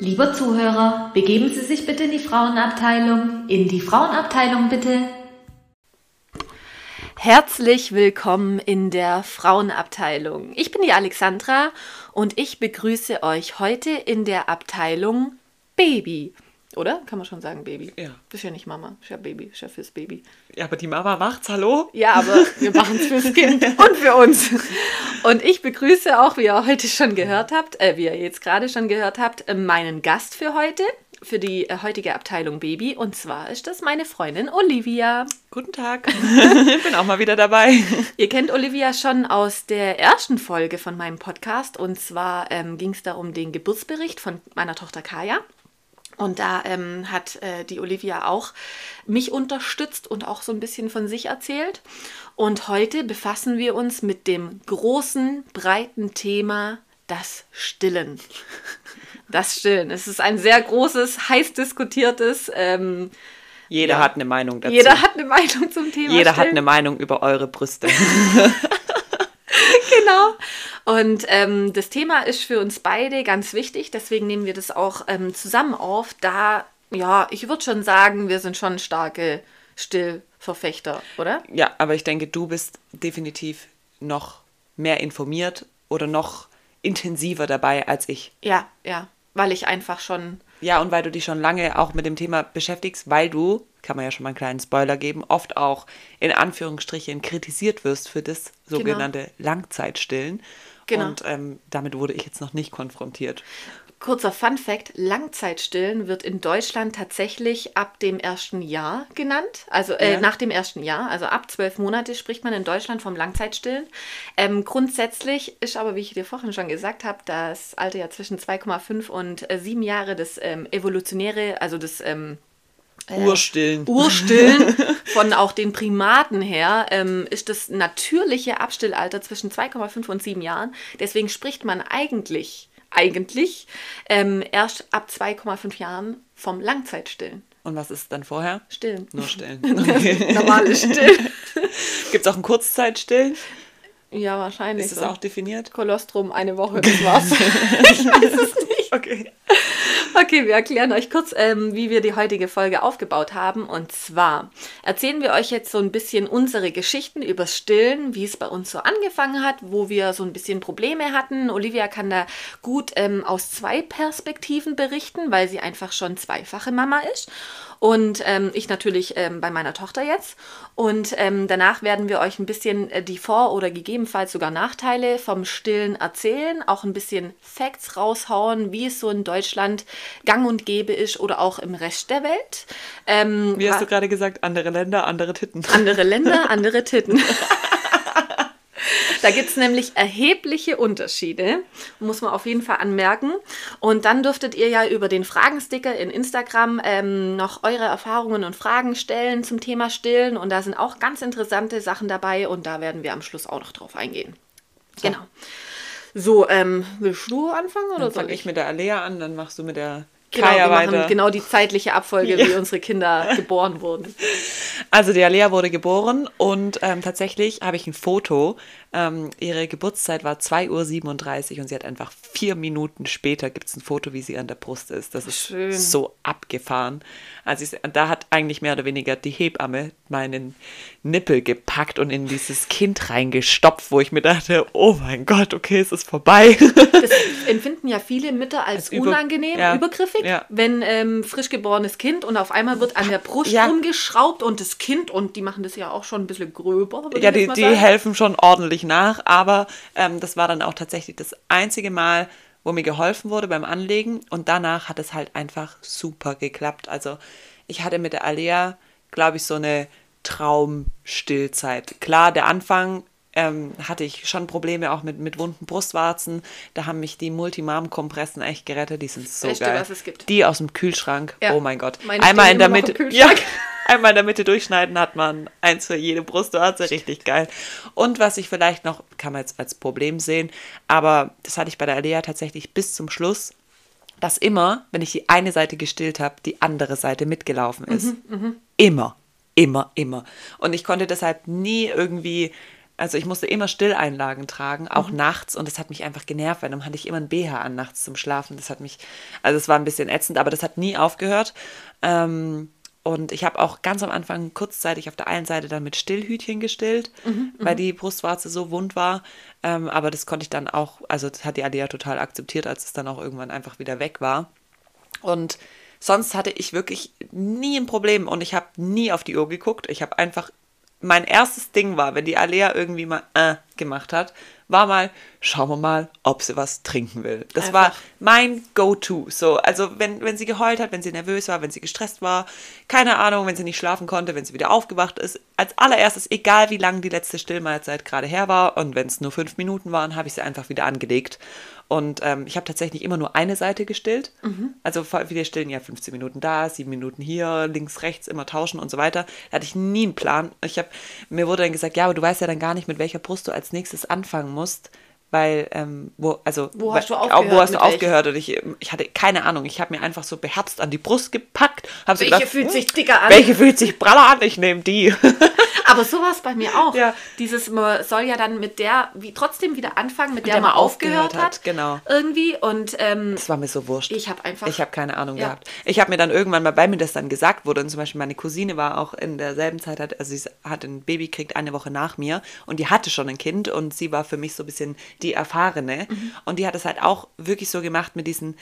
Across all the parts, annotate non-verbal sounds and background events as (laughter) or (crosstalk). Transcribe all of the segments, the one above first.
Lieber Zuhörer, begeben Sie sich bitte in die Frauenabteilung. In die Frauenabteilung bitte. Herzlich willkommen in der Frauenabteilung. Ich bin die Alexandra und ich begrüße euch heute in der Abteilung Baby. Oder? Kann man schon sagen Baby? Ja. Das ist ja nicht Mama, ist ja Baby, ist ja fürs Baby. Ja, aber die Mama macht's, hallo? Ja, aber wir machen es fürs Kind (laughs) und für uns. Und ich begrüße auch, wie ihr heute schon gehört habt, äh, wie ihr jetzt gerade schon gehört habt, äh, meinen Gast für heute, für die äh, heutige Abteilung Baby. Und zwar ist das meine Freundin Olivia. Guten Tag. ich (laughs) bin auch mal wieder dabei. (laughs) Ihr kennt Olivia schon aus der ersten Folge von meinem Podcast. Und zwar ähm, ging es da um den Geburtsbericht von meiner Tochter Kaya. Und da ähm, hat äh, die Olivia auch mich unterstützt und auch so ein bisschen von sich erzählt. Und heute befassen wir uns mit dem großen, breiten Thema das Stillen. (laughs) Das Stillen. Es ist ein sehr großes, heiß diskutiertes. Ähm, Jeder Ja. hat eine Meinung dazu. jeder hat eine Meinung zum Thema. Jeder hat Stillen. eine Meinung über eure Brüste. (laughs) (laughs) Genau. Und ähm, das Thema ist für uns beide ganz wichtig, deswegen nehmen wir das auch ähm, zusammen auf, da, ja, ich würde schon sagen, wir sind schon starke Stillverfechter, oder? ja, aber ich denke, du bist definitiv noch mehr informiert oder noch intensiver dabei als ich. Ja, ja, weil ich einfach schon, Ja, und weil du dich schon lange auch mit dem Thema beschäftigst, weil du, kann man ja schon mal einen kleinen Spoiler geben, oft auch in Anführungsstrichen kritisiert wirst für das sogenannte Langzeitstillen. Genau. Und ähm, damit wurde ich jetzt noch nicht konfrontiert. kurzer Fun fact, Langzeitstillen wird in Deutschland tatsächlich ab dem ersten Jahr genannt, also äh, Ja. nach dem ersten Jahr, also ab zwölf Monate spricht man in Deutschland vom Langzeitstillen. Ähm, grundsätzlich ist aber, wie ich dir vorhin schon gesagt habe, das Alter ja zwischen 2,5 und äh, 7 Jahre das ähm, evolutionäre, also das ähm, Urstillen. Urstillen (laughs) von auch den Primaten her ähm, ist das natürliche Abstillalter zwischen 2,5 und 7 Jahren. Deswegen spricht man eigentlich, eigentlich ähm, erst ab 2,5 Jahren vom Langzeitstillen. Und was ist dann vorher? Stillen. Nur stillen. (laughs) Okay. Normales Stillen. (laughs) Gibt es auch ein Kurzzeitstillen? Ja, wahrscheinlich. Ist das so. auch definiert? Kolostrum, eine Woche, das war's. ich weiß es nicht. Okay. Okay, wir erklären euch kurz, ähm, wie wir die heutige Folge aufgebaut haben. Und zwar erzählen wir euch jetzt so ein bisschen unsere Geschichten übers Stillen, wie es bei uns so angefangen hat, wo wir so ein bisschen Probleme hatten. Olivia kann da gut ähm, aus zwei Perspektiven berichten, weil sie einfach schon zweifache Mama ist. Und ähm, ich natürlich ähm, bei meiner Tochter jetzt. Und ähm, danach werden wir euch ein bisschen äh, die Vor- oder gegebenenfalls sogar Nachteile vom Stillen erzählen, auch ein bisschen Facts raushauen, wie es so in Deutschland gang und gäbe ist oder auch im Rest der Welt. Ähm, Wie hast du gerade gesagt? Andere Länder, andere Titten. andere Länder, (laughs) andere Titten. Da gibt es nämlich erhebliche Unterschiede, muss man auf jeden Fall anmerken. Und dann dürftet ihr ja über den Fragensticker in Instagram ähm, noch eure Erfahrungen und Fragen stellen zum Thema Stillen. Und da sind auch ganz interessante Sachen dabei und da werden wir am Schluss auch noch drauf eingehen. Genau. So, ähm, willst du anfangen oder Dann soll fange ich? ich mit der Alea an, dann machst du mit der Genau, Kaya wir machen weiter. genau die zeitliche Abfolge, Ja. wie unsere Kinder (laughs) geboren wurden. Also die Alea wurde geboren und ähm, tatsächlich habe ich ein Foto. Ähm, ihre Geburtszeit war 2.37 Uhr und sie hat einfach vier Minuten später gibt es ein Foto, wie sie an der Brust ist. Das ist Schön. so abgefahren. Also ich, da hat eigentlich mehr oder weniger die Hebamme meinen Nippel gepackt und in dieses Kind reingestopft, wo ich mir dachte, oh mein Gott, okay, es ist vorbei. Das (laughs) empfinden ja viele Mütter als Als über- unangenehm, ja. übergriffig, Ja. wenn ähm, frisch geborenes Kind und auf einmal wird an der Brust Ja. rumgeschraubt und das Kind, und die machen das ja auch schon ein bisschen gröber. Ja, die, die helfen schon ordentlich nach, aber ähm, das war dann auch tatsächlich das einzige Mal, wo mir geholfen wurde beim Anlegen und danach hat es halt einfach super geklappt. Also ich hatte mit der Alea, glaube ich, so eine Traumstillzeit. Klar, der Anfang ähm, hatte ich schon Probleme auch mit, mit wunden Brustwarzen. Da haben mich die Multimam-Kompressen echt gerettet. Die sind so Beste, geil. was es gibt. Die aus dem Kühlschrank. Ja. Oh mein Gott. Meine Einmal in der Mitte. Ja, (laughs) (laughs) einmal in der Mitte durchschneiden hat man eins für jede Brustwarze. Richtig geil. Und was ich vielleicht noch, kann man jetzt als Problem sehen, aber das hatte ich bei der Alea tatsächlich bis zum Schluss, dass immer, wenn ich die eine Seite gestillt habe, die andere Seite mitgelaufen ist. Immer. Immer, immer. Und ich konnte deshalb nie irgendwie Also ich musste immer Stilleinlagen tragen, auch nachts. Und das hat mich einfach genervt, weil dann hatte ich immer ein BH an nachts zum Schlafen. Das hat mich, also es war ein bisschen ätzend, aber das hat nie aufgehört. Ähm, und ich habe auch ganz am Anfang kurzzeitig auf der einen Seite dann mit Stillhütchen gestillt, weil die Brustwarze so wund war. Ähm, aber das konnte ich dann auch, also das hat die Alia total akzeptiert, als es dann auch irgendwann einfach wieder weg war. Und sonst hatte ich wirklich nie ein Problem und ich habe nie auf die Uhr geguckt. Ich habe einfach, mein erstes Ding war, wenn die Alea irgendwie mal äh gemacht hat, war mal, schauen wir mal, ob sie was trinken will. Das war Einfach. mein Go-To. So, also wenn, wenn sie geheult hat, wenn sie nervös war, wenn sie gestresst war, keine Ahnung, wenn sie nicht schlafen konnte, wenn sie wieder aufgewacht ist, als allererstes, egal wie lang die letzte Stillmahlzeit gerade her war und wenn es nur fünf Minuten waren, habe ich sie einfach wieder angelegt. Und ähm, ich habe tatsächlich immer nur eine Seite gestillt. Also wir stillen ja 15 Minuten da, sieben Minuten hier, links, rechts, immer tauschen und so weiter. Da hatte ich nie einen Plan. Ich hab, mir wurde dann gesagt, ja, aber du weißt ja dann gar nicht, mit welcher Brust du als nächstes anfangen musst. Weil, ähm, wo, also, Wo hast du aufgehört, Wo hast du aufgehört? Und ich, ich hatte keine Ahnung. Ich habe mir einfach so beherzt an die Brust gepackt. Hab so Welche gedacht, fühlt hm, sich dicker an? Welche fühlt sich praller an? Ich nehme die. (laughs) Aber so war es bei mir auch. Ja. Dieses, man soll ja dann mit der, wie trotzdem wieder anfangen, mit der, der man aufgehört hat, genau. Irgendwie. Und ähm, Das war mir so wurscht. ich habe einfach. Ich habe keine Ahnung Ja. gehabt. Ich habe mir dann irgendwann mal, weil mir das dann gesagt wurde, und zum Beispiel meine Cousine war auch in derselben Zeit, hat, also sie hat ein Baby gekriegt eine Woche nach mir und die hatte schon ein Kind und sie war für mich so ein bisschen die Erfahrene. Mhm. Und die hat es halt auch wirklich so gemacht mit diesen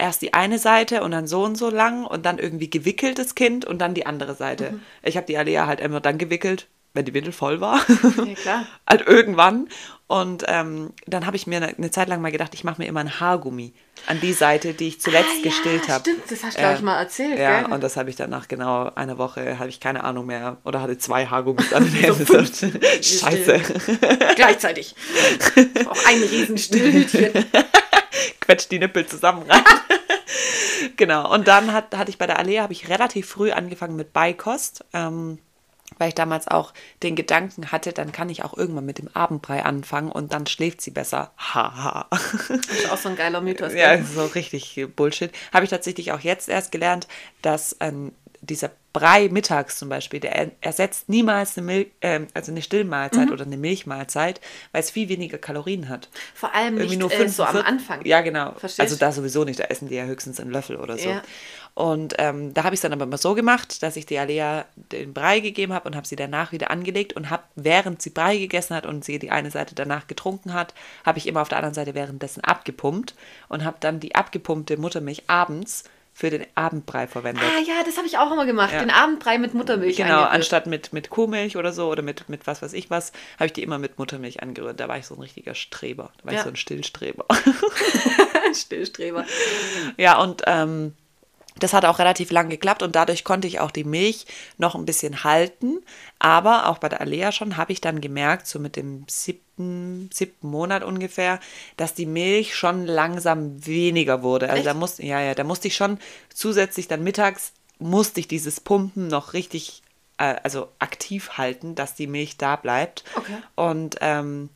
erst die eine Seite und dann so und so lang und dann irgendwie gewickelt das Kind und dann die andere Seite. Mhm. Ich habe die Alea halt immer dann gewickelt, wenn die Windel voll war. Ja, (laughs) klar. halt irgendwann. Und ähm, dann habe ich mir eine, eine Zeit lang mal gedacht, ich mache mir immer ein Haargummi an die Seite, die ich zuletzt Ah, ja, gestillt habe. stimmt, das hast du, glaub ich, mal erzählt, Ja, gell? und das habe ich dann nach genau einer Woche, habe ich keine Ahnung mehr, oder hatte zwei Haargummis an (laughs) den Händen. (laughs) Scheiße. Gleichzeitig. auch ein riesen (laughs) Quetscht die Nippel zusammen rein. (laughs) genau, und dann hat, hatte ich bei der Allee, habe ich relativ früh angefangen mit Beikost. Ähm, weil ich damals auch den Gedanken hatte, dann kann ich auch irgendwann mit dem Abendbrei anfangen und dann schläft sie besser. Haha. Das ist auch so ein geiler Mythos. Ja, so richtig Bullshit. Habe ich tatsächlich auch jetzt erst gelernt, dass ähm, dieser Brei mittags zum Beispiel, der er- ersetzt niemals eine, Mil ähm, also eine Stillmahlzeit Mhm. oder eine Milchmahlzeit, weil es viel weniger Kalorien hat. Vor allem Irgendwie nicht nur äh, so am 45 Anfang. Ja, genau. Verstehst? Also da sowieso nicht, da essen die ja höchstens einen Löffel oder so. Ja. Und ähm, da habe ich es dann aber immer so gemacht, dass ich der Alea den Brei gegeben habe und habe sie danach wieder angelegt und habe, während sie Brei gegessen hat und sie die eine Seite danach getrunken hat, habe ich immer auf der anderen Seite währenddessen abgepumpt und habe dann die abgepumpte Muttermilch abends für den Abendbrei verwendet. Ah ja, das habe ich auch immer gemacht. Ja. Den Abendbrei mit Muttermilch. Genau, eingerührt. anstatt mit, mit Kuhmilch oder so oder mit, mit was weiß ich was, habe ich die immer mit Muttermilch angerührt. Da war ich so ein richtiger Streber. Da war Ja. ich so ein Stillstreber. (laughs) Stillstreber. ja, und ähm, das hat auch relativ lang geklappt und dadurch konnte ich auch die Milch noch ein bisschen halten. Aber auch bei der Alea schon habe ich dann gemerkt, so mit dem siebten, siebten Monat ungefähr, dass die Milch schon langsam weniger wurde. Also Echt? da musste, ja, ja, da musste ich schon zusätzlich dann mittags musste ich dieses Pumpen noch richtig, äh, also aktiv halten, dass die Milch da bleibt. Okay. Und ähm,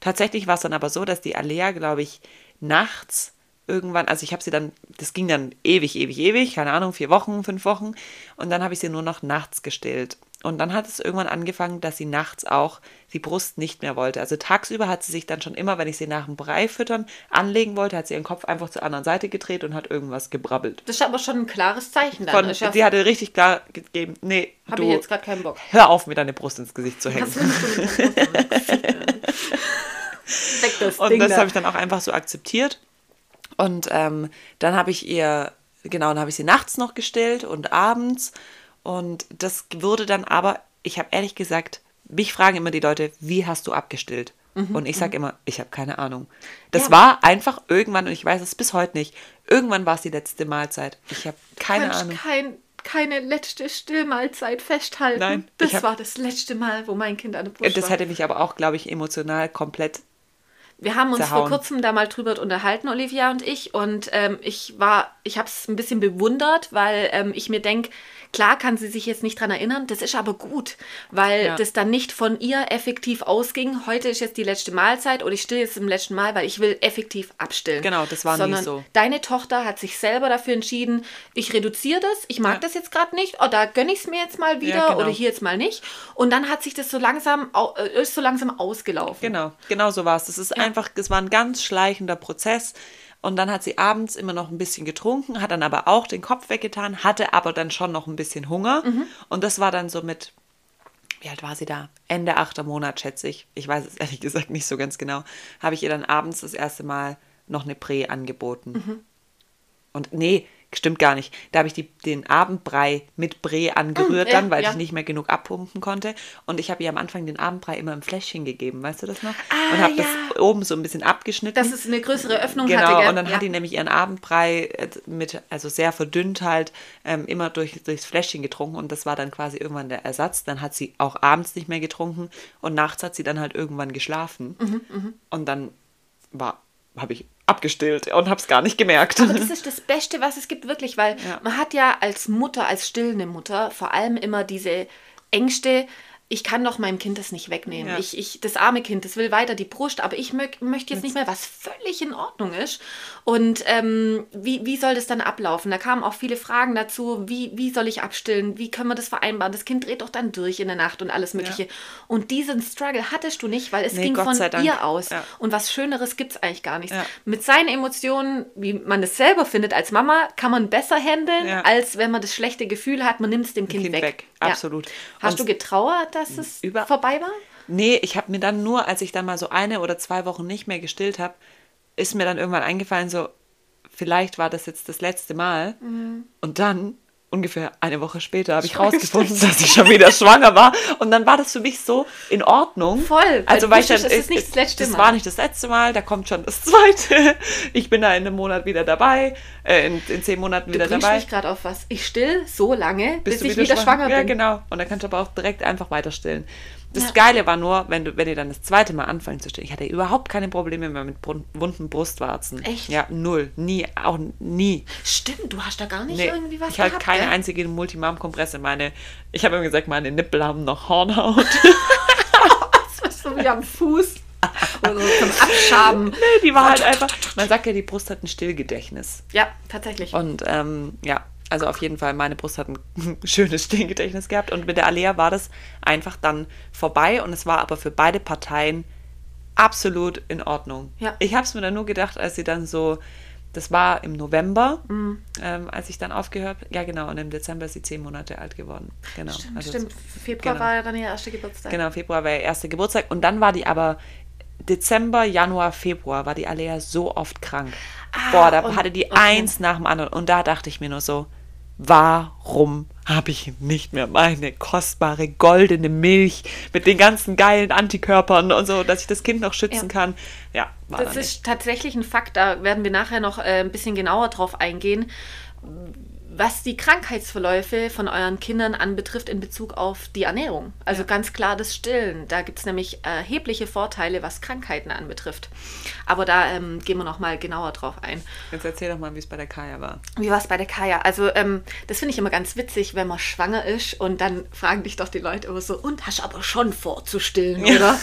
tatsächlich war es dann aber so, dass die Alea, glaube ich, nachts irgendwann, also ich habe sie dann, das ging dann ewig, ewig, ewig, keine Ahnung, vier Wochen, fünf Wochen. Und dann habe ich sie nur noch nachts gestillt. Und dann hat es irgendwann angefangen, dass sie nachts auch die Brust nicht mehr wollte. Also tagsüber hat sie sich dann schon immer, wenn ich sie nach dem Brei füttern anlegen wollte, hat sie ihren Kopf einfach zur anderen Seite gedreht und hat irgendwas gebrabbelt. Das ist aber schon ein klares Zeichen dann. Von, die hatte richtig klar gegeben, nee, Hab du ich jetzt gerade keinen Bock. hör auf, mir deine Brust ins Gesicht zu hängen. (laughs) Das Und das da. habe ich dann auch einfach so akzeptiert. Und ähm, dann habe ich ihr, genau, dann habe ich sie nachts noch gestillt und abends. Und das wurde dann aber, ich habe ehrlich gesagt, mich fragen immer die Leute, wie hast du abgestillt? und ich sage immer, ich habe keine Ahnung. Das Mhm, Ja. war einfach irgendwann, und ich weiß es bis heute nicht, irgendwann war es die letzte Mahlzeit. Ich habe keine kannst Ahnung. Kein, keine letzte Stillmahlzeit festhalten. Nein, das hab- war das letzte Mal, wo mein Kind an der Brust Das war. hätte mich aber auch, glaube ich, emotional komplett Wir haben uns Zerhauen. vor kurzem da mal drüber unterhalten, Olivia und ich. Und ähm, ich war, ich habe es ein bisschen bewundert, weil ähm, ich mir denke, klar kann sie sich jetzt nicht dran erinnern, das ist aber gut, weil Ja. das dann nicht von ihr effektiv ausging. Heute ist jetzt die letzte Mahlzeit oder ich still jetzt im letzten Mal, weil ich will effektiv abstillen. Genau, das war Sondern so. Deine Tochter hat sich selber dafür entschieden, ich reduziere das, ich mag Ja. das jetzt gerade nicht, oh, da gönne ich es mir jetzt mal wieder Ja, genau. oder hier jetzt mal nicht. Und dann hat sich das so langsam, äh, ist so langsam ausgelaufen. Genau, genau so war es. Das ist einfach, es war ein ganz schleichender Prozess. Und dann hat sie abends immer noch ein bisschen getrunken, hat dann aber auch den Kopf weggetan, hatte aber dann schon noch ein bisschen Hunger. Und das war dann so mit, wie alt war sie da? Ende achter Monat, schätze ich. Ich weiß es (laughs) ehrlich gesagt nicht so ganz genau. Habe ich ihr dann abends das erste Mal noch eine Prä angeboten. Und nee, stimmt gar nicht. Da habe ich die, den Abendbrei mit Bree angerührt Mm, ja, dann, weil ja. ich nicht mehr genug abpumpen konnte. Und ich habe ihr am Anfang den Abendbrei immer im Fläschchen gegeben, weißt du das noch? Ah, und habe ja. das oben so ein bisschen abgeschnitten. Dass es eine größere Öffnung Genau, hatte. gell? und dann hat die nämlich ihren Abendbrei äh, mit, also sehr verdünnt halt, ähm, immer durch, durchs Fläschchen getrunken und das war dann quasi irgendwann der Ersatz. Dann hat sie auch abends nicht mehr getrunken und nachts hat sie dann halt irgendwann geschlafen. Mhm, und dann war, habe ich abgestillt und habe es gar nicht gemerkt. Aber das ist das Beste, was es gibt, wirklich, weil Ja. man hat ja als Mutter, als stillende Mutter vor allem immer diese Ängste, ich kann doch meinem Kind das nicht wegnehmen. Ja. Ich, ich, das arme Kind, das will weiter die Brust, aber ich mög, möchte jetzt nicht mehr, was völlig in Ordnung ist. Und ähm, wie, wie soll das dann ablaufen? Da kamen auch viele Fragen dazu, wie, wie soll ich abstillen? Wie können wir das vereinbaren? Das Kind dreht doch dann durch in der Nacht und alles Mögliche. Und diesen Struggle hattest du nicht, weil es Nee, ging Gott von ihr aus. Ja. Und was Schöneres gibt es eigentlich gar nicht. Ja. Mit seinen Emotionen, wie man es selber findet als Mama, kann man besser handeln, Ja. als wenn man das schlechte Gefühl hat, man nimmt es dem Kind, Kind weg. weg, Ja. absolut. Hast Und- du getrauert, dass es Über- vorbei war? Nee, ich habe mir dann nur, als ich dann mal so eine oder zwei Wochen nicht mehr gestillt habe, ist mir dann irgendwann eingefallen, so, vielleicht war das jetzt das letzte Mal. Mhm. Und dann, ungefähr eine Woche später, habe ich rausgefunden, dass ich schon wieder schwanger war. Und dann war das für mich so in Ordnung. Voll, Also, weil ich dann, es ist nicht das letzte das Mal. war nicht das letzte Mal, da kommt schon das zweite. Ich bin da in einem Monat wieder dabei, äh, in, in zehn Monaten Du wieder dabei. mich gerade auf was. Ich still so lange, bis, du ich wieder schwanger, Ja, bin. genau. Und dann kannst du aber auch direkt einfach weiter stillen. Das Ja. Geile war nur, wenn du, wenn ihr dann das zweite Mal anfangen zu stillen. Ich hatte überhaupt keine Probleme mehr mit wunden Brustwarzen. Echt? Ja, null. Nie, auch nie. Stimmt, du hast da gar nicht Nee, irgendwie was ich hatte gehabt, keine gell? einzige Multimam-Kompresse. Meine, ich habe immer gesagt, meine Nippel haben noch Hornhaut. (laughs) so wie am Fuß. Oder so zum Abschaben. (laughs) nee, die war halt einfach. Man sagt ja, die Brust hat ein Stillgedächtnis. Ja, tatsächlich. Und ähm, ja, also auf jeden Fall, meine Brust hat ein (laughs) schönes Stillgedächtnis gehabt. Und mit der Alea war das einfach dann vorbei. Und es war aber für beide Parteien absolut in Ordnung. Ja. Ich habe es mir dann nur gedacht, als sie dann so, das war im November, Mhm. ähm, als ich dann aufgehört Ja, genau. Und im Dezember ist sie zehn Monate alt geworden. Genau. Stimmt, Also stimmt. Februar genau. war ja dann ihr erster Geburtstag. Genau, Februar war ihr erster Geburtstag. Und dann war die aber Dezember, Januar, Februar war die Alea so oft krank. Boah, da Ah, hatte die eins nach dem anderen. Und da dachte ich mir nur so, warum habe ich nicht mehr meine kostbare goldene Milch mit den ganzen geilen Antikörpern und so, dass ich das Kind noch schützen Ja. kann? Ja, war Das dann ist tatsächlich ein Fakt, da werden wir nachher noch äh, ein bisschen genauer drauf eingehen, was die Krankheitsverläufe von euren Kindern anbetrifft in Bezug auf die Ernährung. Also ganz klar das Stillen. Da gibt es nämlich erhebliche Vorteile, was Krankheiten anbetrifft. Aber da ähm, gehen wir noch mal genauer drauf ein. Jetzt erzähl doch mal, wie es bei der Kaya war. Wie war es bei der Kaya? Also, ähm, das finde ich immer ganz witzig, wenn man schwanger ist und dann fragen dich doch die Leute immer so, und hast aber schon vor zu stillen, oder?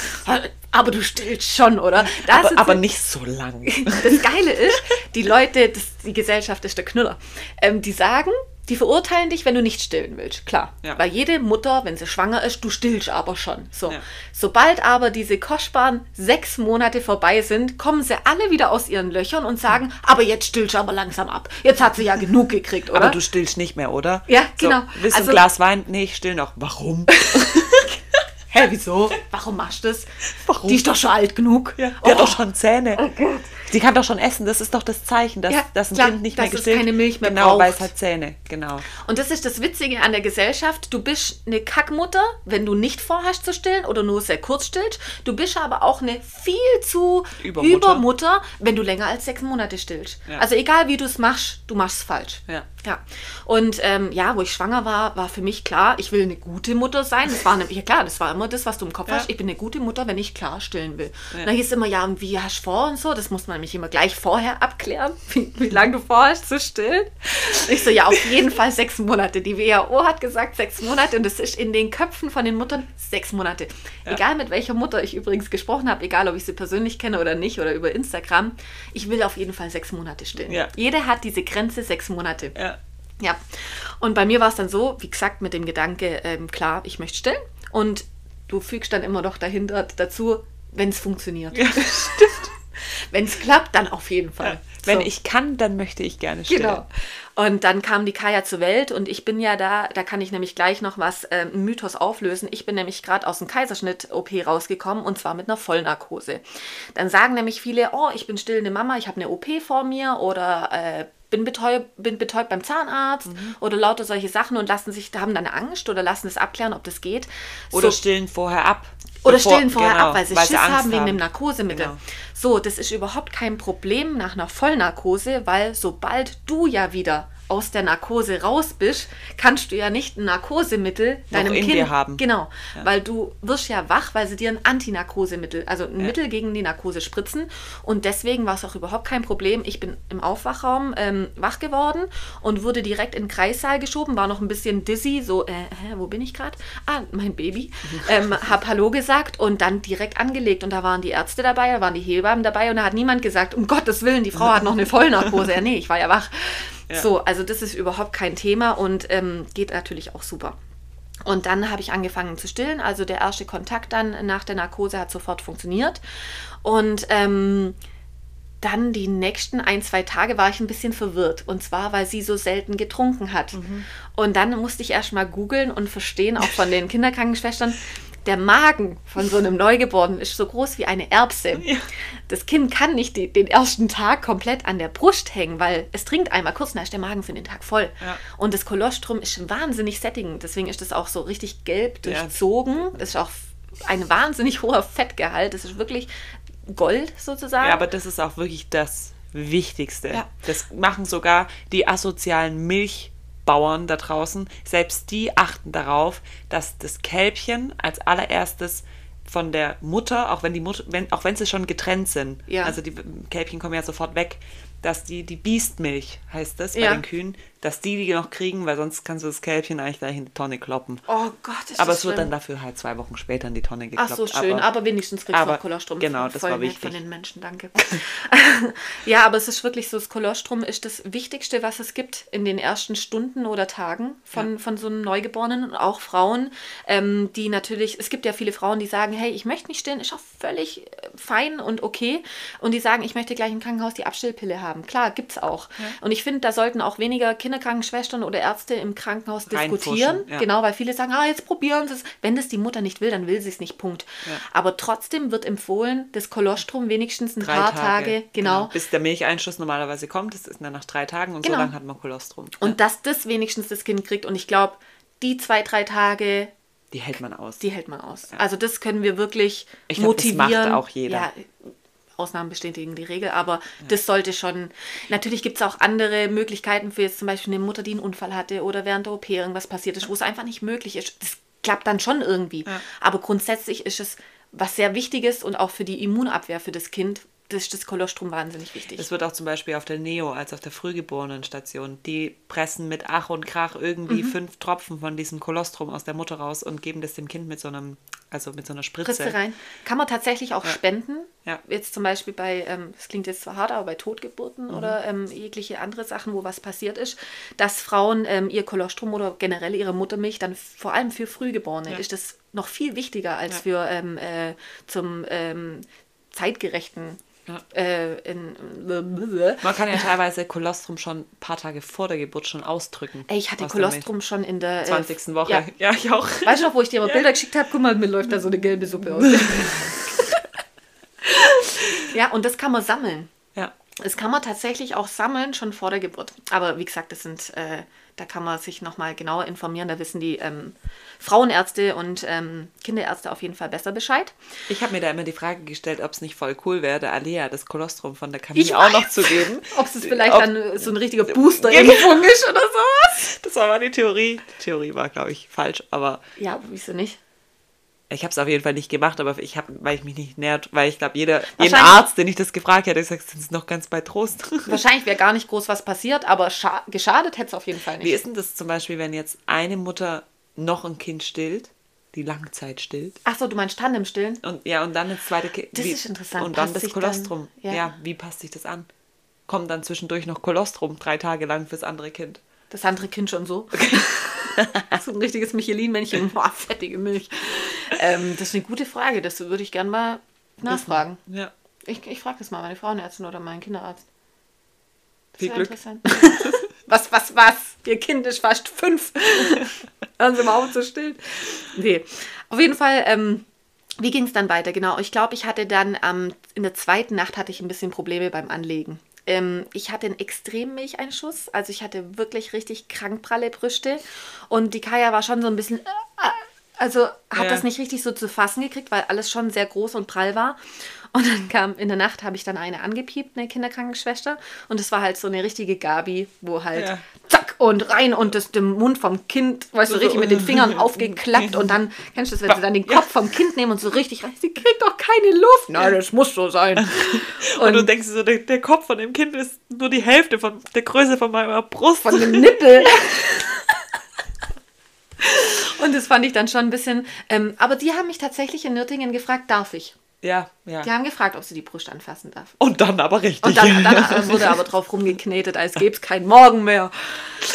Aber du stillst schon, oder? Da Aber, aber nicht so lang. (laughs) das Geile ist, die Leute, das, die Gesellschaft ist der Knüller, ähm, die sagen, die verurteilen dich, wenn du nicht stillen willst. Klar. Ja. Weil jede Mutter, wenn sie schwanger ist, du stillst aber schon. So. Ja. Sobald aber diese kostbaren sechs Monate vorbei sind, kommen sie alle wieder aus ihren Löchern und sagen, aber jetzt stillst du aber langsam ab. Jetzt hat sie ja genug gekriegt, oder? Aber du stillst nicht mehr, oder? Ja, genau. So, willst du Also- ein Glas Wein? Nee, ich still noch. Warum? (laughs) Hä, wieso? Warum machst du das? Warum? Die ist doch schon alt genug. Ja, die Oh. hat doch schon Zähne. Die kann doch schon essen. Das ist doch das Zeichen, dass, Ja, dass ein klar, Kind nicht dass mehr es gestillt keine Milch mehr Genau, weil braucht. es hat Zähne. Genau. Und das ist das Witzige an der Gesellschaft. Du bist eine Kackmutter, wenn du nicht vorhast zu stillen oder nur sehr kurz stillst. Du bist aber auch eine viel zu Übermutter. Übermutter, wenn du länger als sechs Monate stillst. Ja. Also egal wie du es machst, du machst es falsch. Ja. Ja. Und ähm, ja, wo ich schwanger war, war für mich klar, ich will eine gute Mutter sein. Das war nämlich, ja klar, das war immer immer das, was du im Kopf Ja. hast. Ich bin eine gute Mutter, wenn ich klar stillen will. Ja. Da hieß immer, ja, und wie hast du vor und so. Das muss man nämlich immer gleich vorher abklären, (laughs) wie, wie lange du vorhast zu stillen. Ich so, ja, auf jeden Fall sechs Monate. Die WHO hat gesagt sechs Monate und das ist in den Köpfen von den Muttern sechs Monate. Egal mit welcher Mutter ich übrigens gesprochen habe, egal ob ich sie persönlich kenne oder nicht oder über Instagram, ich will auf jeden Fall sechs Monate stillen. Ja. Jeder hat diese Grenze sechs Monate. Ja. Ja, und bei mir war es dann so, wie gesagt, mit dem Gedanke, ähm, klar, ich möchte stillen. Und du fügst dann immer noch dahinter dazu, wenn es funktioniert. Ja, (laughs) Wenn es klappt, dann auf jeden Fall. Wenn So. ich kann, dann möchte ich gerne stillen. Genau. Und dann kam die Kaya zur Welt und ich bin ja da, da kann ich nämlich gleich noch was, ähm, einen Mythos auflösen. Ich bin nämlich gerade aus dem Kaiserschnitt-OP rausgekommen und zwar mit einer Vollnarkose. Dann sagen nämlich viele, oh, ich bin stillende Mama, ich habe eine OP vor mir oder äh, bin, betäub, bin betäubt beim Zahnarzt Mhm. oder lauter solche Sachen und lassen sich, haben dann Angst oder lassen es abklären, ob das geht. Oder So- stillen vorher ab. oder Bevor- stillen vorher genau, ab, weil sie weil Schiss Angst haben wegen dem Narkosemittel. Genau. So, das ist überhaupt kein Problem nach einer Vollnarkose, weil sobald du ja wieder aus der Narkose raus bist, kannst du ja nicht ein Narkosemittel deinem in Kind dir haben. Genau, weil du wirst ja wach, weil sie dir ein Antinarkosemittel, also ein Mittel gegen die Narkose spritzen und deswegen war es auch überhaupt kein Problem. Ich bin im Aufwachraum ähm, wach geworden und wurde direkt in den Kreissaal geschoben, war noch ein bisschen dizzy, so, äh, hä, wo bin ich gerade? Ah, mein Baby. (laughs) ähm, hab Hallo gesagt und dann direkt angelegt und da waren die Ärzte dabei, da waren die Hebammen dabei und da hat niemand gesagt, um Gottes Willen, die Frau hat noch eine Vollnarkose. ja, nee, ich war ja wach. So, also das ist überhaupt kein Thema und ähm, geht natürlich auch super. Und dann habe ich angefangen zu stillen. Also der erste Kontakt dann nach der Narkose hat sofort funktioniert. Und ähm, dann die nächsten ein, zwei Tage war ich ein bisschen verwirrt. Und zwar, weil sie so selten getrunken hat. Und dann musste ich erst mal googeln und verstehen, auch von den (laughs) Kinderkrankenschwestern, der Magen von so einem Neugeborenen ist so groß wie eine Erbse. Das Kind kann nicht die, den ersten Tag komplett an der Brust hängen, weil es trinkt einmal kurz, dann ist der Magen für den Tag voll. Ja. Und das Kolostrum ist wahnsinnig sättigend. Deswegen ist das auch so richtig gelb Ja. durchzogen. Das ist auch ein wahnsinnig hoher Fettgehalt. Das ist wirklich Gold sozusagen. Ja, aber das ist auch wirklich das Wichtigste. Ja. Das machen sogar die asozialen Milchbauern da draußen. Selbst die achten darauf, dass das Kälbchen als allererstes von der Mutter, auch wenn die Mutter, wenn, auch wenn sie schon getrennt sind, Ja. also die Kälbchen kommen ja sofort weg, dass die, die Biestmilch heißt das bei Ja. den Kühen, dass die die noch kriegen, weil sonst kannst du das Kälbchen eigentlich gleich in die Tonne kloppen. oh Gott, ist Aber das es wird schlimm. dann dafür halt zwei Wochen später in die Tonne gekloppt. Ach so, schön. Aber, wenigstens kriegst du aber noch Kolostrum. genau, das Voll war wichtig. von den Menschen, danke. (laughs) ja, aber es ist wirklich so, das Kolostrum ist das Wichtigste, was es gibt in den ersten Stunden oder Tagen von, von so einem Neugeborenen und auch Frauen, ähm, die natürlich, es gibt ja viele Frauen, die sagen, hey, ich möchte nicht stillen, ist auch völlig äh, fein und okay. Und die sagen, ich möchte gleich im Krankenhaus die Abstillpille haben. Klar, gibt's auch. Und ich finde, da sollten auch weniger Kinderkrankenschwestern oder Ärzte im Krankenhaus diskutieren. Ja. Genau, weil viele sagen, ah, jetzt probieren sie es. Wenn das die Mutter nicht will, dann will sie es nicht, Punkt. Aber trotzdem wird empfohlen, das Kolostrum wenigstens ein drei paar Tage, genau. Bis der Milcheinschuss normalerweise kommt, das ist dann nach drei Tagen und Genau. so lange hat man Kolostrum. Und dass das wenigstens das Kind kriegt. Und ich glaube, die zwei, drei Tage, die hält man aus. die hält man aus. Also das können wir wirklich Ich glaub, das motivieren. macht auch jeder. Ja, Ausnahmen bestätigen die Regel, aber das sollte schon. Natürlich gibt es auch andere Möglichkeiten für jetzt zum Beispiel eine Mutter, die einen Unfall hatte oder während der OP irgendwas passiert ist, wo es einfach nicht möglich ist. Das klappt dann schon irgendwie. Aber grundsätzlich ist es was sehr Wichtiges und auch für die Immunabwehr für das Kind, das ist das Kolostrum wahnsinnig wichtig. Das wird auch zum Beispiel auf der Neo, als auf der Frühgeborenen-Station. Die pressen mit Ach und Krach irgendwie Mhm. fünf Tropfen von diesem Kolostrum aus der Mutter raus und geben das dem Kind mit so einem, also mit so einer Spritze. Spritze rein. Kann man tatsächlich auch spenden. Ja. Jetzt zum Beispiel bei, ähm, das klingt jetzt zwar hart, aber bei Totgeburten Mhm. oder ähm, jegliche andere Sachen, wo was passiert ist, dass Frauen ähm, ihr Kolostrum oder generell ihre Muttermilch dann vor allem für Frühgeborene ist das noch viel wichtiger als Ja. für ähm, äh, zum ähm, zeitgerechten Ja. äh, in, Man kann ja teilweise Kolostrum schon ein paar Tage vor der Geburt schon ausdrücken. Ey, ich hatte. Kolostrum schon in der äh, 20. Woche. Ja. Ja, ich auch. Weißt du noch, wo ich dir mal Bilder geschickt habe? Guck mal, mir läuft da so eine gelbe Suppe aus. (laughs) ja, und das kann man sammeln. Das kann man tatsächlich auch sammeln, schon vor der Geburt. Aber wie gesagt, das sind, äh, da kann man sich nochmal genauer informieren. Da wissen die ähm, Frauenärzte und ähm, Kinderärzte auf jeden Fall besser Bescheid. Ich habe mir da immer die Frage gestellt, ob es nicht voll cool wäre, der Alea das Kolostrum von der Camille Ich auch noch weiß. zu geben. (laughs) Ob es vielleicht Ob- dann so ein richtiger Booster Impfung ist oder sowas. Das war mal die Theorie. Die Theorie war, glaube ich, falsch, aber Ja, wieso nicht? Ich habe es auf jeden Fall nicht gemacht, aber ich habe, weil ich mich nicht nähert, weil ich glaube, jeder, jeden Arzt, den ich das gefragt hätte, gesagt, sind Sie noch ganz bei Trost. (laughs) Wahrscheinlich wäre gar nicht groß was passiert, aber scha geschadet hätte es auf jeden Fall nicht. Wie ist denn das zum Beispiel, wenn jetzt eine Mutter noch ein Kind stillt, die Langzeit stillt? Ach so, du meinst Tandem stillen? Und ja, und dann das zweite Kind. Das ist interessant. Und dann Passt das sich dann- Kolostrum. ja. ja. wie passt sich das an? Kommt dann zwischendurch noch Kolostrum drei Tage lang fürs andere Kind. Das andere Kind schon so. (laughs) (laughs) so ein richtiges Michelin-Männchen. Boah, fettige Milch. Ähm, das ist eine gute Frage. Das würde ich gern mal nachfragen. Ja. Ich, ich frage das mal meine Frauenärztin oder meinen Kinderarzt. Das Viel Glück. interessant. (laughs) was, was, was? Ihr Kind ist fast fünf. (laughs) Hören Sie mal auf zu stillen. Nee. Auf jeden Fall, ähm, wie ging es dann weiter? Genau, ich glaube, ich hatte dann ähm, in der zweiten Nacht hatte ich ein bisschen Probleme beim Anlegen. Ähm, ich hatte einen extremen Milcheinschuss, also ich hatte wirklich richtig krankpralle Brüste und die Kaya war schon so ein bisschen, äh, also hat Ja. das nicht richtig so zu fassen gekriegt, weil alles schon sehr groß und prall war. Und dann kam in der Nacht, habe ich dann eine angepiept, eine Kinderkrankenschwester. Und es war halt so eine richtige Gabi, wo halt Ja. zack und rein und das dem Mund vom Kind, weißt du, So- richtig mit den Fingern aufgeklappt. Und dann, kennst du das, wenn sie dann den Kopf vom Kind nehmen und so richtig rein, sie kriegt doch keine Luft. Nein, das muss so sein. (laughs) Und, du denkst so, der, der Kopf von dem Kind ist nur die Hälfte von der Größe von meiner Brust. von dem Nippel. (laughs) Und das fand ich dann schon ein bisschen. Ähm, aber die haben mich tatsächlich in Nürtingen gefragt, darf ich? ja, ja. Die haben gefragt, ob sie die Brust anfassen darf. Und dann aber richtig. Und dann, (laughs) dann wurde aber drauf rumgeknetet, als gäbe es keinen Morgen mehr.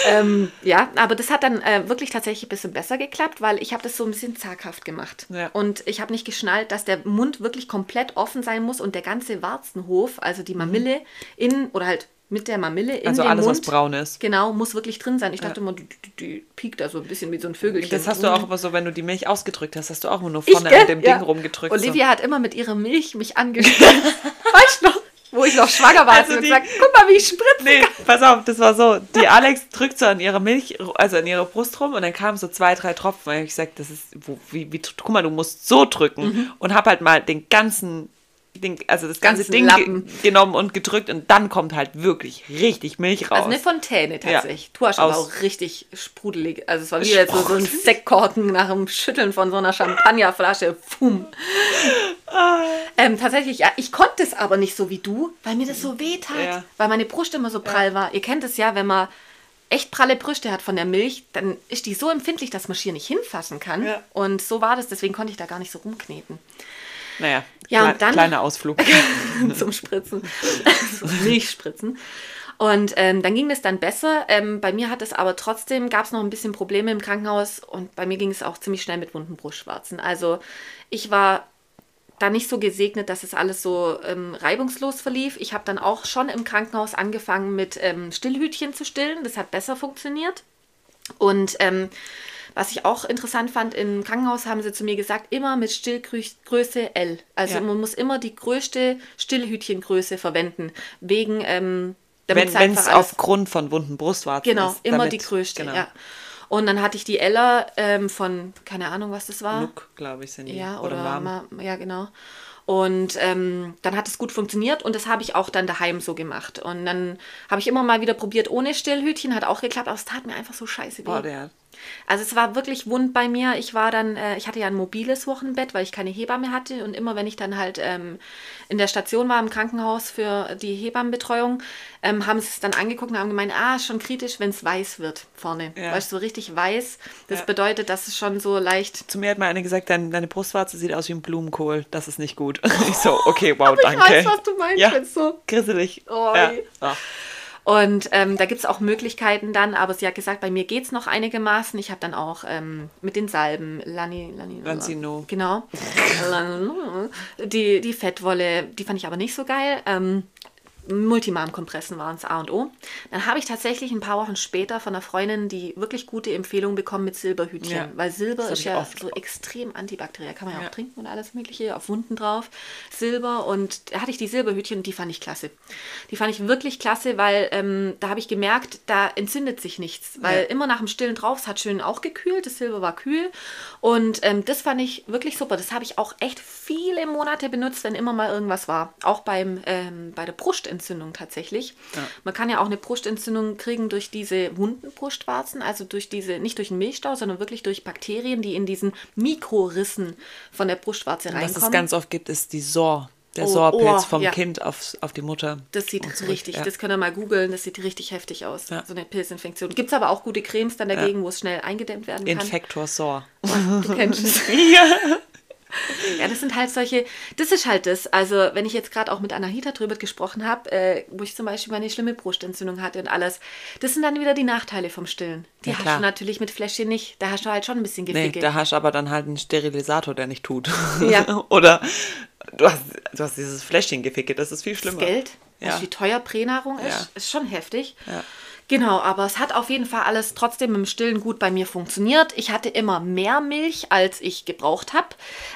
Ähm, ja, aber das hat dann äh, wirklich tatsächlich ein bisschen besser geklappt, weil ich habe das so ein bisschen zaghaft gemacht. Ja. Und ich habe nicht geschnallt, dass der Mund wirklich komplett offen sein muss und der ganze Warzenhof, also die Mamille in, oder halt mit der Mamille in also den alles, Mund, was braun ist. Genau, muss wirklich drin sein. Ich dachte immer, die, die, piekt da so ein bisschen wie so ein Vögelchen. Das hast du auch immer so, wenn du die Milch ausgedrückt hast, hast du auch immer nur Ich, vorne gell? an dem Ja. Ding rumgedrückt. Olivia hat immer mit ihrer Milch mich angestrengt. (laughs) weißt du noch? Wo ich noch schwanger war, Also hat sie die- gesagt, guck mal, wie ich spritze. so. Nee, pass auf, das war so. Die Alex drückt so an ihrer Milch, also an ihrer Brust rum und dann kamen so zwei, drei Tropfen. Und ich gesagt, das ist, wo, wie, wie, guck mal, du musst so drücken. Mhm. Und hab halt mal den ganzen, den, also das ganze Ganzen Ding Lappen. ge genommen und gedrückt und dann kommt halt wirklich richtig Milch raus. Also eine Fontäne tatsächlich. Du hast aber auch richtig sprudelig. Also es war wie so, so ein Sektkorken nach dem Schütteln von so einer Champagnerflasche. Pum. Ah. Ähm, tatsächlich, ja, ich konnte es aber nicht so wie du, weil mir das so weh tat. Ja. Weil meine Brust immer so prall war. Ihr kennt es ja, wenn man echt pralle Brüste hat von der Milch, dann ist die so empfindlich, dass man schier nicht hinfassen kann. Ja. Und so war das, deswegen konnte ich da gar nicht so rumkneten. naja, Ja, klei- und dann- kleiner Ausflug. (laughs) zum (laughs) Spritzen, zum Milchspritzen. Und ähm, dann ging es dann besser. Ähm, bei mir hat es aber trotzdem, gab es noch ein bisschen Probleme im Krankenhaus und bei mir ging es auch ziemlich schnell mit wunden Brustschwarzen. Also ich war da nicht so gesegnet, dass es alles so ähm, reibungslos verlief. Ich habe dann auch schon im Krankenhaus angefangen mit ähm, Stillhütchen zu stillen. Das hat besser funktioniert. Und ähm, was ich auch interessant fand, im Krankenhaus haben sie zu mir gesagt, immer mit Stillgröße L. Also Ja. man muss immer die größte Stillhütchengröße verwenden. Wegen, ähm, Wenn damit's wenn es aufgrund von wunden Brustwarzen Genau, ist. immer damit- die größte, genau. ja. Und dann hatte ich die Ella ähm, von, keine Ahnung, was das war. Look, glaube ich, sind die. Ja, oder, Mom. ma, ja, genau. Und ähm, dann hat es gut funktioniert und das habe ich auch dann daheim so gemacht. Und dann habe ich immer mal wieder probiert ohne Stillhütchen, hat auch geklappt, aber es tat mir einfach so scheiße weh. Boah, der, Also es war wirklich wund bei mir. Ich war dann, äh, ich hatte ja ein mobiles Wochenbett, weil ich keine Hebamme hatte. Und immer wenn ich dann halt ähm, in der Station war, im Krankenhaus für die Hebammenbetreuung, ähm, haben sie es dann angeguckt und haben gemeint, ah, schon kritisch, wenn es weiß wird vorne. Ja. Weißt du, so richtig weiß. Das Ja. bedeutet, dass es schon so leicht zu mir hat mal eine gesagt, dein, deine Brustwarze sieht aus wie ein Blumenkohl. Das ist nicht gut. (laughs) Ich so, okay, wow, Ich danke. weiß, was du meinst, Ja. wenn's so. Grisselig. Oh, ja. Und ähm, da gibt es auch Möglichkeiten dann, aber sie hat gesagt, bei mir geht es noch einigermaßen. Ich habe dann auch ähm, mit den Salben, Lani, Lani, Lancino. Genau. (laughs) die, die Fettwolle, die fand ich aber nicht so geil. Ähm, Multimam-Kompressen waren es A und O. Dann habe ich tatsächlich ein paar Wochen später von einer Freundin die wirklich gute Empfehlung bekommen mit Silberhütchen. Ja. Weil Silber ist ja so extrem antibakteriell. Kann man ja, Ja. auch trinken und alles Mögliche, auf Wunden drauf. Silber und da hatte ich die Silberhütchen und die fand ich klasse. Die fand ich wirklich klasse, weil ähm, da habe ich gemerkt, da entzündet sich nichts. Weil Ja. immer nach dem Stillen drauf, es hat schön auch gekühlt, das Silber war kühl. Und ähm, das fand ich wirklich super. Das habe ich auch echt viele Monate benutzt, wenn immer mal irgendwas war. Auch beim, ähm, bei der Brustentzündung Brustentzündung tatsächlich. Man kann ja auch eine Brustentzündung kriegen durch diese wunden Brustwarzen, also durch diese, nicht durch den Milchstau, sondern wirklich durch Bakterien, die in diesen Mikrorissen von der Brustwarze Was reinkommen. es ganz oft gibt, ist die Sor. Der Oh, Sorpilz oh, vom ja. Kind auf, auf die Mutter. Das sieht zurück, richtig, ja. das könnt ihr mal googeln, das sieht richtig heftig aus. Ja. So eine Pilzinfektion. Gibt es aber auch gute Cremes dann dagegen, wo es schnell eingedämmt werden kann. Infektor Sor. Du kennst es. (laughs) (laughs) Ja, das sind halt solche, das ist halt das. Also, wenn ich jetzt gerade auch mit Anahita drüber gesprochen habe, äh, wo ich zum Beispiel meine schlimme Brustentzündung hatte und alles, das sind dann wieder die Nachteile vom Stillen. Die Ja, hast klar. du natürlich mit Fläschchen nicht. Da hast du halt schon ein bisschen Nee, Geficke. da hast du aber dann halt einen Sterilisator, der nicht tut. Ja. (laughs) Oder du hast, du hast dieses Fläschchengeficke, das ist viel das schlimmer. Geld, Ja. du, wie teuer Pränahrung ist, Ja. ist schon heftig. Ja. Genau, aber es hat auf jeden Fall alles trotzdem im Stillen gut bei mir funktioniert. Ich hatte immer mehr Milch, als ich gebraucht habe.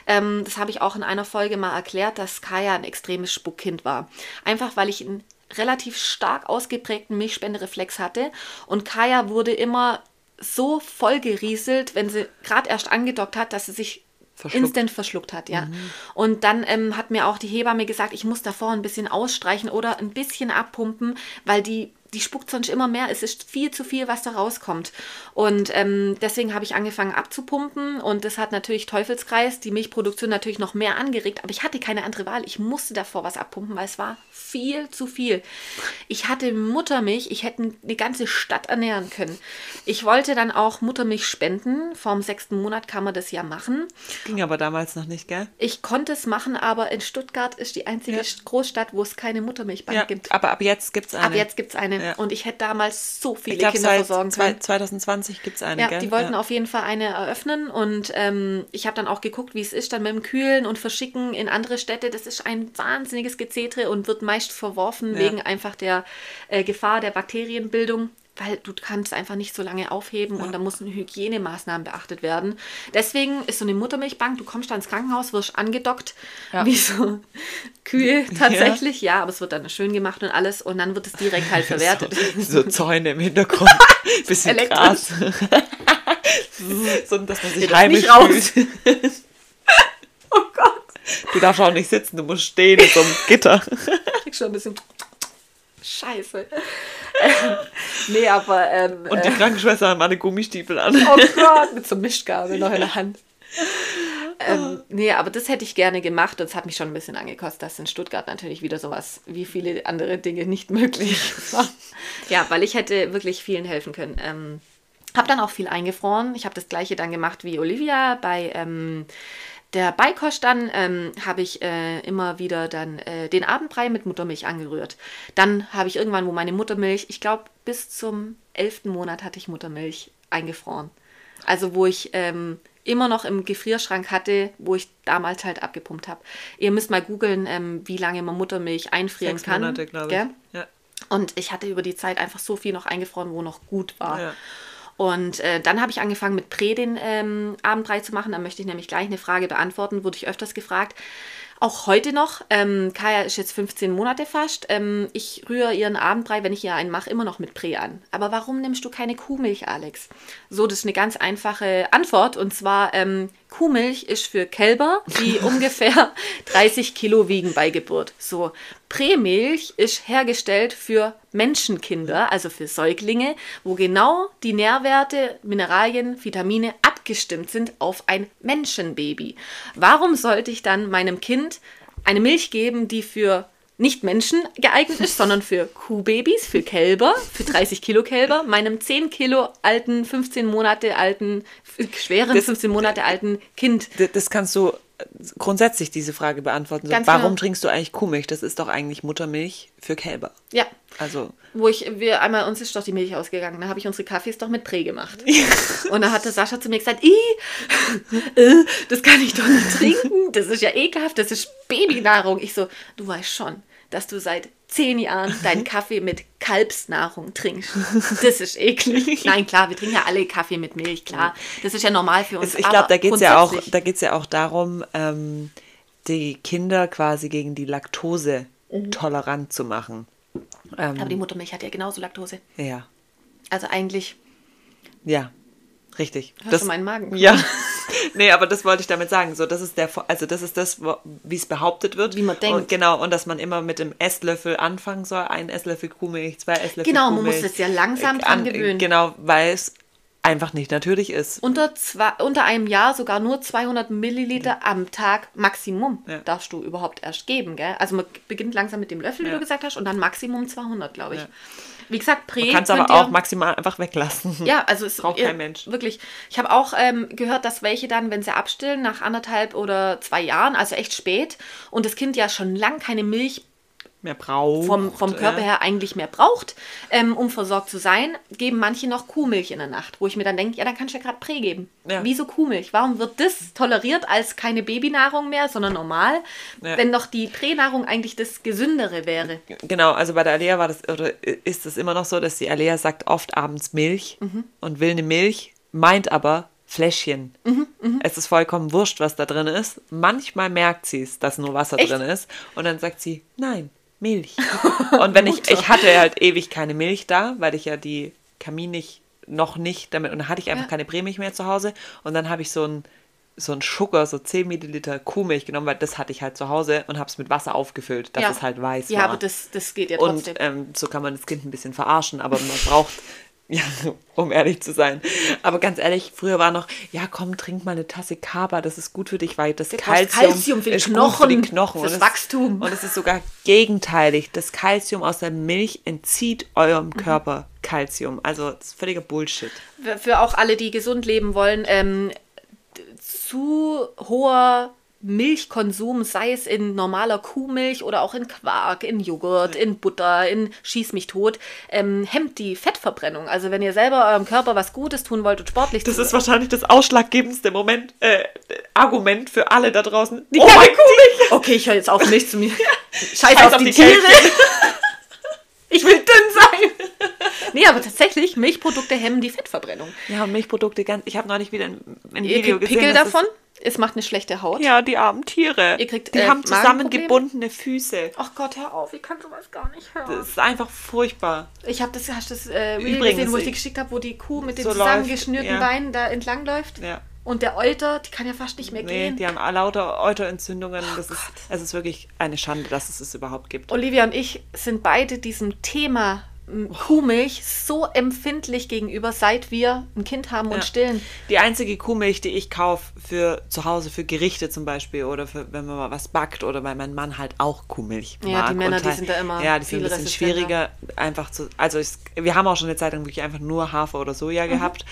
Ähm, das habe ich auch in einer Folge mal erklärt, dass Kaya ein extremes Spuckkind war. Einfach weil ich einen relativ stark ausgeprägten Milchspendereflex hatte. Und Kaya wurde immer so vollgerieselt, wenn sie gerade erst angedockt hat, dass sie sich Verschluckt. instant verschluckt hat, ja. Und dann ähm, hat mir auch die Hebamme gesagt, ich muss davor ein bisschen ausstreichen oder ein bisschen abpumpen, weil die die spuckt sonst immer mehr. Es ist viel zu viel, was da rauskommt. Und ähm, deswegen habe ich angefangen abzupumpen und das hat natürlich Teufelskreis, die Milchproduktion natürlich noch mehr angeregt. Aber ich hatte keine andere Wahl. Ich musste davor was abpumpen, weil es war viel zu viel. Ich hatte Muttermilch, ich hätte eine ganze Stadt ernähren können. Ich wollte dann auch Muttermilch spenden. Vorm sechsten Monat kann man das ja machen. Ging aber damals noch nicht, gell? Ich konnte es machen, aber in Stuttgart ist die einzige Ja. Großstadt, wo es keine Muttermilchbank gibt. aber ab jetzt gibt es eine. Ab jetzt gibt es eine. Ja. Und ich hätte damals so viele ich glaube, Kinder versorgen können. 2020 gibt es eine, Ja, gell? die wollten ja. auf jeden Fall eine eröffnen und ähm, ich habe dann auch geguckt, wie es ist, dann mit dem Kühlen und Verschicken in andere Städte. Das ist ein wahnsinniges Gezetre und wird meist verworfen Ja. wegen einfach der äh, Gefahr der Bakterienbildung. Weil du kannst einfach nicht so lange aufheben und da müssen Hygienemaßnahmen beachtet werden. Deswegen ist so eine Muttermilchbank, du kommst da ins Krankenhaus, wirst angedockt, Ja. wie so Kühe (laughs) tatsächlich. Ja. aber es wird dann schön gemacht und alles und dann wird es direkt halt (laughs) verwertet. So, (laughs) so Zäune im Hintergrund, bisschen. Gras. so, dass man sich darf heimisch nicht raus. fühlt. oh Gott. Du darfst auch nicht sitzen, du musst stehen in so einem Gitter. krieg schon ein bisschen Scheiße. (laughs) Nee, aber ähm, Und die äh, Krankenschwester haben alle Gummistiefel an. oh (laughs) Gott, mit so einem Mischgabel noch in der Hand. Ähm, nee, aber das hätte ich gerne gemacht und es hat mich schon ein bisschen angekostet, dass in Stuttgart natürlich wieder sowas wie viele andere Dinge nicht möglich (laughs) war. Ja, weil ich hätte wirklich vielen helfen können. Ähm, habe dann auch viel eingefroren. Ich habe das gleiche dann gemacht wie Olivia bei ähm, der Beikost dann ähm, habe ich äh, immer wieder dann äh, den Abendbrei mit Muttermilch angerührt. Dann habe ich irgendwann, wo meine Muttermilch, ich glaube bis zum elften Monat hatte ich Muttermilch eingefroren. Also wo ich ähm, immer noch im Gefrierschrank hatte, wo ich damals halt abgepumpt habe. Ihr müsst mal googeln, ähm, wie lange man Muttermilch einfrieren Sechs kann. Monate, glaube ich. Ja. Und ich hatte über die Zeit einfach so viel noch eingefroren, wo noch gut war. Ja. Und äh, dann habe ich angefangen mit Prä den ähm, Abendbrei zu machen. Da möchte ich nämlich gleich eine Frage beantworten, wurde ich öfters gefragt. Auch heute noch. Ähm, Kaya ist jetzt 15 Monate fast. Ähm, ich rühre ihren Abendbrei, wenn ich ihr einen mache, immer noch mit Prä an. Aber warum nimmst du keine Kuhmilch, Alex? So, das ist eine ganz einfache Antwort. Und zwar, ähm, Kuhmilch ist für Kälber, die (laughs) ungefähr 30 Kilo wiegen bei Geburt. So, Prämilch ist hergestellt für Menschenkinder, also für Säuglinge, wo genau die Nährwerte, Mineralien, Vitamine abgestimmt sind auf ein Menschenbaby. Warum sollte ich dann meinem Kind eine Milch geben, die für nicht Menschen geeignet ist, sondern für Kuhbabys, für Kälber, für 30 Kilo Kälber, meinem 10 Kilo alten, 15 Monate alten, schweren Das- 15 Monate alten Kind. Das kannst du grundsätzlich diese Frage beantworten. So, Ganz warum genau. trinkst du eigentlich Kuhmilch? Das ist doch eigentlich Muttermilch für Kälber. Ja, Also, wo ich, wir einmal, uns ist doch die Milch ausgegangen, da habe ich unsere Kaffees doch mit Prä gemacht. Und da hat der Sascha zu mir gesagt, "Ih, äh, das kann ich doch nicht trinken, das ist ja ekelhaft, das ist Babynahrung. Ich so, du weißt schon, dass du seit zehn Jahren deinen (laughs) Kaffee mit Kalbsnahrung trinkst. Das ist eklig. (laughs) Nein, klar, wir trinken ja alle Kaffee mit Milch, klar. Das ist ja normal für uns. ich glaube, da geht es ja auch, grundsätzlich- da geht's ja auch darum, ähm, die Kinder quasi gegen die Laktose tolerant zu machen. Ähm, Aber die Muttermilch hat ja genauso Laktose. ja, Also eigentlich ja, richtig. Hörst du meinen Magen? Ja, (laughs) (laughs) Nee, aber das wollte ich damit sagen. So, das ist der, also das ist das, wie es behauptet wird. Wie man denkt. Und, genau, und dass man immer mit dem Esslöffel anfangen soll. Ein Esslöffel Kuhmilch, zwei Esslöffel Genau, man Kuhmilch. muss es ja langsam dran gewöhnen. Genau, weil es einfach nicht natürlich ist. Unter, zwei, unter einem Jahr sogar nur 200 Milliliter am Tag Maximum Ja. darfst du überhaupt erst geben. Gell? Also man beginnt langsam mit dem Löffel, wie Ja. du gesagt hast, und dann Maximum 200, glaube ich. Ja. Wie gesagt, Prä Du kannst aber ihr- auch maximal einfach weglassen. Ja, also es (laughs) Braucht ihr- kein Mensch. Wirklich. Ich habe auch ähm, gehört, dass welche dann, wenn sie abstillen, nach anderthalb oder zwei Jahren, also echt spät, und das Kind ja schon lang keine Milch Mehr braucht. vom, vom Körper ja. her eigentlich mehr braucht, ähm, um versorgt zu sein, geben manche noch Kuhmilch in der Nacht, wo ich mir dann denke, ja, dann kannst du ja gerade Prä geben. Ja. Wieso Kuhmilch? Warum wird das toleriert als keine Babynahrung mehr, sondern normal, Ja. wenn doch die Pränahrung eigentlich das Gesündere wäre? Genau, also bei der Alea war das, oder ist es immer noch so, dass die Alea sagt oft abends Milch Mhm. und will eine Milch, meint aber Fläschchen. Mhm, Es ist vollkommen wurscht, was da drin ist. Manchmal merkt sie es, dass nur Wasser Echt? drin ist. Und dann sagt sie, nein, Milch. (laughs) und wenn ich, ich hatte halt ewig keine Milch da, weil ich ja die Kaminich noch nicht damit, und dann hatte ich einfach Ja. keine Prämilch mehr zu Hause. Und dann habe ich so ein so ein Sugar, so 10 Milliliter Kuhmilch genommen, weil das hatte ich halt zu Hause und habe es mit Wasser aufgefüllt, dass ja. es halt weiß Ja, war. aber das, das geht ja Und trotzdem. ähm, so kann man das Kind ein bisschen verarschen, aber man braucht, (laughs) ja, um ehrlich zu sein. Aber ganz ehrlich, früher war noch, ja komm, trink mal eine Tasse Kaba, das ist gut für dich, weil das Kalzium, Kalzium für die für Knochen, fürs und es- Wachstum. Und es ist sogar gegenteilig. Das Kalzium aus der Milch entzieht eurem Mhm. Körper Kalzium. Also das ist völliger Bullshit. Für- für auch alle, die gesund leben wollen, ähm, zu hoher Milchkonsum, sei es in normaler Kuhmilch oder auch in Quark, in Joghurt, in Butter, in Schieß mich tot, ähm, hemmt die Fettverbrennung. Also wenn ihr selber eurem Körper was Gutes tun wollt und sportlich Das zu- ist wahrscheinlich das ausschlaggebendste Moment, äh, Argument für alle da draußen. die oh keine mein Kuhmilch. Okay, ich höre jetzt auf Milch zu mir. Scheiß, auf, die, Tiere. Kälbchen. ich will dünn sein. nee, aber tatsächlich, Milchprodukte hemmen die Fettverbrennung. Ja, und Milchprodukte, ganz, ich habe neulich wieder ein, ein Ihr Video kriegt gesehen. Pickel davon, es macht eine schlechte Haut. Ja, die armen Tiere. Ihr kriegt, die äh, haben zusammengebundene Füße. Ach Gott, hör auf, ich kann sowas gar nicht hören. Das ist einfach furchtbar. Ich habe das, hast du das äh, Reel Übrigens, gesehen, wo ich dir geschickt habe, wo die Kuh mit den So zusammengeschnürten läuft, ja. Beinen da entlang läuft. Ja. Und der Euter, die kann ja fast nicht mehr Nee, gehen. die haben lauter Euterentzündungen. Das ist, es ist wirklich eine Schande, dass es es überhaupt gibt. Olivia und ich sind beide diesem Thema Kuhmilch so empfindlich gegenüber, seit wir ein Kind haben und Ja. stillen. Die einzige Kuhmilch, die ich kaufe für zu Hause, für Gerichte zum Beispiel oder für, wenn man mal was backt oder weil mein Mann halt auch Kuhmilch Ja, mag. die Männer, und die halt- sind da immer Ja, die sind ein bisschen schwieriger einfach zu... Also ich, wir haben auch schon eine Zeit lang wirklich einfach nur Hafer oder Soja Mhm. gehabt,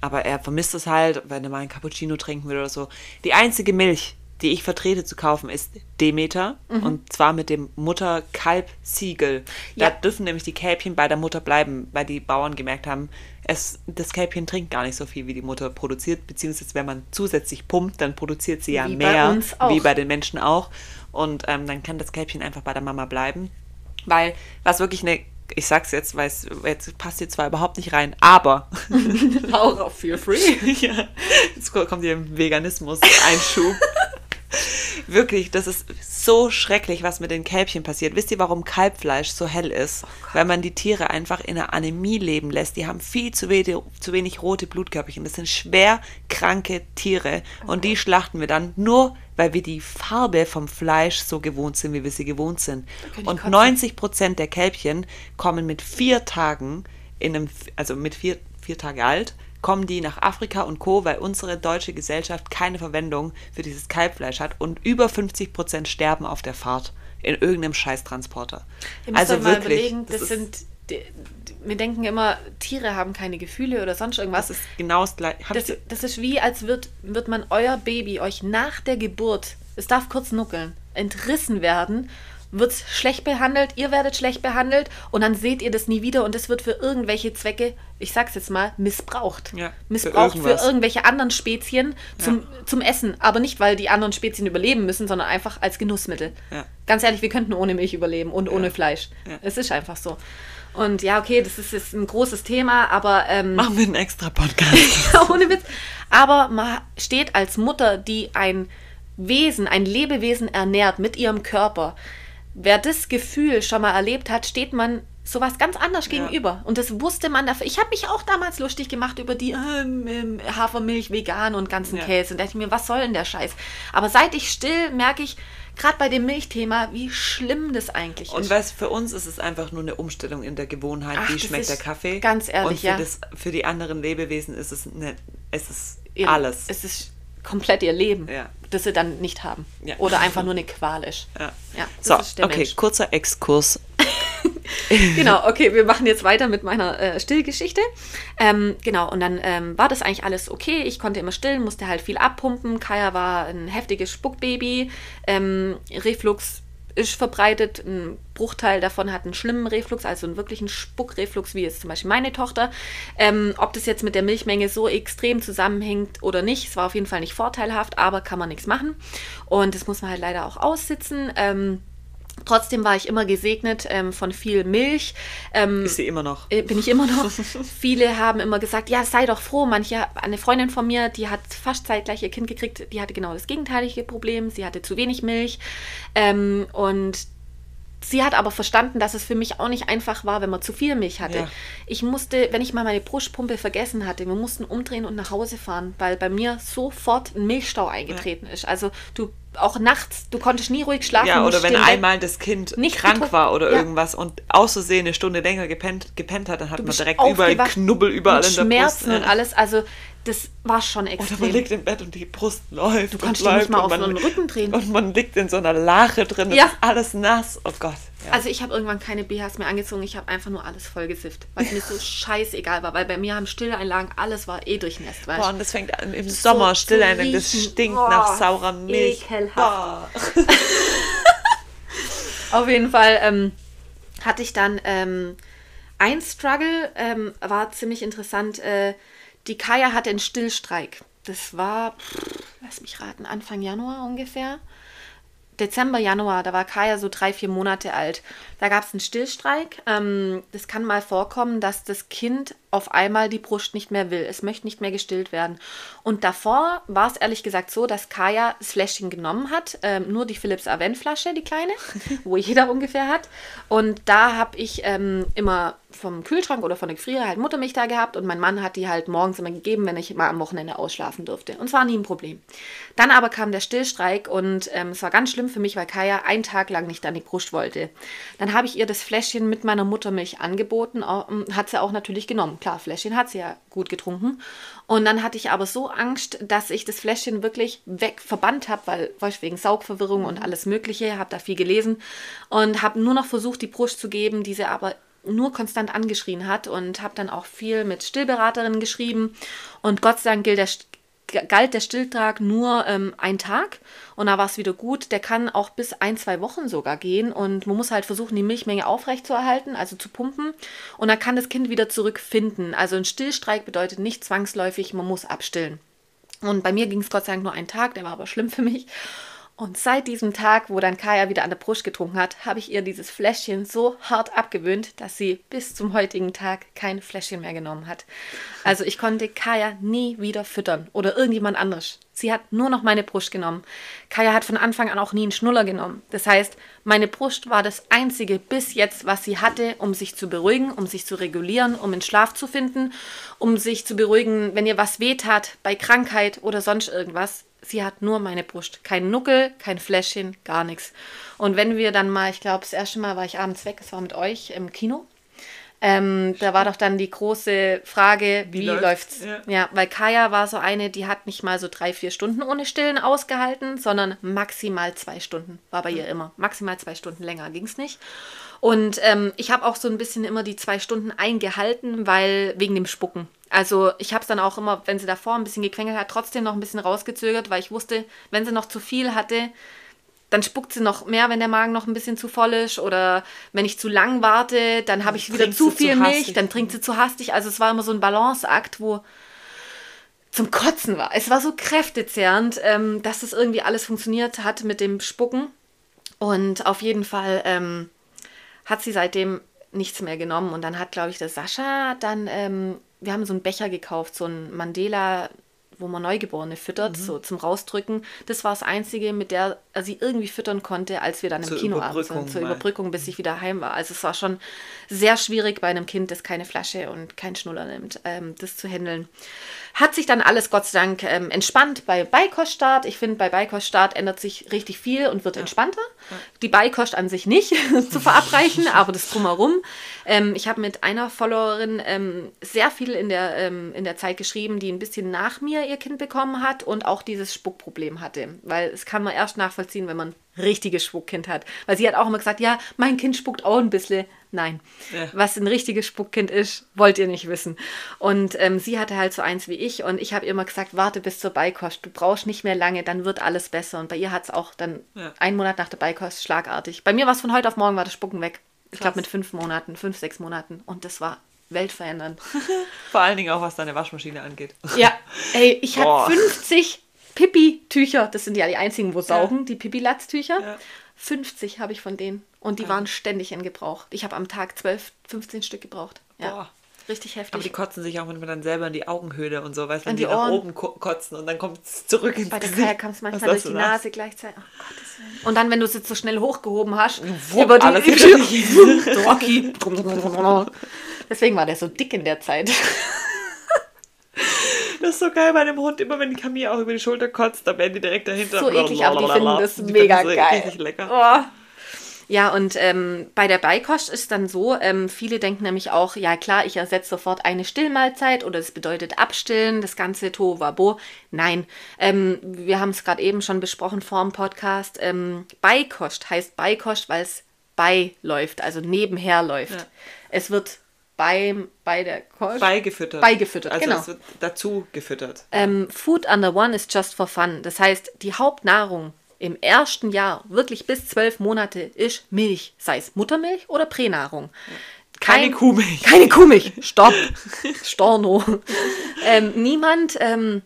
aber er vermisst es halt, wenn er mal einen Cappuccino trinken will oder so. Die einzige Milch, die ich vertrete zu kaufen, ist Demeter und zwar mit dem Mutter-Kalb-Siegel. Da Ja. dürfen nämlich die Kälbchen bei der Mutter bleiben, weil die Bauern gemerkt haben, es, das Kälbchen trinkt gar nicht so viel, wie die Mutter produziert, beziehungsweise wenn man zusätzlich pumpt, dann produziert sie ja Wie bei mehr, auch. wie bei den Menschen auch. Und ähm, dann kann das Kälbchen einfach bei der Mama bleiben. Weil, was wirklich eine, ich sag's jetzt, weil es jetzt passt hier zwar überhaupt nicht rein, aber (laughs) Auch feel free. (laughs) ja, jetzt kommt hier ein Veganismus-Einschub. (laughs) (laughs) Wirklich, das ist so schrecklich, was mit den Kälbchen passiert. Wisst ihr, warum Kalbfleisch so hell ist? Weil man die Tiere einfach in einer Anämie leben lässt. Die haben viel zu wenig, zu wenig rote Blutkörperchen. Das sind schwer kranke Tiere. Und die schlachten wir dann nur, weil wir die Farbe vom Fleisch so gewohnt sind, wie wir sie gewohnt sind. Und kotzen. 90 Prozent der Kälbchen kommen mit vier Tagen in einem, also mit vier, vier Tage alt, kommen die nach Afrika und Co., weil unsere deutsche Gesellschaft keine Verwendung für dieses Kalbfleisch hat und über 50 Prozent sterben auf der Fahrt in irgendeinem Scheißtransporter. Ihr müsst Also mal wirklich, überlegen, das, ist- sind. Die, wir denken immer, Tiere haben keine Gefühle oder sonst irgendwas. das ist genau das gleiche. Das, das ist wie, als wird, wird man euer Baby euch nach der Geburt, es darf kurz nuckeln, entrissen werden, wird schlecht behandelt, ihr werdet schlecht behandelt und dann seht ihr das nie wieder und es wird für irgendwelche Zwecke, ich sag's jetzt mal, missbraucht. Ja, für missbraucht für, irgendwas. irgendwelche anderen Spezien zum, zum Essen, aber nicht, weil die anderen Spezien überleben müssen, sondern einfach als Genussmittel. Ja. Ganz ehrlich, wir könnten ohne Milch überleben und ohne Fleisch. Ja. Es ist einfach so. Und ja, okay, das ist jetzt ein großes Thema, aber ähm, Machen wir einen extra Podcast. (laughs) ja, ohne Witz. Aber man steht als Mutter, die ein Wesen, ein Lebewesen ernährt mit ihrem Körper. Wer das Gefühl schon mal erlebt hat, steht man sowas ganz anders Ja. gegenüber. Und das wusste man dafür. Ich habe mich auch damals lustig gemacht über die ähm, ähm, Hafermilch vegan und ganzen Ja. Käse. Und dachte ich mir, was soll denn der Scheiß? Aber seit ich still, merke ich, gerade bei dem Milchthema, wie schlimm das eigentlich Und ist. weißt, für uns ist es einfach nur eine Umstellung in der Gewohnheit, Ach, wie schmeckt der Kaffee. ganz ehrlich, Und für, ja. das, für die anderen Lebewesen ist es, eine, es ist alles. Es ist komplett ihr Leben, Ja. das sie dann nicht haben. Ja. Oder einfach nur eine Qual ist. ja. So, ist okay, Mensch. kurzer Exkurs. (laughs) Genau, okay, wir machen jetzt weiter mit meiner äh, Stillgeschichte. Ähm, genau, und dann ähm, war das eigentlich alles okay. Ich konnte immer stillen, musste halt viel abpumpen. Kaya war ein heftiges Spuckbaby. Ähm, Reflux ist verbreitet. Ein Bruchteil davon hat einen schlimmen Reflux, also einen wirklichen Spuckreflux, wie jetzt zum Beispiel meine Tochter. Ähm, ob das jetzt mit der Milchmenge so extrem zusammenhängt oder nicht, es war auf jeden Fall nicht vorteilhaft, aber kann man nichts machen. Und das muss man halt leider auch aussitzen. Ähm, Trotzdem war ich immer gesegnet ähm, von viel Milch. Ähm, Ist sie immer noch. äh, bin ich immer noch. (laughs) Viele haben immer gesagt, ja, sei doch froh. Manche, eine Freundin von mir, die hat fast zeitgleich ihr Kind gekriegt, die hatte genau das gegenteilige Problem. Sie hatte zu wenig Milch. Ähm, und sie hat aber verstanden, dass es für mich auch nicht einfach war, wenn man zu viel Milch hatte. Ja. Ich musste, wenn ich mal meine Brustpumpe vergessen hatte, wir mussten umdrehen und nach Hause fahren, weil bei mir sofort ein Milchstau eingetreten ist. Also du auch nachts, du konntest nie ruhig schlafen. Ja, oder wenn einmal das Kind Nicht krank war oder Ja. irgendwas und auszusehen eine Stunde länger gepennt, gepennt hat, dann hat man direkt überall Knubbel überall in der Schmerzen Brust. und Ja. alles. Also das war schon Oder extrem. man liegt im Bett und die Brust läuft. Du kannst und dich läuft mal auf man, den Rücken drehen. Und man liegt in so einer Lache drin. Ja. Ist alles nass. Oh Gott. Ja. Also ich habe irgendwann keine BHs mehr angezogen. Ich habe einfach nur alles vollgesifft, weil es mir so (laughs) scheißegal war. Weil bei mir haben Stilleinlagen, alles war eh durchnässt. Weißt? Boah, und das fängt an im Sommer zu still ein, das stinkt Boah, nach saurer Milch. ekelhaft. (laughs) Auf jeden Fall ähm, hatte ich dann ähm, ein Struggle, ähm, war ziemlich interessant. Äh, die Kaya hatte einen Stillstreik. Das war, pff, lass mich raten, Anfang Januar ungefähr. Dezember, Januar, da war Kaya so drei, vier Monate alt. Da gab es einen Stillstreik. Ähm, das kann mal vorkommen, dass das Kind auf einmal die Brust nicht mehr will. Es möchte nicht mehr gestillt werden. Und davor war es ehrlich gesagt so, dass Kaya das Fläschchen genommen hat, ähm, nur die Philips Avent-Flasche, die kleine, (laughs) wo jeder ungefähr hat. Und da habe ich ähm, immer vom Kühlschrank oder von der Gefriere halt Muttermilch da gehabt und mein Mann hat die halt morgens immer gegeben, wenn ich mal am Wochenende ausschlafen durfte. Und es war nie ein Problem. Dann aber kam der Stillstreik und ähm, es war ganz schlimm für mich, weil Kaya einen Tag lang nicht an die Brust wollte. Dann habe ich ihr das Fläschchen mit meiner Muttermilch angeboten, ähm, hat sie auch natürlich genommen. Klar, Fläschchen hat sie ja gut getrunken. Und dann hatte ich aber so Angst, dass ich das Fläschchen wirklich weg verbannt habe, weil weißt, wegen Saugverwirrung und alles Mögliche, habe da viel gelesen und habe nur noch versucht, die Brust zu geben, die sie aber nur konstant angeschrien hat und habe dann auch viel mit Stillberaterinnen geschrieben und Gott sei Dank gilt der, galt der Stilltag nur ähm, ein Tag und da war es wieder gut. Der kann auch bis ein, zwei Wochen sogar gehen und man muss halt versuchen, die Milchmenge aufrechtzuerhalten, also zu pumpen und dann kann das Kind wieder zurückfinden. Also ein Stillstreik bedeutet nicht zwangsläufig, man muss abstillen. Und bei mir ging es Gott sei Dank nur einen Tag, der war aber schlimm für mich. Und seit diesem Tag, wo dann Kaya wieder an der Brust getrunken hat, habe ich ihr dieses Fläschchen so hart abgewöhnt, dass sie bis zum heutigen Tag kein Fläschchen mehr genommen hat. Also ich konnte Kaya nie wieder füttern oder irgendjemand anderes. Sie hat nur noch meine Brust genommen. Kaya hat von Anfang an auch nie einen Schnuller genommen. Das heißt, meine Brust war das einzige bis jetzt, was sie hatte, um sich zu beruhigen, um sich zu regulieren, um in Schlaf zu finden, um sich zu beruhigen, wenn ihr was wehtat, bei Krankheit oder sonst irgendwas. Sie hat nur meine Brust. Kein Nuckel, kein Fläschchen, gar nichts. Und wenn wir dann mal, ich glaube, das erste Mal war ich abends weg, es war mit euch im Kino. Ähm, da war doch dann die große Frage, wie, läuft's? läuft's? Ja. Ja. weil Kaya war so eine, die hat nicht mal so drei, vier Stunden ohne Stillen ausgehalten, sondern maximal zwei Stunden. War bei ihr immer. Maximal zwei Stunden länger ging's nicht. Und ähm, ich habe auch so ein bisschen immer die zwei Stunden eingehalten, weil wegen dem Spucken. Also ich habe es dann auch immer, wenn sie davor ein bisschen gequengelt hat, trotzdem noch ein bisschen rausgezögert, weil ich wusste, wenn sie noch zu viel hatte, dann spuckt sie noch mehr, wenn der Magen noch ein bisschen zu voll ist. Oder wenn ich zu lang warte, dann habe ich wieder zu viel zu Milch, dann trinkt sie zu hastig. Also es war immer so ein Balanceakt, wo zum Kotzen war. Es war so kräftezehrend, ähm, dass das irgendwie alles funktioniert hat mit dem Spucken. Und auf jeden Fall ähm, hat sie seitdem nichts mehr genommen. Und dann hat, glaube ich, der Sascha dann, ähm, wir haben so einen Becher gekauft, so einen Mandela wo man Neugeborene füttert, Mhm. so zum Rausdrücken. Das war das Einzige, mit der er sie irgendwie füttern konnte, als wir dann im Zur Kino waren. Zur. Überbrückung, bis ich wieder heim war. Also es war schon sehr schwierig bei einem Kind, das keine Flasche und keinen Schnuller nimmt, ähm, das zu handeln. Hat sich dann alles Gott sei Dank ähm, entspannt bei Beikoststart. Ich finde, bei Beikoststart ändert sich richtig viel und wird entspannter. Die Beikost an sich nicht (laughs) zu verabreichen, (laughs) aber das drumherum. Ähm, ich habe mit einer Followerin ähm, sehr viel in der, ähm, in der Zeit geschrieben, die ein bisschen nach mir ihr Kind bekommen hat und auch dieses Spuckproblem hatte. Weil es kann man erst nachvollziehen, wenn man ein richtiges Spuckkind hat. Weil sie hat auch immer gesagt, ja, mein Kind spuckt auch ein bisschen. Nein, Ja. was ein richtiges Spuckkind ist, wollt ihr nicht wissen. Und ähm, sie hatte halt so eins wie ich und ich habe ihr immer gesagt, warte bis zur Beikost, du brauchst nicht mehr lange, dann wird alles besser. Und bei ihr hat es auch dann Ja. einen Monat nach der Beikost schlagartig. Bei mir war es von heute auf morgen, war das Spucken weg. Ich Krass. glaube mit fünf Monaten, fünf, sechs Monaten. Und das war weltverändernd. (laughs) Vor allen Dingen auch, was deine Waschmaschine angeht. Ja, ey, ich hatte 50 Pipi-Tücher. Das sind ja die einzigen, wo saugen, die Pipi-Latz-Tücher. Ja. 50 habe ich von denen. Und die waren ständig in Gebrauch. Ich habe am Tag 12, 15 Stück gebraucht. Ja. Boah. Richtig heftig. Aber die kotzen sich auch manchmal dann selber in die Augenhöhle und so, weißt du, wenn die, die nach oben ko kotzen und dann kommt es zurück ins Bei der Gesicht. Kaya kam es manchmal durch die? Nase gleichzeitig. Oh, Willen. Und dann, wenn du es jetzt so schnell hochgehoben hast, Wupp, über die alles. (laughs) Rocky. Deswegen war der so dick in der Zeit. Das ist so geil bei einem Hund, immer wenn die Camille auch über die Schulter kotzt, dann werden die direkt dahinter. so eklig, aber die finden das Die mega finden so geil. Richtig lecker. Oh. Ja, und ähm, bei der Beikost ist dann so, ähm, viele denken nämlich auch, ja klar, ich ersetze sofort eine Stillmahlzeit oder das bedeutet abstillen, das ganze Tohuwabo. Nein, ähm, wir haben es gerade eben schon besprochen vor dem Podcast. Ähm, Beikost heißt Beikost, weil es beiläuft, also nebenher läuft. Ja. Es wird beim, bei der Kost Beigefüttert. Beigefüttert, also genau. es wird dazu gefüttert. ähm, Food under one is just for fun. Das heißt, die Hauptnahrung im ersten Jahr, wirklich bis zwölf Monate, ist Milch. Sei es Muttermilch oder Pränahrung. Keine Kuhmilch. Keine Kuhmilch. Stopp. (laughs) Storno. ähm, niemand ähm,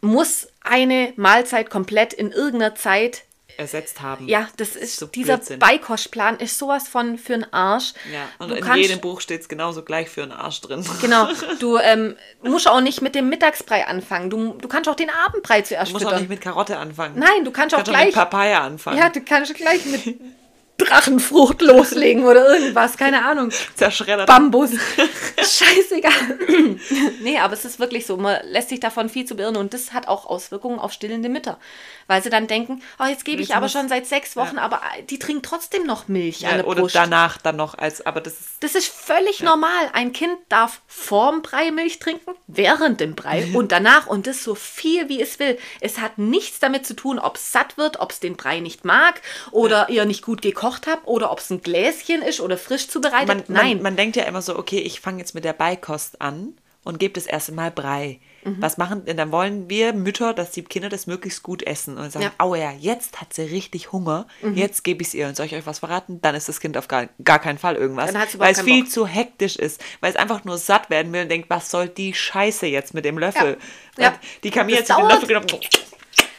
muss eine Mahlzeit komplett in irgendeiner Zeit. Ersetzt haben. Ja, das ist, so dieser. Beikostplan ist sowas von für den Arsch. Ja, und Du in kannst- jedem Buch steht es genauso gleich für einen Arsch drin. Genau, (laughs) du ähm, musst auch nicht mit dem Mittagsbrei anfangen. Du, du kannst auch den Abendbrei zuerst Du musst auch füttern. nicht mit Karotte anfangen. Nein, du kannst auch kannst auch gleich. mit Papaya anfangen. Ja, du kannst gleich mit (laughs) Drachenfrucht loslegen oder irgendwas, keine Ahnung. Zerschreddert. Bambus. (laughs) Scheißegal. (clears throat) nee, aber es ist wirklich so. Man lässt sich davon viel zu beirren und das hat auch Auswirkungen auf stillende Mütter. Weil sie dann denken, oh, jetzt gebe ich aber schon seit sechs Wochen, aber die trinkt trotzdem noch Milch an ja, der oder Brust. danach dann noch als, aber das ist Das ist völlig normal. Ein Kind darf vorm Brei Milch trinken, während dem Brei und danach und das so viel wie es will. Es hat nichts damit zu tun, ob es satt wird, ob es den Brei nicht mag oder ihr nicht gut gekocht habt oder ob es ein Gläschen ist oder frisch zubereitet. man, Nein. Man, man denkt ja immer so, okay, ich fange jetzt mit der Beikost an und gebe das erste Mal Brei. Mhm. Was machen denn? Dann wollen wir Mütter, dass die Kinder das möglichst gut essen und sagen, Ja. Mhm. oh ja, jetzt hat sie richtig Hunger, jetzt gebe ich es ihr. Und soll ich euch was verraten? Dann ist das Kind auf gar, gar keinen Fall irgendwas. Weil es viel Bock. zu hektisch ist, weil es einfach nur satt werden will und denkt, was soll die Scheiße jetzt mit dem Löffel? Ja. Und Die Camille hat sich den. Löffel genommen,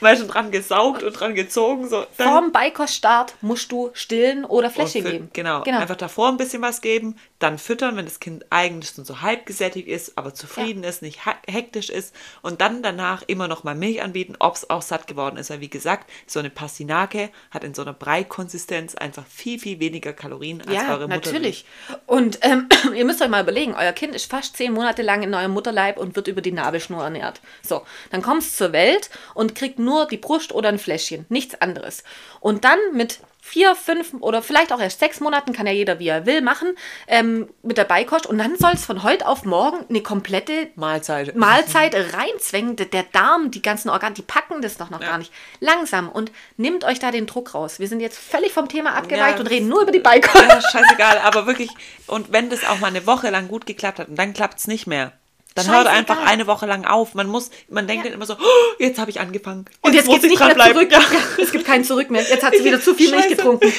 weil schon dran gesaugt und dran gezogen. So. Dann- Vorm Beikoststart musst du stillen oder Fläschchen fü- geben. Genau, einfach davor ein bisschen was geben, dann füttern, wenn das Kind eigentlich schon so halb gesättigt ist, aber zufrieden ist, nicht hektisch ist und dann danach immer noch mal Milch anbieten, ob es auch satt geworden ist. Weil wie gesagt, so eine Pastinake hat in so einer Breikonsistenz einfach viel, viel weniger Kalorien als Ja, eure Mutter. natürlich. Und ähm, (clears throat) ihr müsst euch mal überlegen, euer Kind ist fast zehn Monate lang in eurem Mutterleib und wird über die Nabelschnur ernährt. So, dann kommt es zur Welt und kriegt nur die Brust oder ein Fläschchen, nichts anderes. Und dann mit vier, fünf oder vielleicht auch erst sechs Monaten, kann ja jeder wie er will, machen, ähm, mit der Beikost. Und dann soll es von heute auf morgen eine komplette Mahlzeit. (laughs) Mahlzeit reinzwängen. Der Darm, die ganzen Organe, die packen das doch noch gar nicht. Langsam und nimmt euch da den Druck raus. Wir sind jetzt völlig vom Thema abgeweicht Ja, und reden nur über die Beikost. Ja, scheißegal, aber wirklich, und wenn das auch mal eine Woche lang gut geklappt hat und dann klappt es nicht mehr, dann hört Scheißegal. einfach eine Woche lang auf. Man muss, man denkt Ja. dann immer so, oh, jetzt habe ich angefangen. Und jetzt muss geht's ich nicht mehr zurück. Ja, es gibt kein Zurück mehr. Jetzt hat sie wieder zu viel Milch Scheiße. getrunken.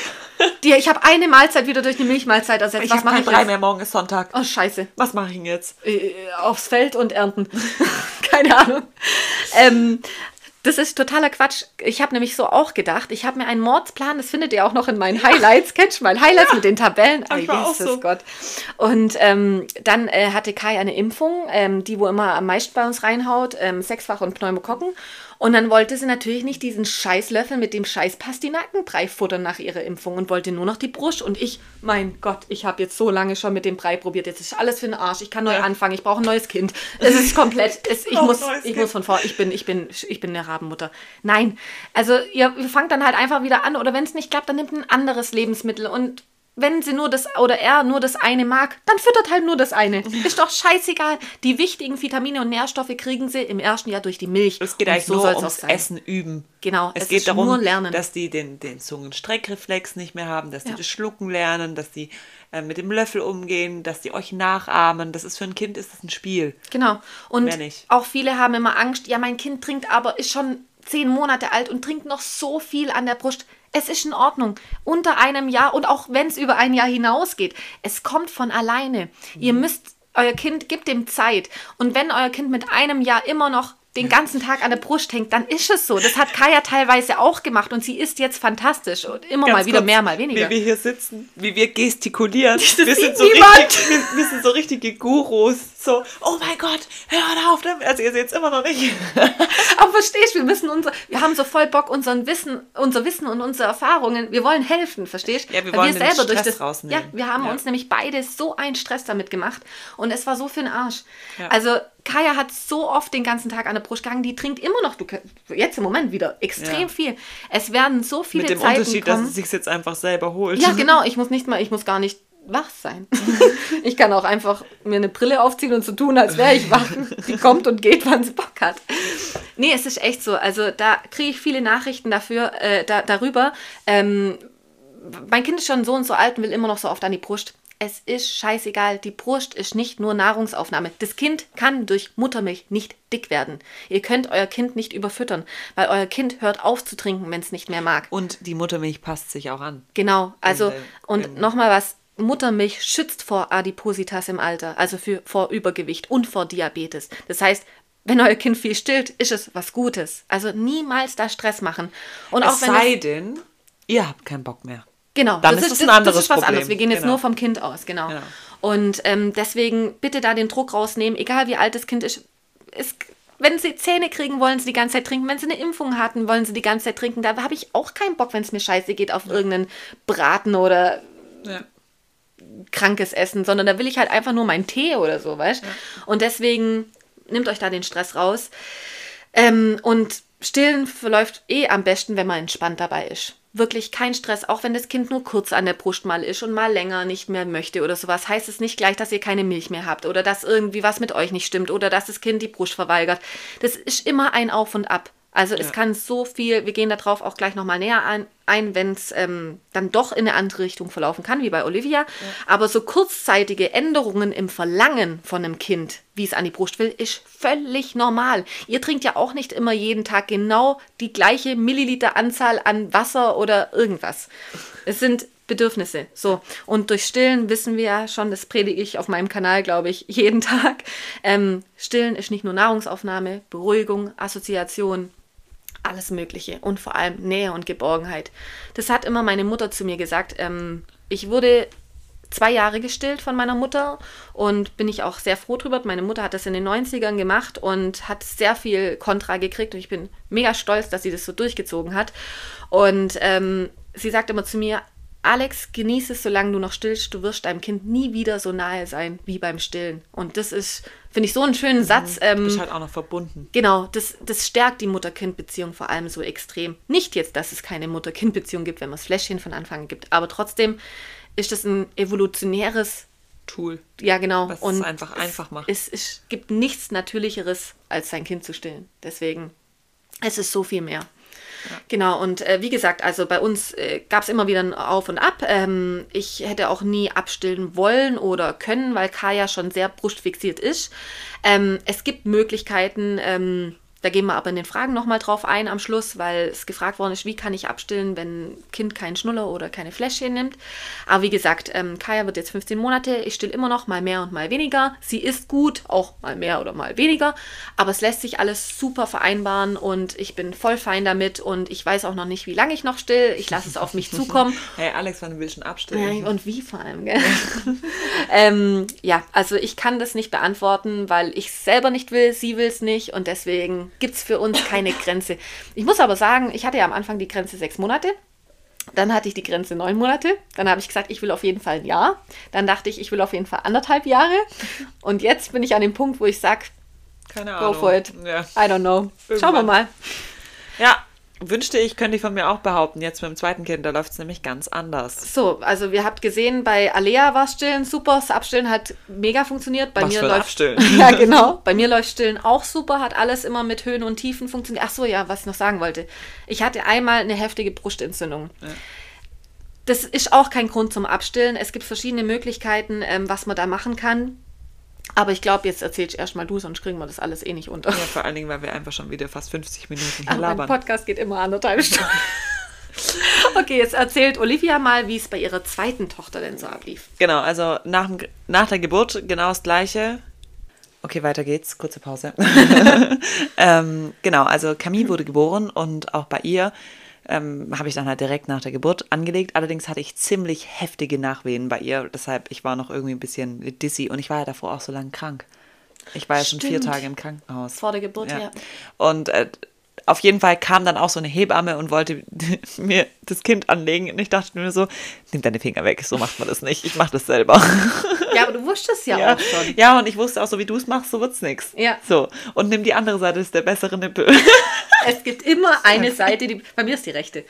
Die, ich habe eine Mahlzeit wieder durch eine Milchmahlzeit ersetzt. Ich Was mache ich Brei jetzt? mehr, morgen ist Sonntag. Oh, scheiße. Was mache ich denn jetzt? Äh, aufs Feld und ernten. (laughs) Keine Ahnung. Ähm, Das ist totaler Quatsch. Ich habe nämlich so auch gedacht. Ich habe mir einen Mordsplan, das findet ihr auch noch in meinen Highlights. Kennst du mal Highlights mit den Tabellen? Auch Jesus so. Gott. Und ähm, dann äh, hatte Kai eine Impfung, ähm, die wo immer am meisten bei uns reinhaut, ähm, Sechsfach und Pneumokokken. Und dann wollte sie natürlich nicht diesen Scheißlöffel mit dem scheiß Pastinakenbrei futtern nach ihrer Impfung und wollte nur noch die Brust. Und ich, mein Gott, ich habe jetzt so lange schon mit dem Brei probiert. Jetzt ist alles für den Arsch. Ich kann neu Ja. anfangen. Ich brauche ein neues Kind. Es ist komplett. (laughs) Es, ich muss, ich Kind. muss von vor. Ich bin, ich bin, ich bin eine Rabenmutter. Nein. Also ihr, ihr fangt dann halt einfach wieder an. Oder wenn es nicht klappt, dann nimmt ein anderes Lebensmittel und wenn sie nur das oder er nur das eine mag, dann füttert halt nur das eine. (laughs) Ist doch scheißegal. Die wichtigen Vitamine und Nährstoffe kriegen sie im ersten Jahr durch die Milch. Es geht Und eigentlich so nur ums. Essen üben. Genau, Es, es geht darum, nur Lernen. dass die den, den Zungenstreckreflex nicht mehr haben, dass die Ja. das Schlucken lernen, dass die äh, mit dem Löffel umgehen, dass die euch nachahmen. Das ist für ein Kind ist das ein Spiel. Genau. Und auch viele haben immer Angst, ja, mein Kind trinkt aber, ist schon zehn Monate alt und trinkt noch so viel an der Brust. Es ist in Ordnung. Unter einem Jahr und auch wenn es über ein Jahr hinausgeht, es kommt von alleine. Ihr Mhm. müsst, euer Kind gibt dem Zeit. Und wenn euer Kind mit einem Jahr immer noch den ganzen Tag an der Brust hängt, dann ist es so. Das hat Kaya teilweise auch gemacht und sie ist jetzt fantastisch und immer mal Ganz wieder kurz, mehr, mal weniger. Wie wir hier sitzen, wie wir gestikulieren. wir, sind so richtig, wir, wir sind so richtige Gurus. So, oh mein Gott, hör auf damit. Also ihr seht es immer noch nicht. (laughs) Aber verstehst du, wir müssen unser, wir haben so voll Bock, unseren Wissen, unser Wissen und unsere Erfahrungen, wir wollen helfen, verstehst? Ja, wir wollen den Stress rausnehmen. Ja, wir haben Ja. uns nämlich beide so einen Stress damit gemacht und es war so für den Arsch. Ja. Also Kaya hat so oft den ganzen Tag an der Brust gegangen, die trinkt immer noch, du jetzt im Moment wieder extrem Ja. viel. Es werden so viele Mit dem Zeiten Unterschied, kommen. dass es sich jetzt einfach selber holt. Ja, (laughs) genau. Ich muss nicht mal, ich muss gar nicht wach sein. ich kann auch einfach mir eine Brille aufziehen und so tun, als wäre ich wach. Die kommt und geht, wann sie Bock hat. Nee, es ist echt so. Also da kriege ich viele Nachrichten dafür, äh, da, darüber. Ähm, mein Kind ist schon so und so alt und will immer noch so oft an die Brust. Es ist scheißegal. Die Brust ist nicht nur Nahrungsaufnahme. Das Kind kann durch Muttermilch nicht dick werden. Ihr könnt euer Kind nicht überfüttern, weil euer Kind hört auf zu trinken, wenn es nicht mehr mag. Und die Muttermilch passt sich auch an. Genau, also äh, und im- nochmal was, Muttermilch schützt vor Adipositas im Alter, also für, vor Übergewicht und vor Diabetes. Das heißt, wenn euer Kind viel stillt, ist es was Gutes. Also niemals da Stress machen. Und Es auch wenn sei es, denn, ihr habt keinen Bock mehr. genau, dann ist es ein anderes das ist was Problem. anderes. Wir gehen jetzt Genau. nur vom Kind aus, genau. Genau. Und ähm, deswegen bitte da den Druck rausnehmen, egal wie alt das Kind ist. Es, wenn sie Zähne kriegen, wollen sie die ganze Zeit trinken. Wenn sie eine Impfung hatten, wollen sie die ganze Zeit trinken. Da habe ich auch keinen Bock, wenn es mir scheiße geht, auf irgendeinen Braten oder Ja. Krankes Essen, sondern da will ich halt einfach nur meinen Tee oder so, weißt Und deswegen nimmt euch da den Stress raus. Ähm, und Stillen verläuft eh am besten, wenn man entspannt dabei ist. Wirklich kein Stress, auch wenn das Kind nur kurz an der Brust mal ist und mal länger nicht mehr möchte oder sowas, heißt es nicht gleich, dass ihr keine Milch mehr habt oder dass irgendwie was mit euch nicht stimmt oder dass das Kind die Brust verweigert. Das ist immer ein Auf und Ab. Also es Ja. kann so viel, wir gehen darauf auch gleich nochmal näher ein, ein wenn es ähm, dann doch in eine andere Richtung verlaufen kann, wie bei Olivia. Aber so kurzzeitige Änderungen im Verlangen von einem Kind, wie es an die Brust will, ist völlig normal. Ihr trinkt ja auch nicht immer jeden Tag genau die gleiche Milliliteranzahl an Wasser oder irgendwas. Es sind Bedürfnisse. So. Und durch Stillen wissen wir ja schon, das predige ich auf meinem Kanal, glaube ich, (laughs) jeden Tag. Ähm, Stillen ist nicht nur Nahrungsaufnahme, Beruhigung, Assoziation, alles Mögliche und vor allem Nähe und Geborgenheit. Das hat immer meine Mutter zu mir gesagt. Ähm, ich wurde zwei Jahre gestillt von meiner Mutter und bin ich auch sehr froh drüber. Meine Mutter hat das in den 90ern gemacht und hat sehr viel Kontra gekriegt und ich bin mega stolz, dass sie das so durchgezogen hat. Und ähm, sie sagt immer zu mir, Alex, genieße es, solange du noch stillst. Du wirst deinem Kind nie wieder so nahe sein wie beim Stillen. Und das ist, finde ich, so einen schönen Satz. Du Ähm, bist halt auch noch verbunden. Genau, das, das stärkt die Mutter-Kind-Beziehung vor allem so extrem. Nicht jetzt, dass es keine Mutter-Kind-Beziehung gibt, wenn man das Fläschchen von Anfang an gibt, aber trotzdem ist das ein evolutionäres, Tool. ja genau. Was es einfach einfach macht. Es, es gibt nichts Natürlicheres, als sein Kind zu stillen. Deswegen, es ist so viel mehr. Genau, und äh, wie gesagt, also bei uns äh, gab es immer wieder ein Auf und Ab. Ähm, ich hätte auch nie abstillen wollen oder können, weil Kaya schon sehr brustfixiert ist. Ähm, es gibt Möglichkeiten, ähm, Da gehen wir aber in den Fragen nochmal drauf ein am Schluss, weil es gefragt worden ist, wie kann ich abstillen, wenn ein Kind keinen Schnuller oder keine Fläschchen nimmt. Aber wie gesagt, ähm, Kaya wird jetzt 15 Monate. Ich still immer noch mal mehr und mal weniger. Sie ist gut, auch mal mehr oder mal weniger. Aber es lässt sich alles super vereinbaren und ich bin voll fein damit und ich weiß auch noch nicht, wie lange ich noch still. Ich lasse es auf mich (laughs) zukommen. Hey Alex, wann willst du schon abstillen? Ja, und wie vor allem, gell? (laughs) ähm, ja, also ich kann das nicht beantworten, weil ich selber nicht will, sie will es nicht und deswegen gibt es für uns keine Grenze. Ich muss aber sagen, ich hatte ja am Anfang die Grenze sechs Monate. Dann hatte ich die Grenze neun Monate. Dann habe ich gesagt, ich will auf jeden Fall ein Jahr. Dann dachte ich, ich will auf jeden Fall anderthalb Jahre. Und jetzt bin ich an dem Punkt, wo ich sage, Keine go for it. Ja. I don't know. Schauen wir Irgendwann. mal. ja, wünschte ich, könnte ich von mir auch behaupten. Jetzt mit dem zweiten Kind, da läuft es nämlich ganz anders. So, also wir habt gesehen, bei Alea war Stillen super. Das Abstillen hat mega funktioniert. Bei Was mir läuft Abstillen. (laughs) ja, genau. Bei mir läuft Stillen auch super, hat alles immer mit Höhen und Tiefen funktioniert. Ach so, ja, was ich noch sagen wollte. Ich hatte einmal eine heftige Brustentzündung. Das ist auch kein Grund zum Abstillen. Es gibt verschiedene Möglichkeiten, ähm, was man da machen kann. Aber ich glaube, jetzt erzähl ich erstmal du, sonst kriegen wir das alles eh nicht unter. Ja, vor allen Dingen, weil wir einfach schon wieder fast 50 Minuten hier Ach, mein labern. Podcast geht immer anderthalb Stunden. (laughs) okay, jetzt erzählt Olivia mal, wie es bei ihrer zweiten Tochter denn so ablief. Genau, also nach, nach der Geburt genau das Gleiche. Okay, weiter geht's. Kurze Pause. (laughs) (laughs) ähm, genau, also Camille wurde geboren und auch bei ihr ähm, habe ich dann halt direkt nach der Geburt angelegt. Allerdings hatte ich ziemlich heftige Nachwehen bei ihr. Deshalb, ich war noch irgendwie ein bisschen dizzy und ich war ja davor auch so lange krank. Ich war ja schon vier. Tage im Krankenhaus. Vor der Geburt, ja. Und äh, auf jeden Fall kam dann auch so eine Hebamme und wollte (laughs) mir das Kind anlegen. Und ich dachte mir so, nimm deine Finger weg, so macht man das nicht. Ich mache das selber. (laughs) Ja, aber du wusstest ja, Ja. auch schon. ja, und ich wusste auch so, wie du es machst, so wird's nix. Ja. So. Und nimm die andere Seite, das ist der bessere Nippel. (laughs) Es gibt immer eine Seite, die. Bei mir ist die rechte.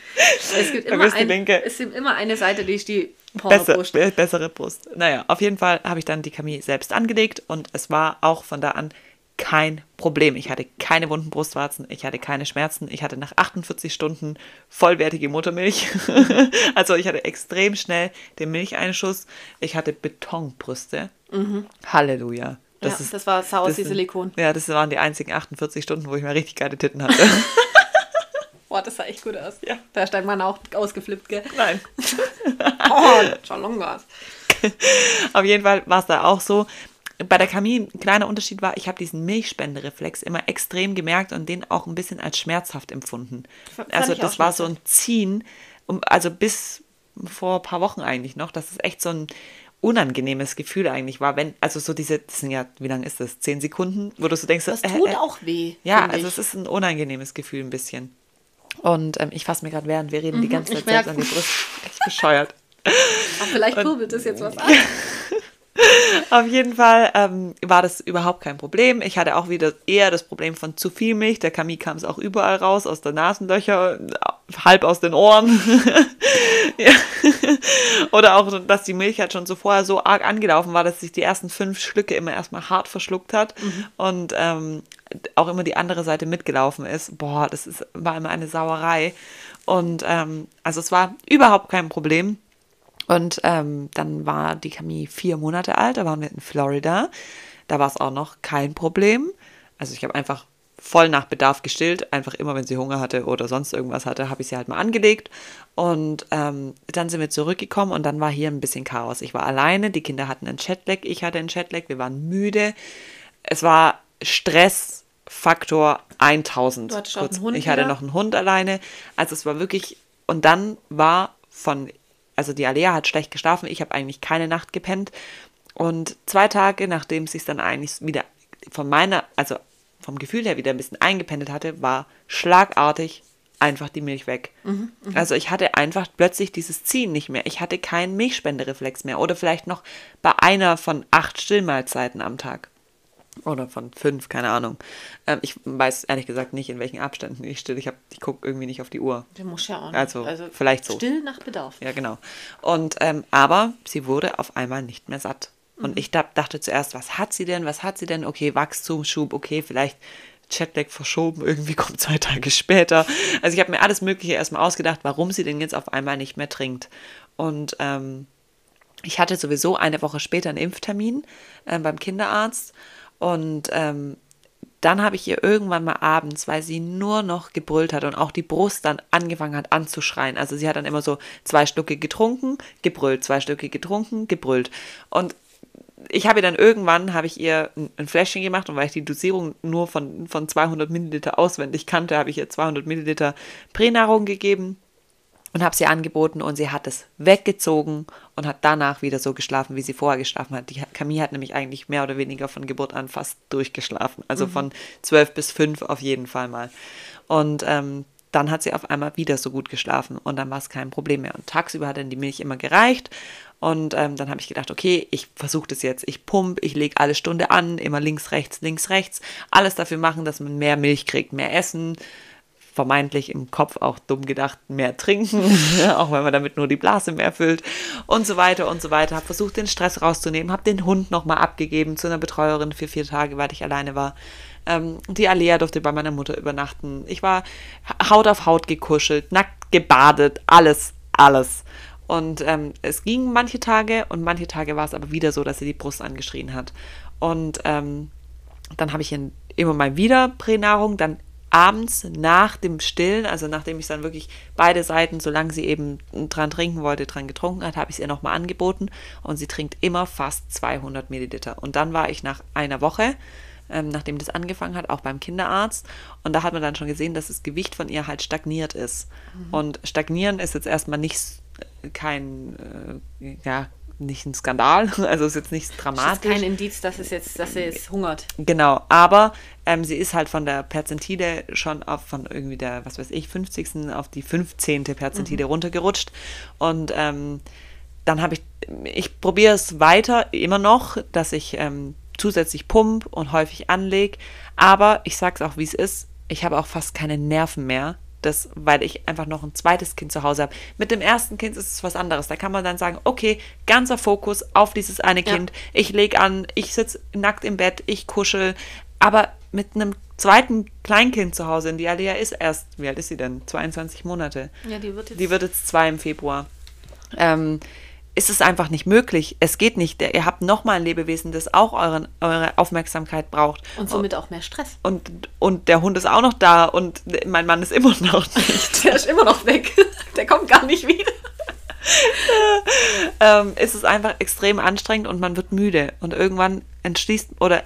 Es gibt immer, ein, linke. es gibt immer eine Seite, die ist die Besser, Pornobrust. bessere Brust. Naja, auf jeden Fall habe ich dann die Camille selbst angelegt und es war auch von da an kein Problem. Ich hatte keine wunden Brustwarzen, ich hatte keine Schmerzen, ich hatte nach 48 Stunden vollwertige Muttermilch. (laughs) also ich hatte extrem schnell den Milcheinschuss. Ich hatte Betonbrüste. Halleluja. Mhm. Ja, das war sah aus wie sind- Silikon. Ja, das waren die einzigen 48 Stunden, wo ich mal richtig geile Titten hatte. (laughs) Boah, das sah echt gut aus. Ja. Da ist dein Mann auch ausgeflippt, gell? Nein. (laughs) Oh, Chalongas. Auf jeden Fall war es da auch so. Bei der Camille ein kleiner Unterschied war, ich habe diesen Milchspendereflex immer extrem gemerkt und den auch ein bisschen als schmerzhaft empfunden. Fand Also das war so ein Ziehen, um- also bis vor ein paar Wochen eigentlich noch, dass es echt so ein unangenehmes Gefühl eigentlich war, wenn, also so diese, das sind ja, wie lange ist das? Zehn Sekunden, wo du so denkst, Das äh, tut äh, auch weh. Ja, also ich. es ist ein unangenehmes Gefühl ein bisschen. Und ähm, ich fasse mir gerade während wir reden die ganze Mhm, Zeit selbst an die (laughs) Brust. Echt bescheuert. Ach, vielleicht kurbelt das jetzt was (laughs) an. Auf jeden Fall ähm, war das überhaupt kein Problem. Ich hatte auch wieder eher das Problem von zu viel Milch. Der Camille kam es auch überall raus, aus der Nasenlöcher, halb aus den Ohren. (laughs) ja. Oder auch, dass die Milch halt schon so vorher so arg angelaufen war, dass sich die ersten fünf Schlücke immer erstmal hart verschluckt hat und ähm, auch immer die andere Seite mitgelaufen ist. Boah, das ist, war immer eine Sauerei. Und ähm, also es war überhaupt kein Problem. Und ähm, dann war die Camille vier Monate alt, da waren wir in Florida. Da war es auch noch kein Problem. Also ich habe einfach voll nach Bedarf gestillt. Einfach immer, wenn sie Hunger hatte oder sonst irgendwas hatte, habe ich sie halt mal angelegt. Und ähm, dann sind wir zurückgekommen und dann war hier ein bisschen Chaos. Ich war alleine, die Kinder hatten einen Chatlag, ich hatte einen Chatlag, wir waren müde. Es war Stressfaktor 1000. Du hattest auch einen Hund ich hatte wieder? noch einen Hund alleine. Also es war wirklich, und dann war von, also die Alea hat schlecht geschlafen, ich habe eigentlich keine Nacht gepennt. Und zwei Tage, nachdem es sich dann eigentlich wieder von meiner, also vom Gefühl her wieder ein bisschen eingependelt hatte, war schlagartig einfach die Milch weg. also ich hatte einfach plötzlich dieses Ziehen nicht mehr. Ich hatte keinen Milchspendereflex mehr. Oder vielleicht noch bei einer von acht Stillmahlzeiten am Tag. Oder von fünf, keine Ahnung. Ähm, ich weiß ehrlich gesagt nicht, in welchen Abständen ich still. Ich, hab- ich gucke irgendwie nicht auf die Uhr. Der muss ja auch nicht. Also, vielleicht so. Still nach Bedarf. Ja, genau. Und ähm, aber sie wurde auf einmal nicht mehr satt. Und ich da, dachte zuerst, was hat sie denn? Was hat sie denn? Okay, Wachstumsschub, okay, vielleicht Chatlag verschoben, irgendwie kommt zwei Tage später. Also ich habe mir alles Mögliche erstmal ausgedacht, warum sie denn jetzt auf einmal nicht mehr trinkt. Und ähm, ich hatte sowieso eine Woche später einen Impftermin ähm, beim Kinderarzt und ähm, dann habe ich ihr irgendwann mal abends, weil sie nur noch gebrüllt hat und auch die Brust dann angefangen hat anzuschreien. Also sie hat dann immer so zwei Stücke getrunken, gebrüllt, zwei Stücke getrunken, gebrüllt. Und ich habe ihr dann irgendwann, habe ich ihr ein, Fläschchen gemacht und weil ich die Dosierung nur von, von 200 Milliliter auswendig kannte, habe ich ihr 200 Milliliter Pränahrung gegeben und habe sie angeboten und sie hat es weggezogen und hat danach wieder so geschlafen, wie sie vorher geschlafen hat. Die Camille hat nämlich eigentlich mehr oder weniger von Geburt an fast durchgeschlafen. Also mhm. von zwölf bis fünf auf jeden Fall mal. Und ähm, dann hat sie auf einmal wieder so gut geschlafen und dann war es kein Problem mehr. Und tagsüber hat dann die Milch immer gereicht und ähm, dann habe ich gedacht, okay, ich versuche das jetzt. Ich pump, ich lege alle Stunde an, immer links, rechts, links, rechts. Alles dafür machen, dass man mehr Milch kriegt, mehr Essen, vermeintlich im Kopf auch dumm gedacht, mehr trinken, (laughs) auch wenn man damit nur die Blase mehr füllt und so weiter und so weiter. Habe versucht, den Stress rauszunehmen, habe den Hund nochmal abgegeben zu einer Betreuerin für vier Tage, weil ich alleine war. Ähm, die Alea durfte bei meiner Mutter übernachten. Ich war Haut auf Haut gekuschelt, nackt gebadet, alles, alles. Und ähm, es ging manche Tage und manche Tage war es aber wieder so, dass sie die Brust angeschrien hat. Und ähm, dann habe ich immer mal wieder Pränahrung, dann abends nach dem Stillen, also nachdem ich dann wirklich beide Seiten, solange sie eben dran trinken wollte, dran getrunken hat, habe ich es ihr nochmal angeboten und sie trinkt immer fast 200 Milliliter. Und dann war ich nach einer Woche, ähm, nachdem das angefangen hat, auch beim Kinderarzt und da hat man dann schon gesehen, dass das Gewicht von ihr halt stagniert ist. Mhm. Und stagnieren ist jetzt erstmal nicht kein, äh, ja, nicht ein Skandal, (laughs) also ist jetzt nichts dramatisch. Das ist kein Indiz, dass es jetzt, dass sie jetzt hungert. Genau, aber ähm, sie ist halt von der Perzentile schon auf von irgendwie der, was weiß ich, 50. auf die 15. Perzentile mhm. runtergerutscht. Und ähm, dann habe ich, ich probiere es weiter immer noch, dass ich ähm, zusätzlich pump und häufig anlege. Aber ich sage es auch, wie es ist, ich habe auch fast keine Nerven mehr das, weil ich einfach noch ein zweites Kind zu Hause habe. Mit dem ersten Kind ist es was anderes. Da kann man dann sagen, okay, ganzer Fokus auf dieses eine Kind. Ja. Ich lege an, ich sitze nackt im Bett, ich kuschel. Aber mit einem zweiten Kleinkind zu Hause, in die Alia ist erst, wie alt ist sie denn? 22 Monate. Ja, die wird jetzt, die wird jetzt zwei im Februar. Ähm, ist es einfach nicht möglich. Es geht nicht. Ihr habt nochmal ein Lebewesen, das auch euren, eure Aufmerksamkeit braucht. Und somit auch mehr Stress. Und, und der Hund ist auch noch da und mein Mann ist immer noch (laughs) nicht. der ist immer noch weg. Der kommt gar nicht wieder. (laughs) ähm, ist es einfach extrem anstrengend und man wird müde. Und irgendwann entschließt oder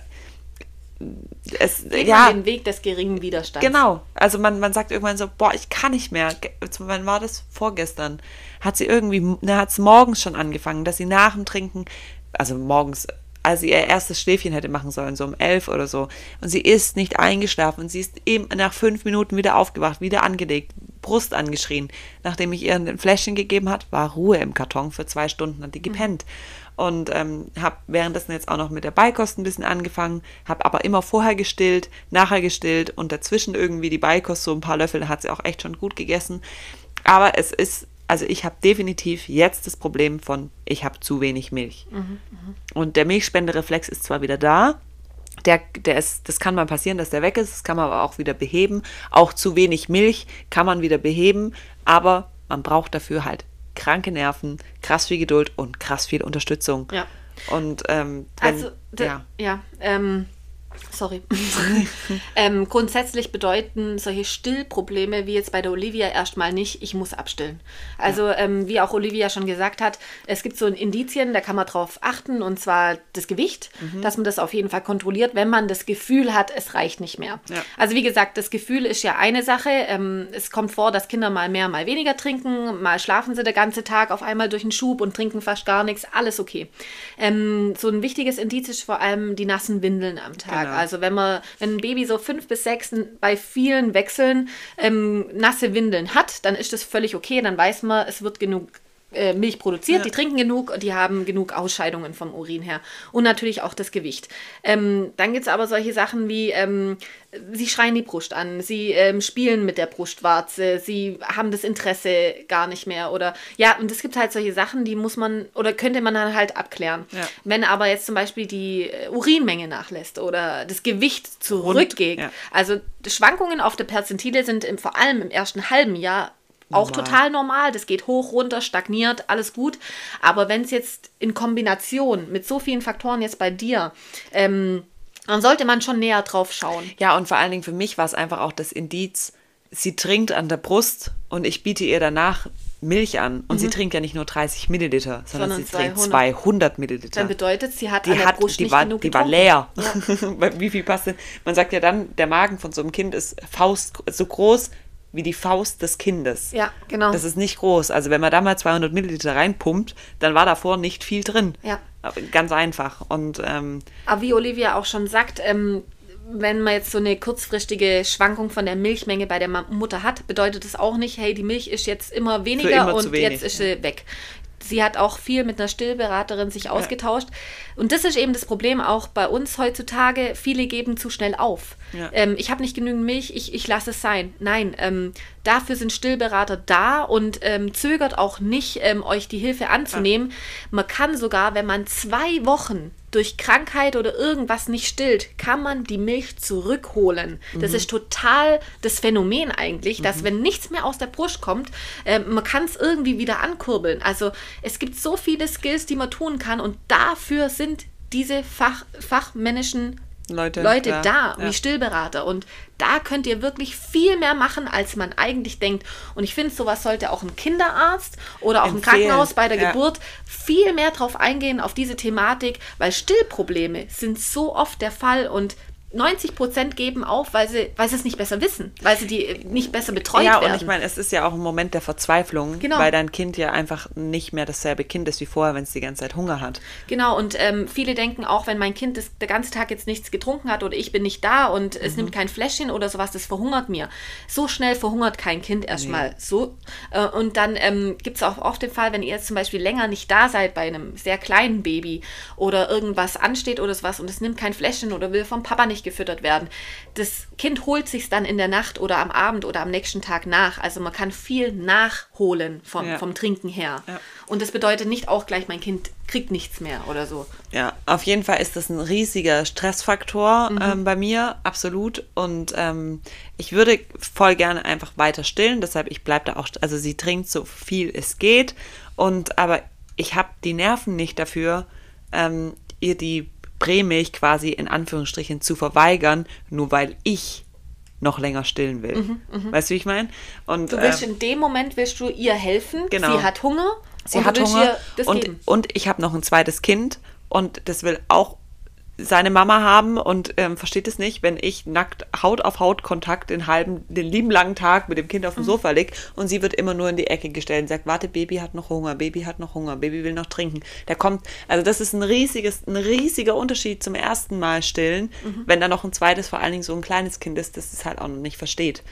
es, Geht ja, den Weg des geringen Widerstands. Genau. Also man, man sagt irgendwann so, boah, ich kann nicht mehr. Wann war das? Vorgestern. Hat sie irgendwie, ne, hat es morgens schon angefangen, dass sie nach dem Trinken, also morgens, als sie ihr erstes Schläfchen hätte machen sollen, so um elf oder so. Und sie ist nicht eingeschlafen und sie ist eben nach fünf Minuten wieder aufgewacht, wieder angelegt, Brust angeschrien. Nachdem ich ihr ein Fläschchen gegeben hat, war Ruhe im Karton für zwei Stunden, hat die gepennt. Mhm und ähm, habe währenddessen jetzt auch noch mit der Beikost ein bisschen angefangen, habe aber immer vorher gestillt, nachher gestillt und dazwischen irgendwie die Beikost, so ein paar Löffel, hat sie auch echt schon gut gegessen. Aber es ist, also ich habe definitiv jetzt das Problem von, ich habe zu wenig Milch. Mhm, mh. Und der Milchspendereflex ist zwar wieder da, der, der ist, das kann mal passieren, dass der weg ist, das kann man aber auch wieder beheben. Auch zu wenig Milch kann man wieder beheben, aber man braucht dafür halt kranke Nerven, krass viel Geduld und krass viel Unterstützung. Ja. Und ähm, wenn, also, ja, ja ähm, Sorry. (laughs) ähm, grundsätzlich bedeuten solche Stillprobleme wie jetzt bei der Olivia erstmal nicht, ich muss abstillen. Also ja. ähm, wie auch Olivia schon gesagt hat, es gibt so Indizien, da kann man drauf achten und zwar das Gewicht, mhm. dass man das auf jeden Fall kontrolliert, wenn man das Gefühl hat, es reicht nicht mehr. Ja. Also wie gesagt, das Gefühl ist ja eine Sache. Ähm, es kommt vor, dass Kinder mal mehr, mal weniger trinken, mal schlafen sie den ganzen Tag auf einmal durch den Schub und trinken fast gar nichts, alles okay. Ähm, so ein wichtiges Indiz ist vor allem die nassen Windeln am Tag. Genau. Also wenn man, wenn ein Baby so fünf bis sechs bei vielen Wechseln ähm, nasse Windeln hat, dann ist das völlig okay. Dann weiß man, es wird genug äh, Milch produziert, ja. die trinken genug und die haben genug Ausscheidungen vom Urin her. Und natürlich auch das Gewicht. Ähm, dann gibt es aber solche Sachen wie, ähm, sie schreien die Brust an, sie ähm, spielen mit der Brustwarze, sie haben das Interesse gar nicht mehr. Oder ja, und es gibt halt solche Sachen, die muss man oder könnte man dann halt abklären. Ja. Wenn aber jetzt zum Beispiel die äh, Urinmenge nachlässt oder das Gewicht zurückgeht, ja. also Schwankungen auf der Perzentile sind im, vor allem im ersten halben Jahr auch total normal. Das geht hoch, runter, stagniert, alles gut. Aber wenn es jetzt in Kombination mit so vielen Faktoren jetzt bei dir ähm, Dann sollte man schon näher drauf schauen. Ja, und vor allen Dingen für mich war es einfach auch das Indiz, sie trinkt an der Brust und ich biete ihr danach Milch an. Und sie trinkt ja nicht nur 30 Milliliter, sondern, Sondern sie trinkt 200. 200 Milliliter. Dann bedeutet, sie hat die an der hat, Brust die nicht war, genug die war leer. (laughs) Weil Wie viel passt denn? Man sagt ja dann, der Magen von so einem Kind ist Faust so groß wie die Faust des Kindes. Ja, genau. Das ist nicht groß. Also wenn man da mal 200 Milliliter reinpumpt, dann war davor nicht viel drin. Ja. Ganz einfach. Und ähm, Aber wie Olivia auch schon sagt, ähm, wenn man jetzt so eine kurzfristige Schwankung von der Milchmenge bei der Mutter hat, bedeutet das auch nicht, hey, die Milch ist jetzt immer weniger immer und wenig, jetzt ist sie weg. Sie hat auch viel mit einer Stillberaterin sich ausgetauscht. Und das ist eben das Problem auch bei uns heutzutage. Viele geben zu schnell auf. Ja. Ähm, ich habe nicht genügend Milch, ich, ich lasse es sein. Nein, ähm, dafür sind Stillberater da und ähm, zögert auch nicht, ähm, euch die Hilfe anzunehmen. Man kann sogar, wenn man zwei Wochen durch Krankheit oder irgendwas nicht stillt, kann man die Milch zurückholen. Das ist total das Phänomen eigentlich, dass wenn nichts mehr aus der Brust kommt, ähm, man kann es irgendwie wieder ankurbeln. Also es gibt so viele Skills, die man tun kann und dafür sind diese Fach, fachmännischen Leute, Leute da, da, ja. wie Stillberater. Und da könnt ihr wirklich viel mehr machen, als man eigentlich denkt. Und ich finde, sowas sollte auch ein Kinderarzt oder auch ein Empfehlen, Krankenhaus bei der ja. Geburt viel mehr drauf eingehen, auf diese Thematik, weil Stillprobleme sind so oft der Fall und 90 Prozent geben auf, weil sie, weil sie es nicht besser wissen, weil sie die äh, nicht besser betreut ja, werden. und ich meine, es ist ja auch ein Moment der Verzweiflung, Genau. weil dein Kind ja einfach nicht mehr dasselbe Kind ist wie vorher, wenn es die ganze Zeit Hunger hat. Genau, und ähm, viele denken auch, wenn mein Kind das, der ganze Tag jetzt nichts getrunken hat oder ich bin nicht da und es Mhm. nimmt kein Fläschchen oder sowas, das verhungert mir. So schnell verhungert kein Kind erstmal. So. Äh, und dann ähm, gibt es auch oft den Fall, wenn ihr jetzt zum Beispiel länger nicht da seid bei einem sehr kleinen Baby oder irgendwas ansteht oder sowas und es nimmt kein Fläschchen oder will vom Papa nicht gefüttert werden. Das Kind holt sich dann in der Nacht oder am Abend oder am nächsten Tag nach. Also man kann viel nachholen vom, Ja. vom Trinken her. Ja. Und das bedeutet nicht auch gleich, mein Kind kriegt nichts mehr oder so. Ja, auf jeden Fall ist das ein riesiger Stressfaktor Mhm. ähm, bei mir, absolut. Und ähm, ich würde voll gerne einfach weiter stillen, deshalb ich bleibe da auch, also sie trinkt so viel es geht. Und aber ich habe die Nerven nicht dafür, ähm, ihr die Prämilch quasi in Anführungsstrichen zu verweigern, nur weil ich noch länger stillen will. Weißt du, wie ich meine? Und Mhm, Du willst ähm, in dem Moment willst du ihr helfen. Genau. Sie hat Hunger. Sie hat Hunger und, und ich habe noch ein zweites Kind und das will auch seine Mama haben und ähm, versteht es nicht, wenn ich nackt Haut auf Haut Kontakt den halben, den lieben langen Tag mit dem Kind auf Mhm. dem Sofa liegt und sie wird immer nur in die Ecke gestellt und sagt, warte, Baby hat noch Hunger, Baby hat noch Hunger, Baby will noch trinken. Der kommt, also das ist ein riesiges, ein riesiger Unterschied zum ersten Mal stillen, Mhm. wenn da noch ein zweites, vor allen Dingen so ein kleines Kind ist, das es halt auch noch nicht versteht.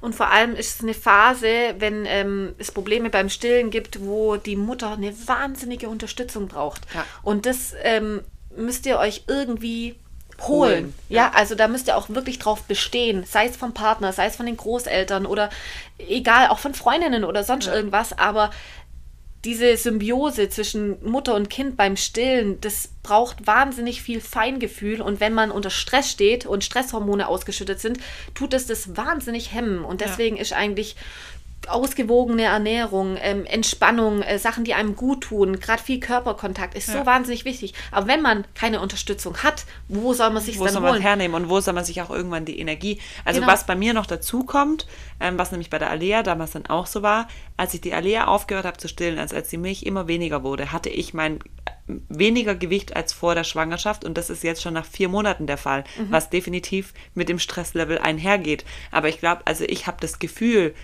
Und vor allem ist es eine Phase, wenn ähm, es Probleme beim Stillen gibt, wo die Mutter eine wahnsinnige Unterstützung braucht. Ja. Und das ähm, müsst ihr euch irgendwie holen. Holen, Ja, also da müsst ihr auch wirklich drauf bestehen, sei es vom Partner, sei es von den Großeltern oder egal, auch von Freundinnen oder sonst irgendwas, aber diese Symbiose zwischen Mutter und Kind beim Stillen, das braucht wahnsinnig viel Feingefühl. Und wenn man unter Stress steht und Stresshormone ausgeschüttet sind, tut es das wahnsinnig hemmen. Und deswegen ist eigentlich ausgewogene Ernährung, ähm, Entspannung, äh, Sachen, die einem gut tun, gerade viel Körperkontakt ist so Ja. wahnsinnig wichtig. Aber wenn man keine Unterstützung hat, wo soll man sich wo dann soll man holen? hernehmen und wo soll man sich auch irgendwann die Energie. Also Genau. was bei mir noch dazu kommt, ähm, was nämlich bei der Alea damals dann auch so war, als ich die Alea aufgehört habe zu stillen, also als die Milch immer weniger wurde, hatte ich mein äh, weniger Gewicht als vor der Schwangerschaft und das ist jetzt schon nach vier Monaten der Fall, Mhm. was definitiv mit dem Stresslevel einhergeht. Aber ich glaube, also ich habe das Gefühl,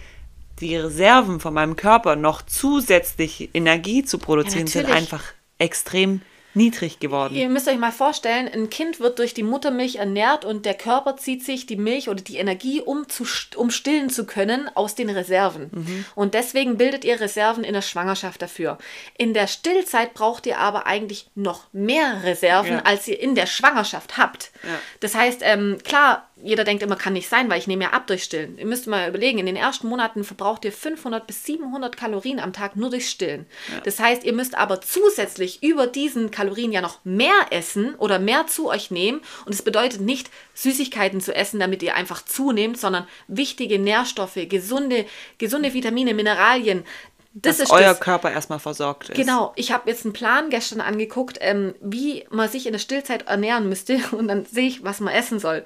die Reserven von meinem Körper noch zusätzlich Energie zu produzieren, sind natürlich. einfach extrem niedrig geworden. Ihr müsst euch mal vorstellen, ein Kind wird durch die Muttermilch ernährt und der Körper zieht sich die Milch oder die Energie, um, zu, um stillen zu können, aus den Reserven. Und deswegen bildet ihr Reserven in der Schwangerschaft dafür. In der Stillzeit braucht ihr aber eigentlich noch mehr Reserven, Ja. als ihr in der Schwangerschaft habt. Ja. Das heißt, ähm, klar, jeder denkt immer, kann nicht sein, weil ich nehme ja ab durch Stillen. Ihr müsst mal überlegen, in den ersten Monaten verbraucht ihr 500 bis 700 Kalorien am Tag nur durch Stillen. Das heißt, ihr müsst aber zusätzlich über diesen Kalorien ja noch mehr essen oder mehr zu euch nehmen. Und es bedeutet nicht, Süßigkeiten zu essen, damit ihr einfach zunehmt, sondern wichtige Nährstoffe, gesunde, gesunde Vitamine, Mineralien, Das dass ist euer das. Körper erstmal versorgt ist. Genau, ich habe jetzt einen Plan gestern angeguckt, ähm, wie man sich in der Stillzeit ernähren müsste (laughs) und dann sehe ich, was man essen soll.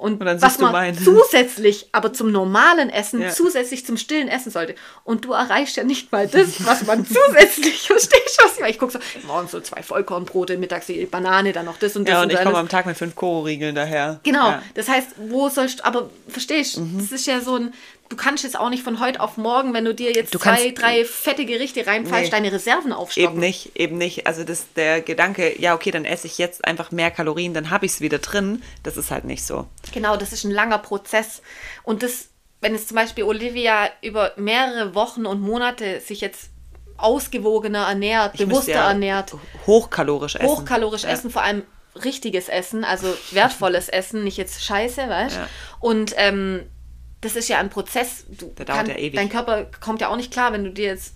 Und, Und was man meinen. (laughs) zusätzlich, aber zum normalen Essen, Ja. zusätzlich zum stillen essen sollte. Und du erreichst ja nicht mal das, was man (laughs) zusätzlich, verstehst du, was ich meine? Ich gucke so, morgens so zwei Vollkornbrote, mittags die Banane, dann noch das und das. Ja, und ich dann komme am Tag mit fünf Koro-Riegeln daher. Genau, Ja. das heißt, wo sollst du, aber verstehst du, Mhm. das ist ja so ein, du kannst jetzt auch nicht von heute auf morgen, wenn du dir jetzt Du zwei, drei fette Gerichte reinpfeifst, Nee. deine Reserven aufstocken. Eben nicht, eben nicht. Also das, der Gedanke, ja, okay, dann esse ich jetzt einfach mehr Kalorien, dann habe ich es wieder drin. Das ist halt nicht so. Genau, das ist ein langer Prozess. Und das, wenn es zum Beispiel Olivia über mehrere Wochen und Monate sich jetzt ausgewogener ernährt, Ich bewusster ja ernährt, Hochkalorisch essen. hochkalorisch Ja. essen, vor allem richtiges Essen, also wertvolles (laughs) Essen, nicht jetzt Scheiße, weißt Ja. Und ähm, das ist ja ein Prozess. Du Der dauert ja ewig. Dein Körper kommt ja auch nicht klar, wenn du dir jetzt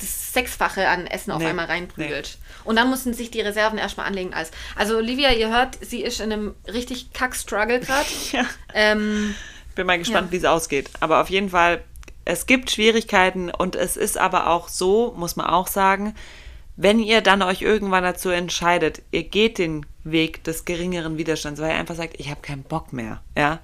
das Sechsfache an Essen auf Nee, einmal reinprügelst. Und dann mussten sich die Reserven erstmal anlegen. Als. Also Olivia, ihr hört, sie ist in einem richtig Kack-Struggle gerade. (laughs) Ja. ähm, Bin mal gespannt, Ja. wie es ausgeht. Aber auf jeden Fall, es gibt Schwierigkeiten und es ist aber auch so, muss man auch sagen, wenn ihr dann euch irgendwann dazu entscheidet, ihr geht den Weg des geringeren Widerstands, weil ihr einfach sagt, ich habe keinen Bock mehr, ja,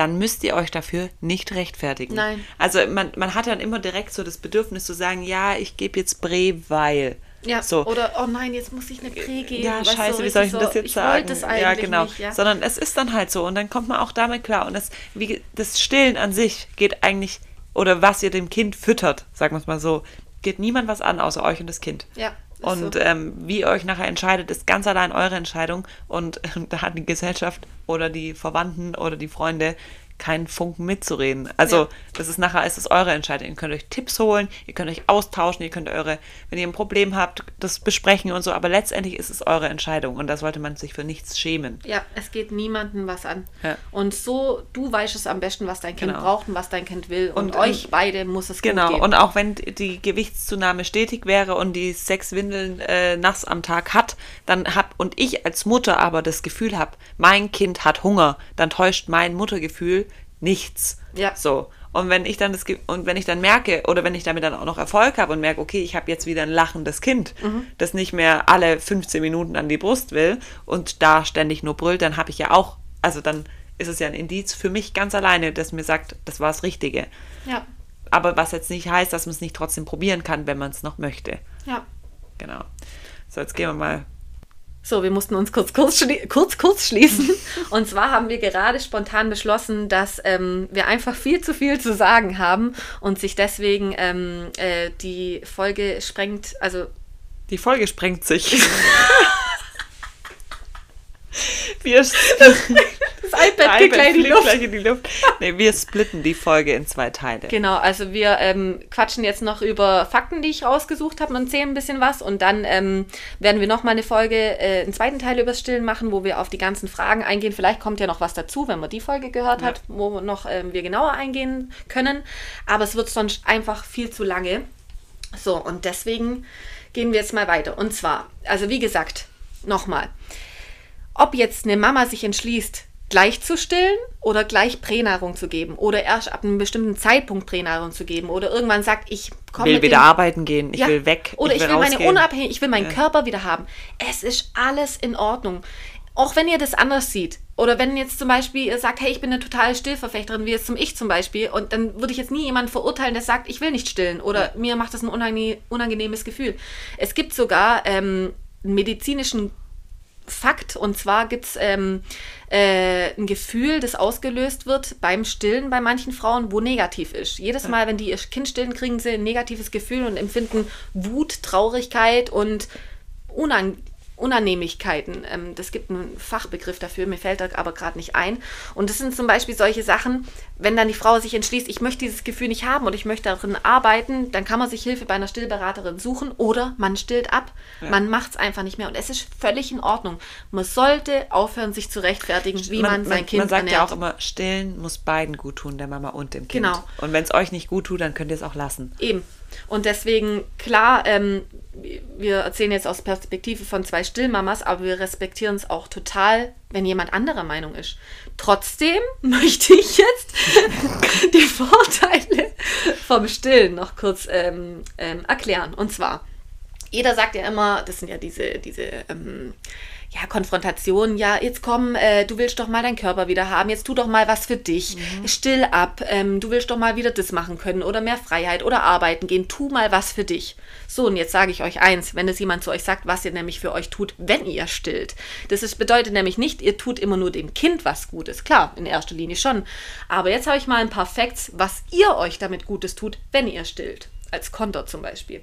dann müsst ihr euch dafür nicht rechtfertigen. Nein. Also man, man hat dann immer direkt so das Bedürfnis zu sagen, ja, ich gebe jetzt Bre, weil. ja, so. oder oh nein, jetzt muss ich eine Prä geben. Ja, scheiße, wie soll ich denn das so, jetzt ich sagen? es eigentlich ja, genau. nicht. Ja. Sondern es ist dann halt so und dann kommt man auch damit klar. Und das, wie, das Stillen an sich geht eigentlich, oder was ihr dem Kind füttert, sagen wir es mal so, geht niemand was an, außer euch und das Kind. Ja, Und so. ähm, wie ihr euch nachher entscheidet, ist ganz allein eure Entscheidung. Und ähm, da hat die Gesellschaft oder die Verwandten oder die Freunde keinen Funken mitzureden. Also Ja. das ist nachher ist es eure Entscheidung. Ihr könnt euch Tipps holen, ihr könnt euch austauschen, ihr könnt eure, wenn ihr ein Problem habt, das besprechen und so, aber letztendlich ist es eure Entscheidung und da sollte man sich für nichts schämen. Ja, es geht niemandem was an. Ja. Und so, du weißt es am besten, was dein Kind Genau. braucht und was dein Kind will. Und, Und- euch beide muss es Genau, gehen. und auch wenn die Gewichtszunahme stetig wäre und die sechs Windeln äh, nass am Tag hat, dann hab und ich als Mutter aber das Gefühl habe, mein Kind hat Hunger, dann täuscht mein Muttergefühl nichts. Ja. So. Und wenn ich dann das und wenn ich dann merke oder wenn ich damit dann auch noch Erfolg habe und merke, okay, ich habe jetzt wieder ein lachendes Kind, Mhm. das nicht mehr alle 15 Minuten an die Brust will und da ständig nur brüllt, dann habe ich ja auch, also dann ist es ja ein Indiz für mich ganz alleine, das mir sagt, das war das Richtige. ja, Aber was jetzt nicht heißt, dass man es nicht trotzdem probieren kann, wenn man es noch möchte. ja. Genau. So, jetzt gehen wir mal. So, wir mussten uns kurz, kurz, kurz, kurz schließen. (laughs) Und zwar haben wir gerade spontan beschlossen, dass ähm, wir einfach viel zu viel zu sagen haben und sich deswegen ähm, äh, die Folge sprengt, also Die Folge sprengt sich. (laughs) wir, das iPad geht gleich in die Luft. gleich in die Luft. Nee, wir splitten die Folge in zwei Teile. Genau, also wir ähm, quatschen jetzt noch über Fakten, die ich rausgesucht habe und erzählen ein bisschen was. Und dann ähm, werden wir noch mal eine Folge, äh, einen zweiten Teil übers Stillen machen, wo wir auf die ganzen Fragen eingehen. Vielleicht kommt ja noch was dazu, wenn man die Folge gehört hat, wo noch ähm, wir genauer eingehen können. Aber es wird sonst einfach viel zu lange. So, und deswegen gehen wir jetzt mal weiter. Und zwar, also wie gesagt, nochmal, ob jetzt eine Mama sich entschließt, gleich zu stillen oder gleich Pränahrung zu geben oder erst ab einem bestimmten Zeitpunkt Pränahrung zu geben oder irgendwann sagt, ich komme will wieder arbeiten gehen, ich Ja, will weg. Oder ich will, meine rausgehen. Unabhängigkeit, ich will meinen Körper wieder haben. Es ist alles in Ordnung. Auch wenn ihr das anders seht. Oder wenn jetzt zum Beispiel ihr sagt, hey, ich bin eine totale Stillverfechterin, wie jetzt zum Ich zum Beispiel, und dann würde ich jetzt nie jemanden verurteilen, der sagt, ich will nicht stillen oder mir macht das ein unange unangenehmes Gefühl. Es gibt sogar ähm, einen medizinischen Fakt, und zwar gibt es ähm, äh, ein Gefühl, das ausgelöst wird beim Stillen bei manchen Frauen, wo negativ ist. Jedes Mal, wenn die ihr Kind stillen, kriegen sie ein negatives Gefühl und empfinden Wut, Traurigkeit und Unang Unannehmlichkeiten. Ähm, das gibt einen Fachbegriff dafür, mir fällt er aber gerade nicht ein. Und das sind zum Beispiel solche Sachen, wenn dann die Frau sich entschließt, ich möchte dieses Gefühl nicht haben und ich möchte darin arbeiten, dann kann man sich Hilfe bei einer Stillberaterin suchen oder man stillt ab. Man macht es einfach nicht mehr und es ist völlig in Ordnung. Man sollte aufhören, sich zu rechtfertigen, wie man, sein Kind man sagt ernährt. ja auch immer, stillen muss beiden gut tun, der Mama und dem Kind. Genau. Und wenn es euch nicht gut tut, dann könnt ihr es auch lassen. Eben. Und deswegen, klar, ähm, wir erzählen jetzt aus Perspektive von zwei Stillmamas, aber wir respektieren es auch total, wenn jemand anderer Meinung ist. Trotzdem (laughs) möchte ich jetzt (laughs) die Vorteile vom Stillen noch kurz ähm, ähm, erklären. Und zwar, jeder sagt ja immer, das sind ja diese, diese ähm, ja, Konfrontation, ja, jetzt komm, äh, du willst doch mal deinen Körper wieder haben, jetzt tu doch mal was für dich, mhm. still ab, ähm, du willst doch mal wieder das machen können oder mehr Freiheit oder arbeiten gehen, tu mal was für dich. So, und jetzt sage ich euch eins, wenn es jemand zu euch sagt, was ihr nämlich für euch tut, wenn ihr stillt. Das ist, bedeutet nämlich nicht, ihr tut immer nur dem Kind was Gutes, klar, in erster Linie schon. Aber jetzt habe ich mal ein paar Facts, was ihr euch damit Gutes tut, wenn ihr stillt. Als Konter zum Beispiel.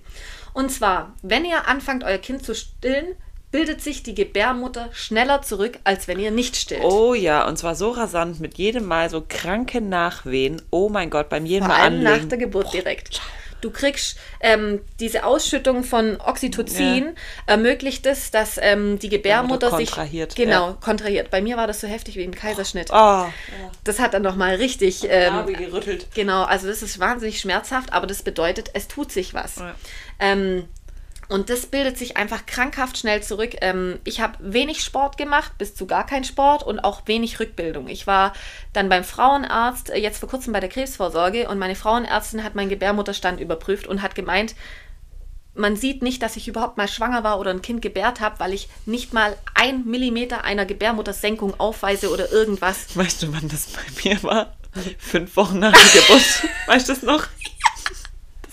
Und zwar, wenn ihr anfangt, euer Kind zu stillen, bildet sich die Gebärmutter schneller zurück, als wenn ihr nicht stillt. Oh ja, und zwar so rasant mit jedem Mal so kranke Nachwehen. Oh mein Gott, beim jedem Vor Mal allem anlegen. nach der Geburt direkt. Du kriegst ähm, diese Ausschüttung von Oxytocin, Ja. ermöglicht es, dass ähm, die Gebärmutter sich kontrahiert, genau ja. kontrahiert. Bei mir war das so heftig wie im Kaiserschnitt. Oh, Das hat dann noch mal richtig ähm, gerüttelt. Genau, also das ist wahnsinnig schmerzhaft, aber das bedeutet, es tut sich was. Ähm, und das bildet sich einfach krankhaft schnell zurück. Ähm, ich habe wenig Sport gemacht, bis zu gar kein Sport und auch wenig Rückbildung. Ich war dann beim Frauenarzt, äh, jetzt vor kurzem bei der Krebsvorsorge, und meine Frauenärztin hat meinen Gebärmutterstand überprüft und hat gemeint, man sieht nicht, dass ich überhaupt mal schwanger war oder ein Kind gebärt habe, weil ich nicht mal ein Millimeter einer Gebärmuttersenkung aufweise oder irgendwas. Weißt du, wann das bei mir war? Fünf Wochen nach der Geburt. (laughs) weißt du das noch?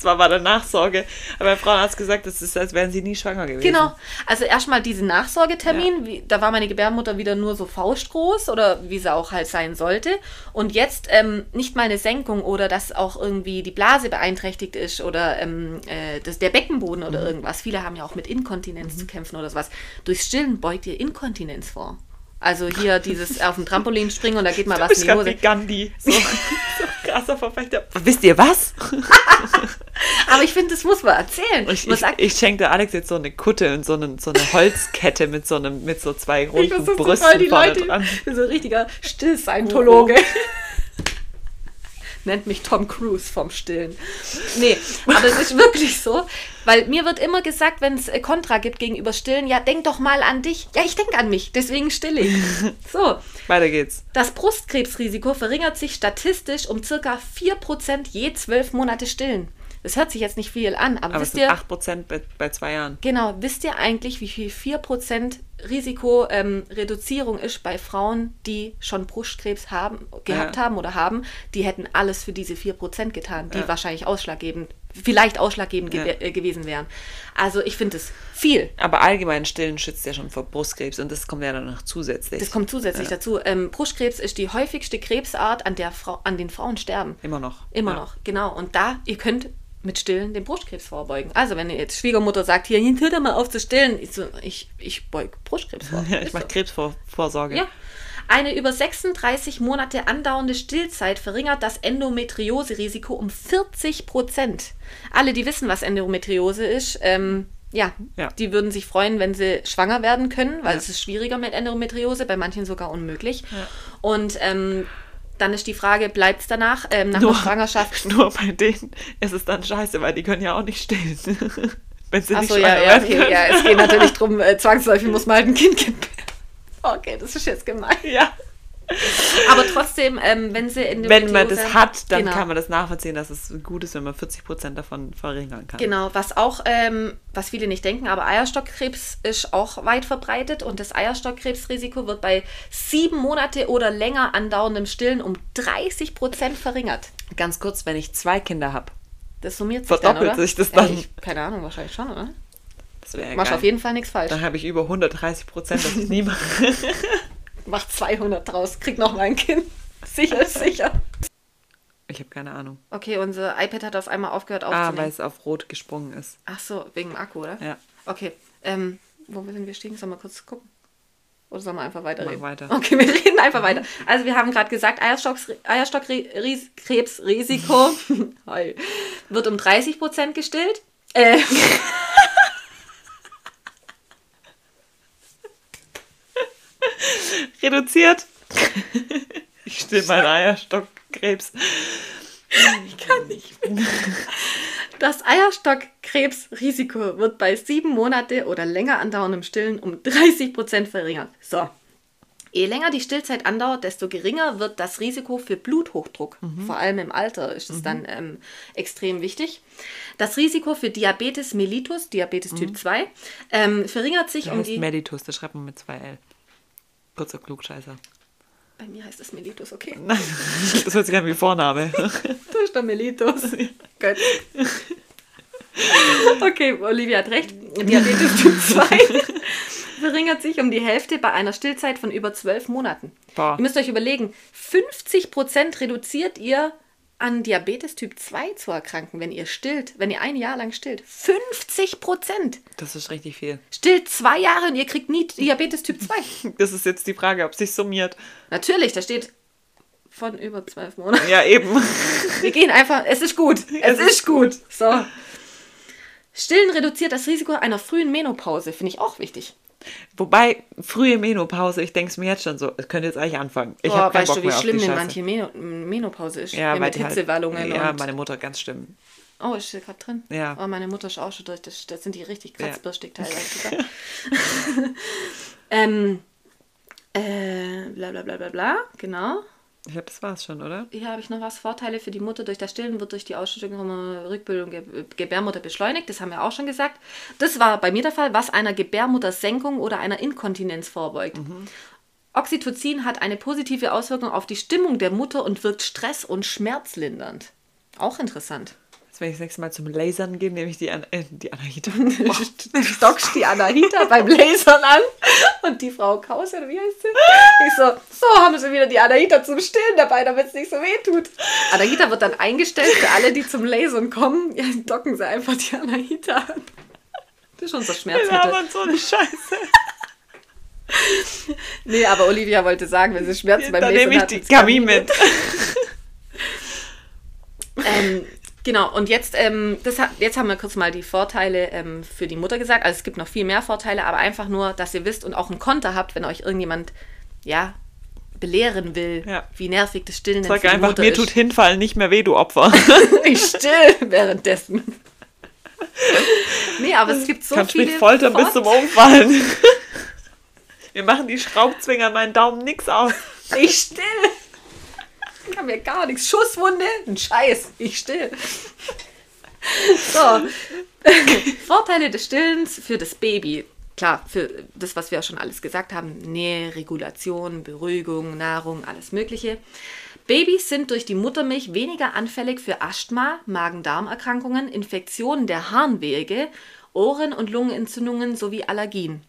Das war bei der Nachsorge. Aber mein Frauenarzt gesagt, das ist, als wären sie nie schwanger gewesen. Genau. Also erstmal diesen Nachsorgetermin, wie, da war meine Gebärmutter wieder nur so faustgroß oder wie sie auch halt sein sollte. Und jetzt ähm, nicht mal eine Senkung oder dass auch irgendwie die Blase beeinträchtigt ist oder ähm, äh, das, der Beckenboden oder Mhm. irgendwas. Viele haben ja auch mit Inkontinenz zu kämpfen oder sowas. Durchs Stillen beugt ihr Inkontinenz vor. Also hier (laughs) dieses auf dem Trampolin springen und da geht mal Du was in die grad wie Hose. Gandhi. So (laughs) (laughs) krasser Verfechter. Wisst ihr was? (laughs) Aber ich finde, das muss man erzählen. Ich, man ich, sagt, ich schenkte Alex jetzt so eine Kutte und so eine, so eine Holzkette mit so, einem, mit so zwei runden Ich versuche Brüsten voll die vorne Leute, dran. ich bin so ein richtiger Still-Scientologe. Nennt mich Tom Cruise vom Stillen. Nee, aber es ist wirklich so, weil mir wird immer gesagt, wenn es äh, Kontra gibt gegenüber Stillen, ja, denk doch mal an dich. Ja, ich denke an mich, deswegen stille ich. (laughs) So, Weiter geht's. das Brustkrebsrisiko verringert sich statistisch um circa 4% je zwölf Monate Stillen. Das hört sich jetzt nicht viel an, aber, Aber es wisst sind ihr, 8% bei, bei zwei Jahren. Genau, wisst ihr eigentlich, wie viel 4% Risikoreduzierung ähm, ist bei Frauen, die schon Brustkrebs haben, gehabt Ja. haben oder haben? Die hätten alles für diese 4% getan, die Ja. wahrscheinlich ausschlaggebend, vielleicht ausschlaggebend Ja. gew äh, gewesen wären. Also ich finde es viel. Aber allgemein Stillen schützt ja schon vor Brustkrebs und das kommt ja dann noch zusätzlich. Das kommt zusätzlich dazu. Ähm, Brustkrebs ist die häufigste Krebsart, an der Frau, an den Frauen sterben. Immer noch. Immer noch, genau. Und da, ihr könnt mit Stillen den Brustkrebs vorbeugen. Also wenn ihr jetzt Schwiegermutter sagt, hier, hör doch mal auf zu stillen, ich, so, ich, ich beug Brustkrebs vor. (laughs) Ja, ich mache so. Krebsvorsorge. Ja. Eine über 36 Monate andauernde Stillzeit verringert das Endometriose-Risiko um 40 Prozent. Alle, die wissen, was Endometriose ist, ähm, ja, Ja. die würden sich freuen, wenn sie schwanger werden können, weil es ist schwieriger mit Endometriose, bei manchen sogar unmöglich. Und ähm, dann ist die Frage, bleibt es danach, ähm, nach Nur, der Schwangerschaft? (laughs) nur bei denen ist es dann scheiße, weil die können ja auch nicht stillen. (laughs) Wenn sie nicht Achso, ja, ja, okay, können. ja, es geht natürlich (laughs) darum, äh, zwangsläufig muss man halt ein Kind gebären. Okay, das ist jetzt gemein. Ja. Aber trotzdem, ähm, wenn sie in Wenn man das hat, dann Genau. kann man das nachvollziehen, dass es gut ist, wenn man 40% davon verringern kann. Genau, was auch, ähm, was viele nicht denken, aber Eierstockkrebs ist auch weit verbreitet und das Eierstockkrebsrisiko wird bei sieben Monate oder länger andauerndem Stillen um 30 Prozent verringert. Ganz kurz, wenn ich zwei Kinder habe, Das summiert sich Verdoppelt dann, sich das Ja, dann? ich, keine Ahnung, wahrscheinlich schon, oder? das wäre Machst geil. auf jeden Fall nichts falsch. Dann habe ich über 130 Prozent, dass ich nie mache. (laughs) Mach 200 draus, krieg noch mal ein Kind. (laughs) Sicher ist sicher. Ich habe keine Ahnung. Okay, unser iPad hat auf einmal aufgehört Ah, aufzunehmen. weil es auf Rot gesprungen ist. Ach so, wegen dem Akku, oder? Ja. Okay, ähm, wo sind wir stehen? Sollen wir kurz gucken? Oder sollen wir einfach weiterreden? Mach weiter. Okay, wir (laughs) reden einfach weiter. Also wir haben gerade gesagt, Eierstockkrebsrisiko (laughs) wird um 30% gestillt. Äh, Reduziert. (laughs) Ich still meinen Eierstockkrebs. ich kann nicht. Das Eierstockkrebsrisiko wird bei sieben Monate oder länger andauerndem Stillen um 30% verringert. So. Je länger die Stillzeit andauert, desto geringer wird das Risiko für Bluthochdruck. Vor allem im Alter ist es dann ähm, extrem wichtig. Das Risiko für Diabetes mellitus, Diabetes Typ 2, ähm, verringert sich Der um heißt die. Mellitus, das schreibt man mit zwei L. Kurzer Klugscheißer. Bei mir heißt es mellitus, okay. Das hört sich an wie Vorname. (laughs) Du bist der Mellitus. Gut. Okay, Olivia hat recht. Diabetes Typ 2 (laughs) verringert sich um die Hälfte bei einer Stillzeit von über zwölf Monaten. Boah. Ihr müsst euch überlegen, 50% reduziert ihr an Diabetes Typ 2 zu erkranken, wenn ihr stillt, wenn ihr ein Jahr lang stillt. 50%! Das ist richtig viel. Stillt zwei Jahre und ihr kriegt nie Diabetes Typ 2. (laughs) Das ist jetzt die Frage, ob sich summiert. Natürlich, da steht von über zwölf Monaten. Ja, eben. (laughs) Wir gehen einfach, es ist gut. Es ist gut. So. Stillen reduziert das Risiko einer frühen Menopause, finde ich auch wichtig. Wobei, frühe Menopause, ich denke es mir jetzt schon so, es könnte jetzt eigentlich anfangen. Ich Boah, weißt Bock du, wie schlimm Scheiße. manche Meno Menopause ist? Ja, mit halt, Hitzewallungen Ja, und... meine Mutter ganz schlimm. Oh, ist gerade drin? Ja. Oh, meine Mutter ist auch schon durch. Das, das sind die richtig Ja. kratzbürstig (laughs) teilweise. sogar. (laughs) ähm, äh, bla bla bla bla bla, genau. Ich glaube, das war's schon, oder? Hier habe ich noch was. Vorteile für die Mutter durch das Stillen wird durch die Ausschüttung Rückbildung Ge Gebärmutter beschleunigt. Das haben wir auch schon gesagt. Das war bei mir der Fall, was einer Gebärmuttersenkung oder einer Inkontinenz vorbeugt. Oxytocin hat eine positive Auswirkung auf die Stimmung der Mutter und wirkt stress- und schmerzlindernd. Auch interessant. Jetzt, wenn ich das nächste Mal zum Lasern gehe, nehme ich die, An äh, die Anahita. (laughs) (laughs) Stockst die Anahita beim Lasern an und die Frau Kaus, oder wie heißt sie? Ich so, so haben sie wieder die Anahita zum Stillen dabei, damit es nicht so weh tut. Anahita wird dann eingestellt für alle, die zum Lasern kommen. Ja, docken sie einfach die Anahita an. Das ist unser Wir Schmerzmittel. haben so eine Scheiße. (laughs) Nee, aber Olivia wollte sagen, wenn sie Schmerzen beim Dann Lasern nehme ich hat, die Kami mit. Ähm, genau, und jetzt, ähm, das jetzt haben wir kurz mal die Vorteile ähm, für die Mutter gesagt. Also es gibt noch viel mehr Vorteile, aber einfach nur, dass ihr wisst und auch ein Konter habt, wenn euch irgendjemand, ja, belehren will, Ja. wie nervig das Stillen denn Sag einfach, Mutter mir ist. tut hinfallen nicht mehr weh, du Opfer. (laughs) (laughs) ich still währenddessen. nee, aber es gibt so Kannst viele mich foltern bis zum. Umfallen. (laughs) Wir machen die Schraubzwinger meinen Daumen nix aus. Ich still. Ich habe ja gar nichts. Schusswunde? Ein Scheiß. Ich still. So. (laughs) Vorteile des Stillens für das Baby. Klar, für das, was wir schon alles gesagt haben. Nähe, Regulation, Beruhigung, Nahrung, alles Mögliche. Babys sind durch die Muttermilch weniger anfällig für Asthma, Magen-Darm-Erkrankungen, Infektionen der Harnwege, Ohren- und Lungenentzündungen sowie Allergien.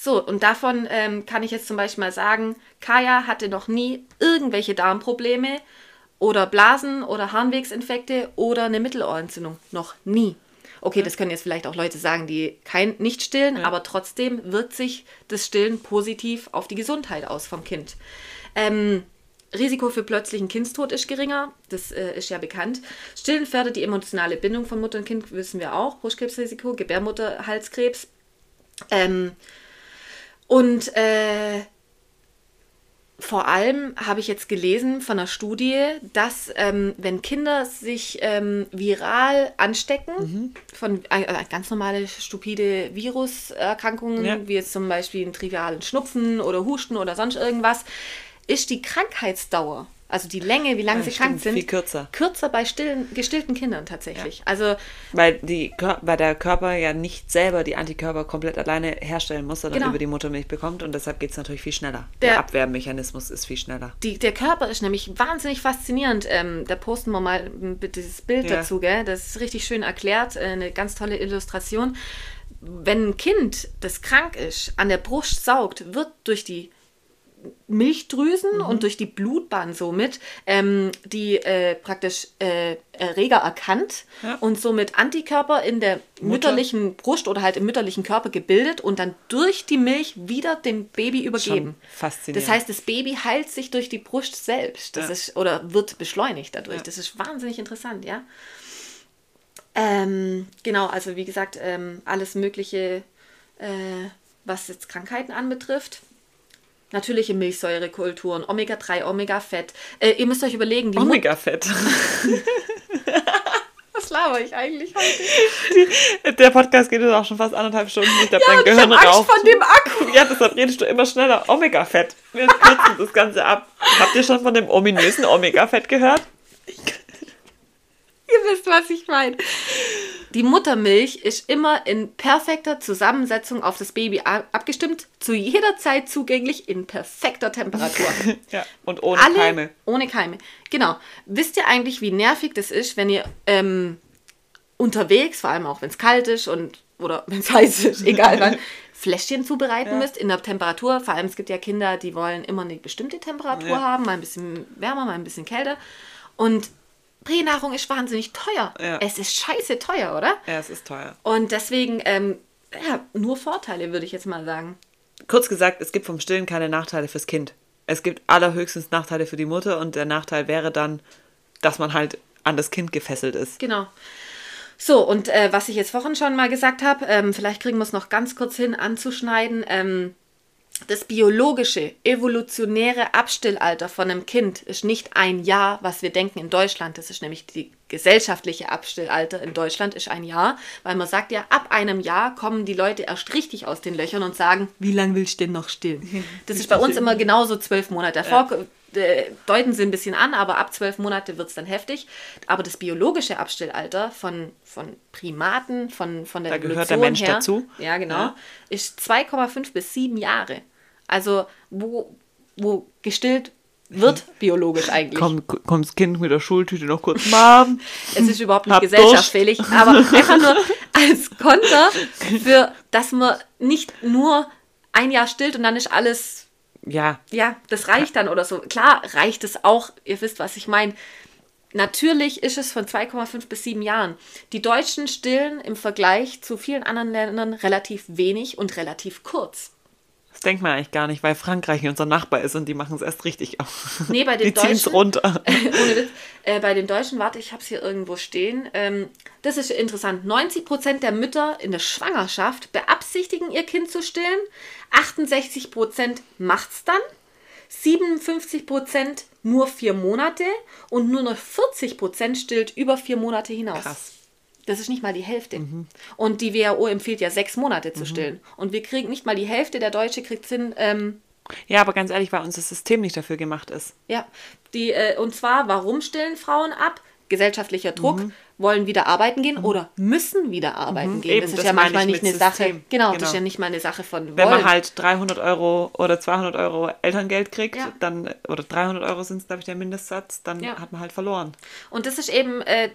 So, und davon ähm, kann ich jetzt zum Beispiel mal sagen, Kaya hatte noch nie irgendwelche Darmprobleme oder Blasen- oder Harnwegsinfekte oder eine Mittelohrentzündung. Noch nie. Okay, das können jetzt vielleicht auch Leute sagen, die kein, nicht stillen, aber trotzdem wirkt sich das Stillen positiv auf die Gesundheit aus vom Kind. Ähm, Risiko für plötzlichen Kindstod ist geringer, das äh, ist ja bekannt. Stillen fördert die emotionale Bindung von Mutter und Kind, wissen wir auch. Brustkrebsrisiko, Gebärmutterhalskrebs. Ähm, und äh, vor allem habe ich jetzt gelesen von einer Studie, dass ähm, wenn Kinder sich ähm, viral anstecken, von äh, äh, ganz normale stupide Viruserkrankungen, Ja. wie jetzt zum Beispiel einen trivialen Schnupfen oder Husten oder sonst irgendwas, ist die Krankheitsdauer, also die Länge, wie lange Ja, sie stimmt, krank sind, viel kürzer. kürzer bei stillen, gestillten Kindern tatsächlich. Also Weil, die, weil der Körper ja nicht selber die Antikörper komplett alleine herstellen muss, sondern Genau. über die Muttermilch bekommt und deshalb geht es natürlich viel schneller. Der, Der- Abwehrmechanismus ist viel schneller. Die, der Körper ist nämlich wahnsinnig faszinierend. Ähm, da posten wir mal ähm, dieses Bild Ja. dazu, gell? Das ist richtig schön erklärt, äh, eine ganz tolle Illustration. Wenn ein Kind, das krank ist, an der Brust saugt, wird durch die Milchdrüsen Mhm. und durch die Blutbahn somit ähm, die äh, praktisch äh, Erreger erkannt Ja. und somit Antikörper in der mütterlichen Brust oder halt im mütterlichen Körper gebildet und dann durch die Milch wieder dem Baby übergeben. faszinierend. Das heißt, das Baby heilt sich durch die Brust selbst. Das Ja. ist, oder wird beschleunigt dadurch. Ja. Das ist wahnsinnig interessant, ja. Ähm, genau, also wie gesagt, ähm, alles Mögliche, äh, was jetzt Krankheiten anbetrifft. Natürliche Milchsäurekulturen, Omega-3, Omega-Fett. Äh, ihr müsst euch überlegen, die Omega-Fett. (laughs) Was laber ich eigentlich heute? Der Podcast geht jetzt auch schon fast anderthalb Stunden. Ich glaube, Ja, dein und ich Gehirn hab Angst raucht. von dem Akku. Ja, deshalb redest du immer schneller. Omega-Fett. Wir kürzen das Ganze ab. Habt ihr schon von dem ominösen Omega-Fett gehört? (laughs) Ihr wisst, was ich meine. Die Muttermilch ist immer in perfekter Zusammensetzung auf das Baby abgestimmt, zu jeder Zeit zugänglich in perfekter Temperatur. (laughs) Ja, und ohne Alle Keime. ohne Keime. Genau. Wisst ihr eigentlich, wie nervig das ist, wenn ihr ähm, unterwegs, vor allem auch wenn es kalt ist und oder (laughs) wenn es heiß ist, egal wann, (laughs) Fläschchen zubereiten müsst in der Temperatur. Vor allem es gibt ja Kinder, die wollen immer eine bestimmte Temperatur Ja. haben, mal ein bisschen wärmer, mal ein bisschen kälter. Und Pränahrung ist wahnsinnig teuer. Ja. Es ist scheiße teuer, oder? Ja, es ist teuer. Und deswegen, ähm, ja, nur Vorteile, würde ich jetzt mal sagen. Kurz gesagt, es gibt vom Stillen keine Nachteile fürs Kind. Es gibt allerhöchstens Nachteile für die Mutter und der Nachteil wäre dann, dass man halt an das Kind gefesselt ist. Genau. So, und äh, was ich jetzt vorhin schon mal gesagt habe, ähm, vielleicht kriegen wir es noch ganz kurz hin anzuschneiden. Ähm, das biologische, evolutionäre Abstillalter von einem Kind ist nicht ein Jahr, was wir denken in Deutschland. Das ist nämlich die gesellschaftliche Abstillalter in Deutschland ist ein Jahr, weil man sagt ja, ab einem Jahr kommen die Leute erst richtig aus den Löchern und sagen, wie lange willst du denn noch stillen? (laughs) Das ist bei uns immer genauso zwölf Monate. Davor deuten sie ein bisschen an, aber ab zwölf Monate wird es dann heftig. Aber das biologische Abstillalter von, von Primaten, von, von der Da gehört der Evolution Mensch her, dazu. Ja, genau. Ja. Ist 2,5 bis 7 Jahre. Also, wo, wo gestillt wird, (laughs) biologisch eigentlich. Komm, kommt das Kind mit der Schultüte noch kurz, (laughs) Mom. Es ist überhaupt nicht gesellschaftsfähig, aber (laughs) einfach nur als Konter für, dass man nicht nur ein Jahr stillt und dann ist alles, Ja, ja, das reicht dann oder so. Klar reicht es auch, ihr wisst, was ich meine. Natürlich ist es von 2,5 bis 7 Jahren. Die Deutschen stillen im Vergleich zu vielen anderen Ländern relativ wenig und relativ kurz. Das denkt man eigentlich gar nicht, weil Frankreich unser Nachbar ist und die machen es erst richtig auf. Nee, bei (laughs) den Die ziehen es Deutschen- runter. (laughs) Ohne Witz. Äh, bei den Deutschen, warte, ich habe es hier irgendwo stehen. Ähm, das ist interessant. 90% der Mütter in der Schwangerschaft beabsichtigen, ihr Kind zu stillen. 68% macht's dann. 57% nur vier Monate und nur noch 40% stillt über vier Monate hinaus. Krass. Das ist nicht mal die Hälfte. Und die WHO empfiehlt ja sechs Monate zu stillen. Und wir kriegen nicht mal die Hälfte, der Deutsche kriegt hin, ähm, Ja, aber ganz ehrlich, weil unser System nicht dafür gemacht ist. ja, die, äh, und zwar, warum stillen Frauen ab? Gesellschaftlicher Druck, wollen wieder arbeiten gehen oder müssen wieder arbeiten gehen. Eben, das ist das ja manchmal ich nicht eine Sache. System. Genau, Genau. das ist ja nicht mal eine Sache von Wenn wollen. man halt 300 Euro oder 200 Euro Elterngeld kriegt, Ja. dann, oder 300 Euro sind es, glaube ich, der Mindestsatz, dann Ja. hat man halt verloren. Und das ist eben, äh,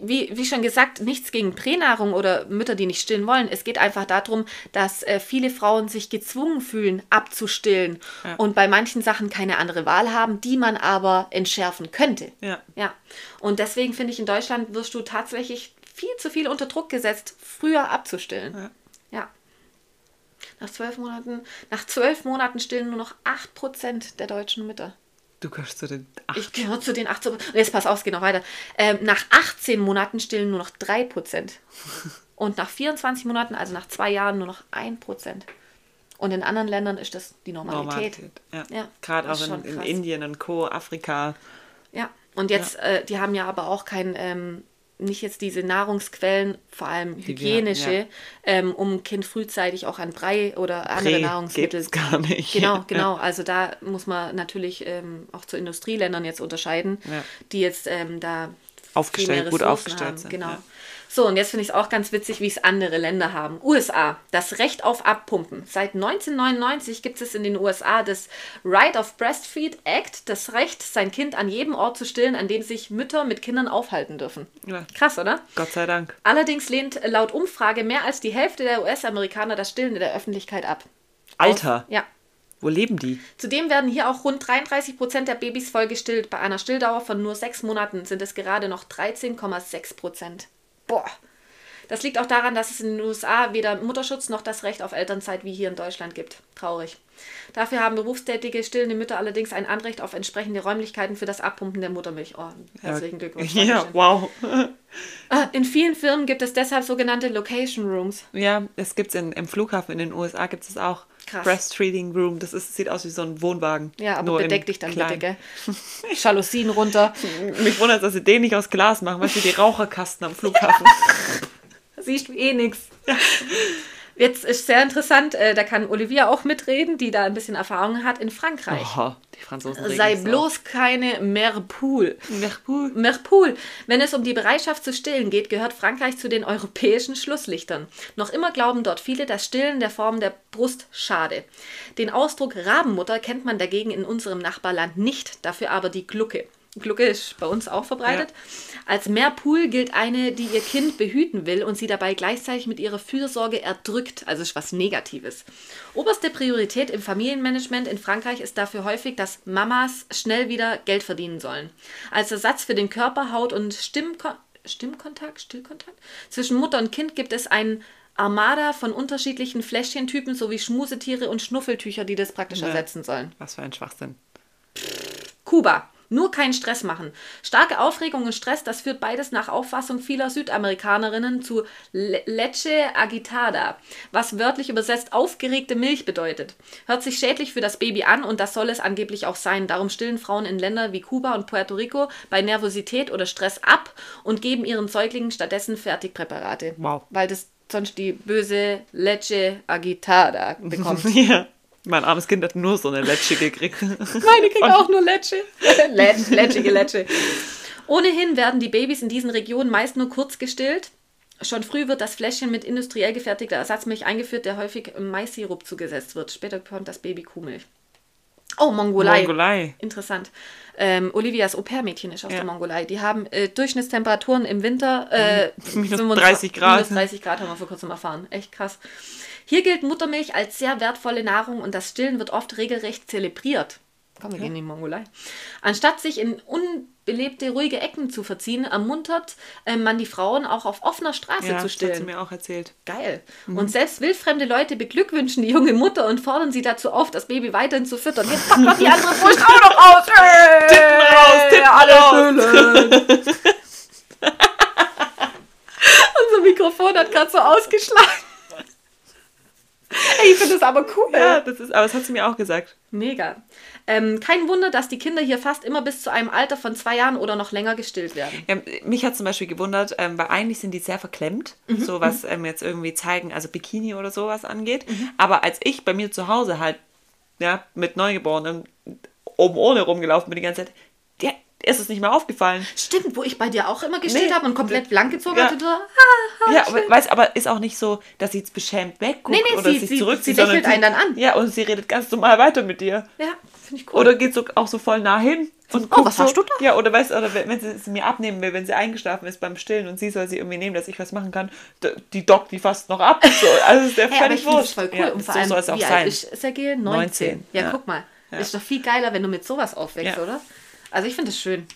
wie, wie schon gesagt, nichts gegen Pränahrung oder Mütter, die nicht stillen wollen. Es geht einfach darum, dass äh, viele Frauen sich gezwungen fühlen, abzustillen Ja. und bei manchen Sachen keine andere Wahl haben, die man aber entschärfen könnte. Ja. Ja. Und deswegen finde ich, in Deutschland wirst du tatsächlich viel zu viel unter Druck gesetzt, früher abzustillen. Ja. ja. Nach zwölf Monaten, nach zwölf Monaten stillen nur noch 8% der deutschen Mütter. Du gehörst zu den acht. Ich gehöre zu den 8%. Und jetzt pass auf, es geht noch weiter. Ähm, nach 18 Monaten stillen nur noch 3%. (laughs) Und nach 24 Monaten, also nach zwei Jahren, nur noch 1%. Und in anderen Ländern ist das die Normalität. Normalität. Ja. Ja, Gerade auch in, in. Indien und Co., Afrika. Ja, und jetzt, Äh, die haben ja aber auch kein, ähm, nicht jetzt diese Nahrungsquellen, vor allem wir- hygienische, ja. ähm, um ein Kind frühzeitig auch an Brei oder andere Prä Nahrungsmittel. gibt's gar nicht. Genau, genau. Also da muss man natürlich ähm, auch zu Industrieländern jetzt unterscheiden, Ja. die jetzt ähm, da Aufgestellt, gut aufgestellt haben. sind, Genau. ja. So, und jetzt finde ich es auch ganz witzig, wie es andere Länder haben. USA, das Recht auf Abpumpen. Seit 1999 gibt es in den USA das Right of Breastfeed Act, das Recht, sein Kind an jedem Ort zu stillen, an dem sich Mütter mit Kindern aufhalten dürfen. Ja. Krass, oder? Gott sei Dank. Allerdings lehnt laut Umfrage mehr als die Hälfte der US-Amerikaner das Stillen in der Öffentlichkeit ab. Alter, Ja. wo leben die? Zudem werden hier auch rund 33 Prozent der Babys voll gestillt. Bei einer Stilldauer von nur sechs Monaten sind es gerade noch 13,6 Prozent. Boah. Das liegt auch daran, dass es in den USA weder Mutterschutz noch das Recht auf Elternzeit wie hier in Deutschland gibt. Traurig. Dafür haben berufstätige, stillende Mütter allerdings ein Anrecht auf entsprechende Räumlichkeiten für das Abpumpen der Muttermilch. Oh, herzlichen Glückwunsch. Ja, wow. Ah, In vielen Firmen gibt es deshalb sogenannte Location Rooms. Ja, es gibt's in, im Flughafen in den USA gibt es auch. Krass. Breastfeeding Room. Das ist, sieht aus wie so ein Wohnwagen. Ja, aber bedeck dich dann klein. bitte, gell? (laughs) Jalousien runter. Mich wundert, dass sie den nicht aus Glas machen, weißt du, die Raucherkasten am Flughafen. (laughs) Siehst du eh nix. (laughs) Jetzt ist sehr interessant, äh, da kann Olivia auch mitreden, die da ein bisschen Erfahrung hat in Frankreich. Oh, die Franzosen Sei bloß keine Merpool. Merpool. Merpool. Wenn es um die Bereitschaft zu stillen geht, gehört Frankreich zu den europäischen Schlusslichtern. Noch immer glauben dort viele, dass Stillen der Form der Brust schade. Den Ausdruck Rabenmutter kennt man dagegen in unserem Nachbarland nicht, dafür aber die Glucke. Glucke ist bei uns auch verbreitet. Als Merpool gilt eine, die ihr Kind behüten will und sie dabei gleichzeitig mit ihrer Fürsorge erdrückt, also ist was Negatives. Oberste Priorität im Familienmanagement in Frankreich ist dafür häufig, dass Mamas schnell wieder Geld verdienen sollen. Als Ersatz für den Körper, Haut und Stimmko Stimmkontakt, Stillkontakt zwischen Mutter und Kind gibt es einen Armada von unterschiedlichen Fläschchentypen sowie Schmusetiere und Schnuffeltücher, die das praktisch Ja. ersetzen sollen. Was für ein Schwachsinn. Kuba. Nur keinen Stress machen. Starke Aufregung und Stress, das führt beides nach Auffassung vieler Südamerikanerinnen zu Le Leche agitada, was wörtlich übersetzt aufgeregte Milch bedeutet. Hört sich schädlich für das Baby an und das soll es angeblich auch sein. Darum stillen Frauen in Ländern wie Kuba und Puerto Rico bei Nervosität oder Stress ab und geben ihren Säuglingen stattdessen Fertigpräparate. Wow. Weil das sonst die böse Leche agitada bekommt. (laughs) ja. Mein armes Kind hat nur so eine Letsche gekriegt. Meine kriegt auch nur Letsche. (laughs) Letsch, letschige Letsche. Ohnehin werden die Babys in diesen Regionen meist nur kurz gestillt. Schon früh wird das Fläschchen mit industriell gefertigter Ersatzmilch eingeführt, der häufig Mais-Sirup zugesetzt wird. Später bekommt das Baby Kuhmilch. Oh, Mongolei. Mongolei. Interessant. Ähm, Olivias Au-pair-Mädchen ist aus Ja. der Mongolei. Die haben äh, Durchschnittstemperaturen im Winter äh, (laughs) Minus 35 30 Grad. Minus 30 Grad haben wir vor kurzem erfahren. Echt krass. Hier gilt Muttermilch als sehr wertvolle Nahrung und das Stillen wird oft regelrecht zelebriert. Komm, wir gehen in die Mongolei. Anstatt sich in unbelebte, ruhige Ecken zu verziehen, ermuntert äh, man die Frauen auch auf offener Straße Ja, zu das hat sie stillen. mir auch erzählt. Geil. Und selbst wildfremde Leute beglückwünschen die junge Mutter und fordern sie dazu auf, das Baby weiterhin zu füttern. Jetzt pack mal die andere (laughs) Brust auch noch raus. Hey, Titten raus, Titten alle (laughs) raus. (laughs) Unser Mikrofon hat gerade so ausgeschlagen. Ey, ich finde das aber cool. Ja, das ist, aber das hat sie mir auch gesagt. Mega. Ähm, kein Wunder, dass die Kinder hier fast immer bis zu einem Alter von zwei Jahren oder noch länger gestillt werden. Ja, mich hat zum Beispiel gewundert, ähm, weil eigentlich sind die sehr verklemmt, Mhm, so was ähm, jetzt irgendwie zeigen, also Bikini oder sowas angeht. Aber als ich bei mir zu Hause halt, ja, mit Neugeborenen oben ohne rumgelaufen bin die ganze Zeit, der ist es nicht mehr aufgefallen. Stimmt, wo ich bei dir auch immer gestillt Nee. habe und komplett blank gezogen Ja. habe. du so, Ja, aber, weiß, aber ist auch nicht so, dass sie jetzt beschämt wegguckt Nee, nee, oder sie- sich sie- zurückzieht. sie lächelt einen dann an. Ja, und sie redet ganz normal weiter mit dir. Ja, finde ich cool. Oder geht so auch so voll nah hin und Oh, was so, hast du da? Ja, oder weißt oder wenn sie es mir abnehmen will, wenn sie eingeschlafen ist beim Stillen und sie soll sie irgendwie nehmen, dass ich was machen kann, die dockt die fast noch ab. So, also ist der Hey, völlig wurscht. voll cool. Ja, und vor so allem, soll es auch wie sein. alt ist Sergej? 19. 19, Ja, ja. guck mal. Ist doch viel geiler, wenn du mit sowas aufwächst, oder? Also ich finde es schön.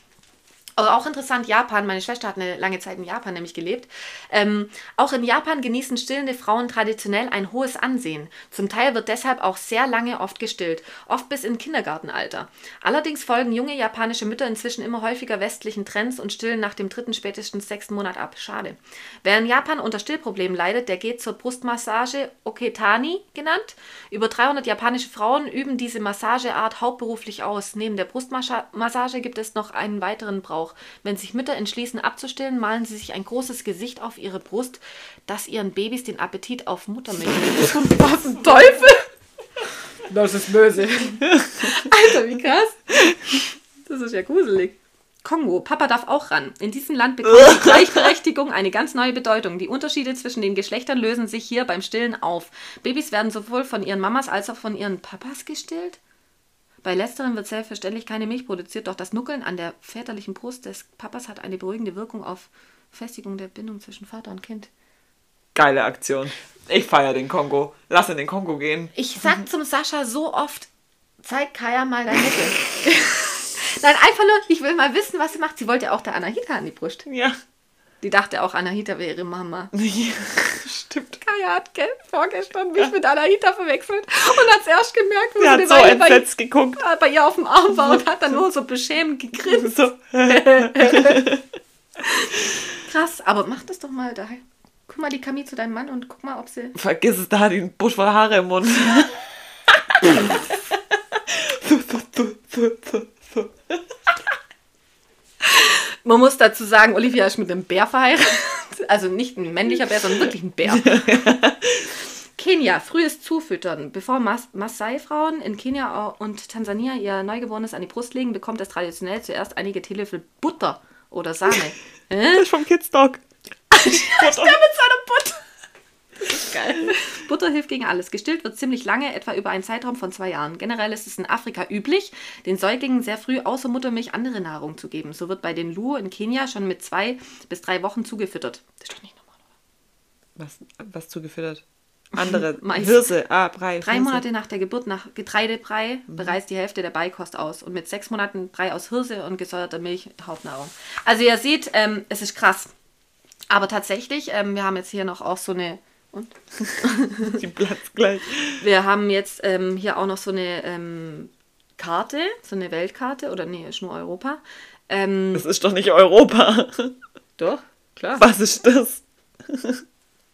Aber auch interessant, Japan. Meine Schwester hat eine lange Zeit in Japan nämlich gelebt. Ähm, auch in Japan genießen stillende Frauen traditionell ein hohes Ansehen. Zum Teil wird deshalb auch sehr lange oft gestillt, oft bis in Kindergartenalter. Allerdings folgen junge japanische Mütter inzwischen immer häufiger westlichen Trends und stillen nach dem dritten, spätestens sechsten Monat ab. Schade. Wer in Japan unter Stillproblemen leidet, der geht zur Brustmassage Oketani genannt. Über 300 japanische Frauen üben diese Massageart hauptberuflich aus. Neben der Brustmassage gibt es noch einen weiteren Brauch. Wenn sich Mütter entschließen abzustillen, malen sie sich ein großes Gesicht auf ihre Brust, das ihren Babys den Appetit auf Muttermilch. (laughs) Was ein Teufel! Das ist böse. Alter, wie krass. Das ist ja gruselig. Kongo, Papa darf auch ran. In diesem Land bekommt die (laughs) Gleichberechtigung eine ganz neue Bedeutung. Die Unterschiede zwischen den Geschlechtern lösen sich hier beim Stillen auf. Babys werden sowohl von ihren Mamas als auch von ihren Papas gestillt. Bei letzterem wird selbstverständlich keine Milch produziert, doch das Nuckeln an der väterlichen Brust des Papas hat eine beruhigende Wirkung auf Festigung der Bindung zwischen Vater und Kind. Geile Aktion. Ich feiere den Kongo. Lass in den Kongo gehen. Ich sag zum Sascha so oft, zeig Kaya mal dein Nickel. (laughs) Nein, einfach nur, ich will mal wissen, was sie macht. Sie wollte ja auch der Anahita an die Brust. Ja. Die dachte auch, Anahita wäre ihre Mama. (laughs) Stimmt. Kaya hat gell, vorgestern mich mit Anahita verwechselt und hat es erst gemerkt, wo Sie hat so Weile bei, entsetzt geguckt. äh, bei ihr auf dem Arm war und (laughs) hat dann nur so beschämend gegrinst. So. (laughs) Krass, aber mach das doch mal da. Guck mal die Kami zu deinem Mann und guck mal, ob sie... Vergiss es, da hat die einen Busch voll Haare im Mund. Man muss dazu sagen, Olivia ist mit einem Bär verheiratet. (laughs) Also nicht ein männlicher Bär, sondern wirklich ein Bär. (laughs) Kenia, frühes Zufüttern. Bevor Mas Maasai-Frauen in Kenia und Tansania ihr Neugeborenes an die Brust legen, bekommt es traditionell zuerst einige Teelöffel Butter oder Sahne. (laughs) Das ist vom Kids Dog. Der mit seiner Butter. Das ist geil. Butter hilft gegen alles. Gestillt wird ziemlich lange, etwa über einen Zeitraum von zwei Jahren. Generell ist es in Afrika üblich, den Säuglingen sehr früh außer Muttermilch andere Nahrung zu geben. So wird bei den Luo in Kenia schon mit zwei bis drei Wochen zugefüttert. Das ist doch nicht normal. Was, was zugefüttert? Andere (laughs) Mais. Hirse. Ah, Brei. Drei Hirse. Monate nach der Geburt nach Getreidebrei bereist die Hälfte der Beikost aus und mit sechs Monaten Brei aus Hirse und gesäuerter Milch Hauptnahrung. Also ihr seht, ähm, es ist krass. Aber tatsächlich, ähm, wir haben jetzt hier noch auch so eine und (laughs) Die platzt gleich. wir haben jetzt ähm, hier auch noch so eine ähm, Karte, so eine Weltkarte oder nee, ist nur Europa. Ähm, Das ist doch nicht Europa. (laughs) doch, klar. Was ist das?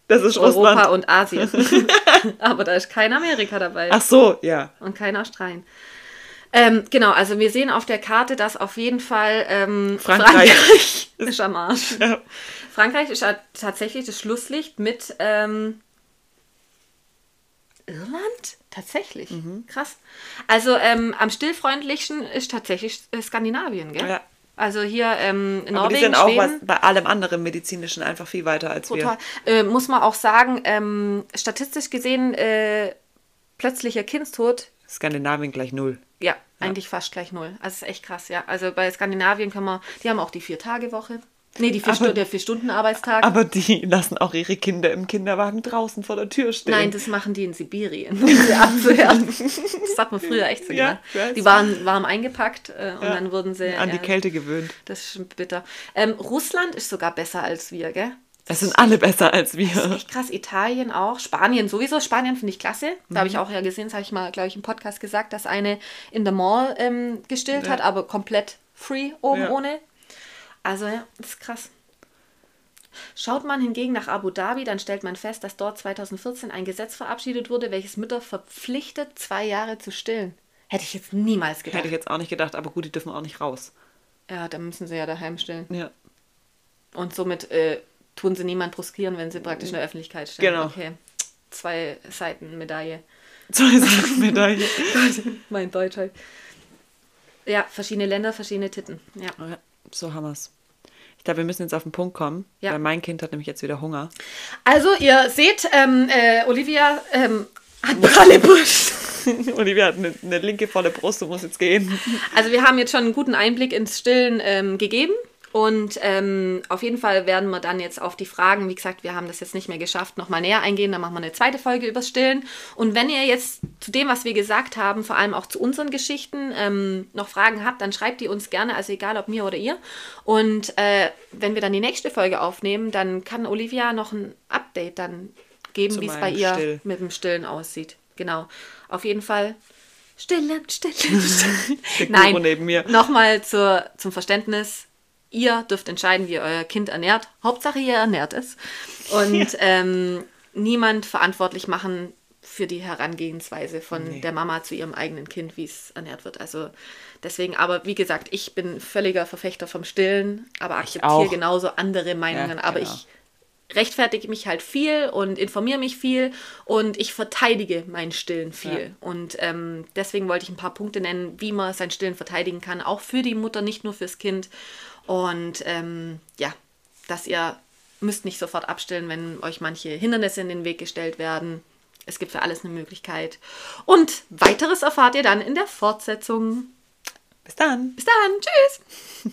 Das ist Europa Russland. und Asien. (laughs) Aber da ist kein Amerika dabei. Ach so, ja. und kein Australien. Ähm, genau, also wir sehen auf der Karte, dass auf jeden Fall ähm, Frankreich. Frankreich ist (laughs) am Arsch. Ja. Frankreich ist tatsächlich das Schlusslicht mit ähm, Irland? Tatsächlich. Mhm. Krass. Also ähm, am stillfreundlichsten ist tatsächlich äh, Skandinavien, gell? Ja. Also hier ähm, in Aber die Norwegen, sind auch Schweden. was, bei allem anderen medizinischen einfach viel weiter als Total. wir. Äh, muss man auch sagen, ähm, statistisch gesehen, äh, plötzlicher Kindstod Skandinavien gleich null. Ja, eigentlich fast gleich null. Also es ist echt krass, ja. Also bei Skandinavien kann man, die haben auch die Vier-Tage-Woche. Nee, die vier Aber- der Vier-Stunden-Arbeitstag. Aber die (laughs) lassen auch ihre Kinder im Kinderwagen draußen vor der Tür stehen. Nein, das machen die in Sibirien, um sie abzuhärten. Das hat man früher echt so Ja, gemacht. Die waren warm eingepackt äh, und Ja, dann wurden sie... an die äh, Kälte gewöhnt. Das ist schon bitter. Ähm, Russland ist sogar besser als wir, gell? Das sind alle besser als Das ist wir. echt krass. Italien auch. Spanien sowieso. Spanien finde ich klasse. Da Mhm. habe ich auch ja gesehen, das habe ich mal, glaube ich, im Podcast gesagt, dass eine in der Mall ähm, gestillt Ja. hat, aber komplett free oben Ja. ohne. Also ja, das ist krass. Schaut man hingegen nach Abu Dhabi, dann stellt man fest, dass dort 2014 ein Gesetz verabschiedet wurde, welches Mütter verpflichtet, zwei Jahre zu stillen. Hätte ich jetzt niemals gedacht. Hätte ich jetzt auch nicht gedacht, aber gut, die dürfen auch nicht raus. Ja, dann müssen sie ja daheim stillen. Ja. Und somit äh, tun sie niemand bruskieren, wenn sie praktisch in der Öffentlichkeit stehen. Genau. Okay. Zwei Seiten Medaille. Zwei Sachen Medaille. (laughs) mein Deutsch halt. Ja, verschiedene Länder, verschiedene Titten. Ja. Ja, so haben wir's. Ich glaube, wir müssen jetzt auf den Punkt kommen, Ja. weil mein Kind hat nämlich jetzt wieder Hunger. Also, ihr seht, ähm, äh, Olivia ähm, hat pralle Brust. (laughs) Olivia hat eine, eine linke volle Brust und muss jetzt gehen. Also, wir haben jetzt schon einen guten Einblick ins Stillen ähm, gegeben. Und ähm, auf jeden Fall werden wir dann jetzt auf die Fragen, wie gesagt, wir haben das jetzt nicht mehr geschafft, nochmal näher eingehen. Dann machen wir eine zweite Folge übers Stillen. Und wenn ihr jetzt zu dem, was wir gesagt haben, vor allem auch zu unseren Geschichten, ähm, noch Fragen habt, dann schreibt die uns gerne, also egal ob mir oder ihr. Und äh, wenn wir dann die nächste Folge aufnehmen, dann kann Olivia noch ein Update dann geben, wie es bei ihr Still. mit dem Stillen aussieht. Genau. Auf jeden Fall stillen, stillen, stillen. (laughs) Nein, neben mir. Nochmal zur, zum Verständnis. Ihr dürft entscheiden, wie ihr euer Kind ernährt. Hauptsache, ihr ernährt es. Und ähm, niemand verantwortlich machen für die Herangehensweise von Nee. der Mama zu ihrem eigenen Kind, wie es ernährt wird. Also deswegen, aber wie gesagt, ich bin völliger Verfechter vom Stillen, aber akzeptiere genauso andere Meinungen. Ja, aber genau. ich rechtfertige mich halt viel und informiere mich viel und ich verteidige mein Stillen viel. Und ähm, deswegen wollte ich ein paar Punkte nennen, wie man sein Stillen verteidigen kann, auch für die Mutter, nicht nur fürs Kind. Und ähm, ja, dass ihr müsst nicht sofort abstillen, wenn euch manche Hindernisse in den Weg gestellt werden. Es gibt für alles eine Möglichkeit. Und weiteres erfahrt ihr dann in der Fortsetzung. Bis dann. Bis dann, tschüss!